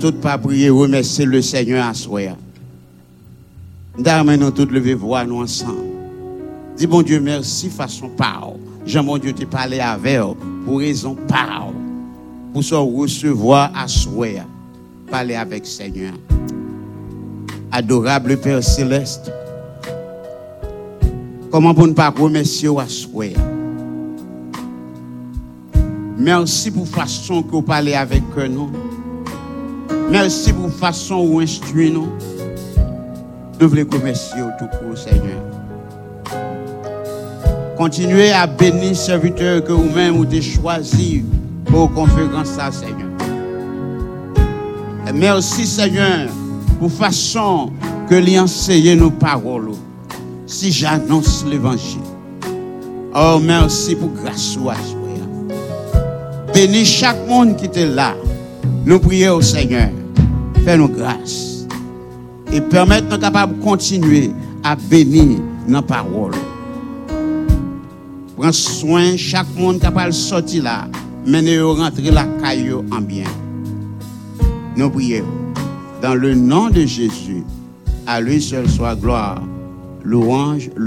Tous pas prier, remercier le Seigneur à soi. D'ailleurs, nous tous lever voix nous ensemble. Dis bon Dieu merci façon parole. Jean mon Dieu te parlé avec pour raison parole. Pour se recevoir à soi. Parler avec Seigneur. Adorable Père céleste. Comment pour ne pas remercier à soi? Merci pour façon que vous parlez avec nous. Merci pour façon où instruit nous. Nous voulons remercier tout pour Seigneur. Continuez à bénir serviteurs que vous-même vous avez choisi pour conférence Seigneur. Merci, Seigneur, pour façon que l'y enseigner nos paroles. Si j'annonce l'évangile. Oh, merci pour grâce à. Bénis chaque monde qui était là. Nous prions au Seigneur. Fais-nous grâce. Et permettre nous capables de continuer à bénir nos paroles. Prends soin, chaque monde capable de sortir là. Menez rentrer la caillou en bien. Nous prions. Dans le nom de Jésus, à lui seul soit gloire, louange,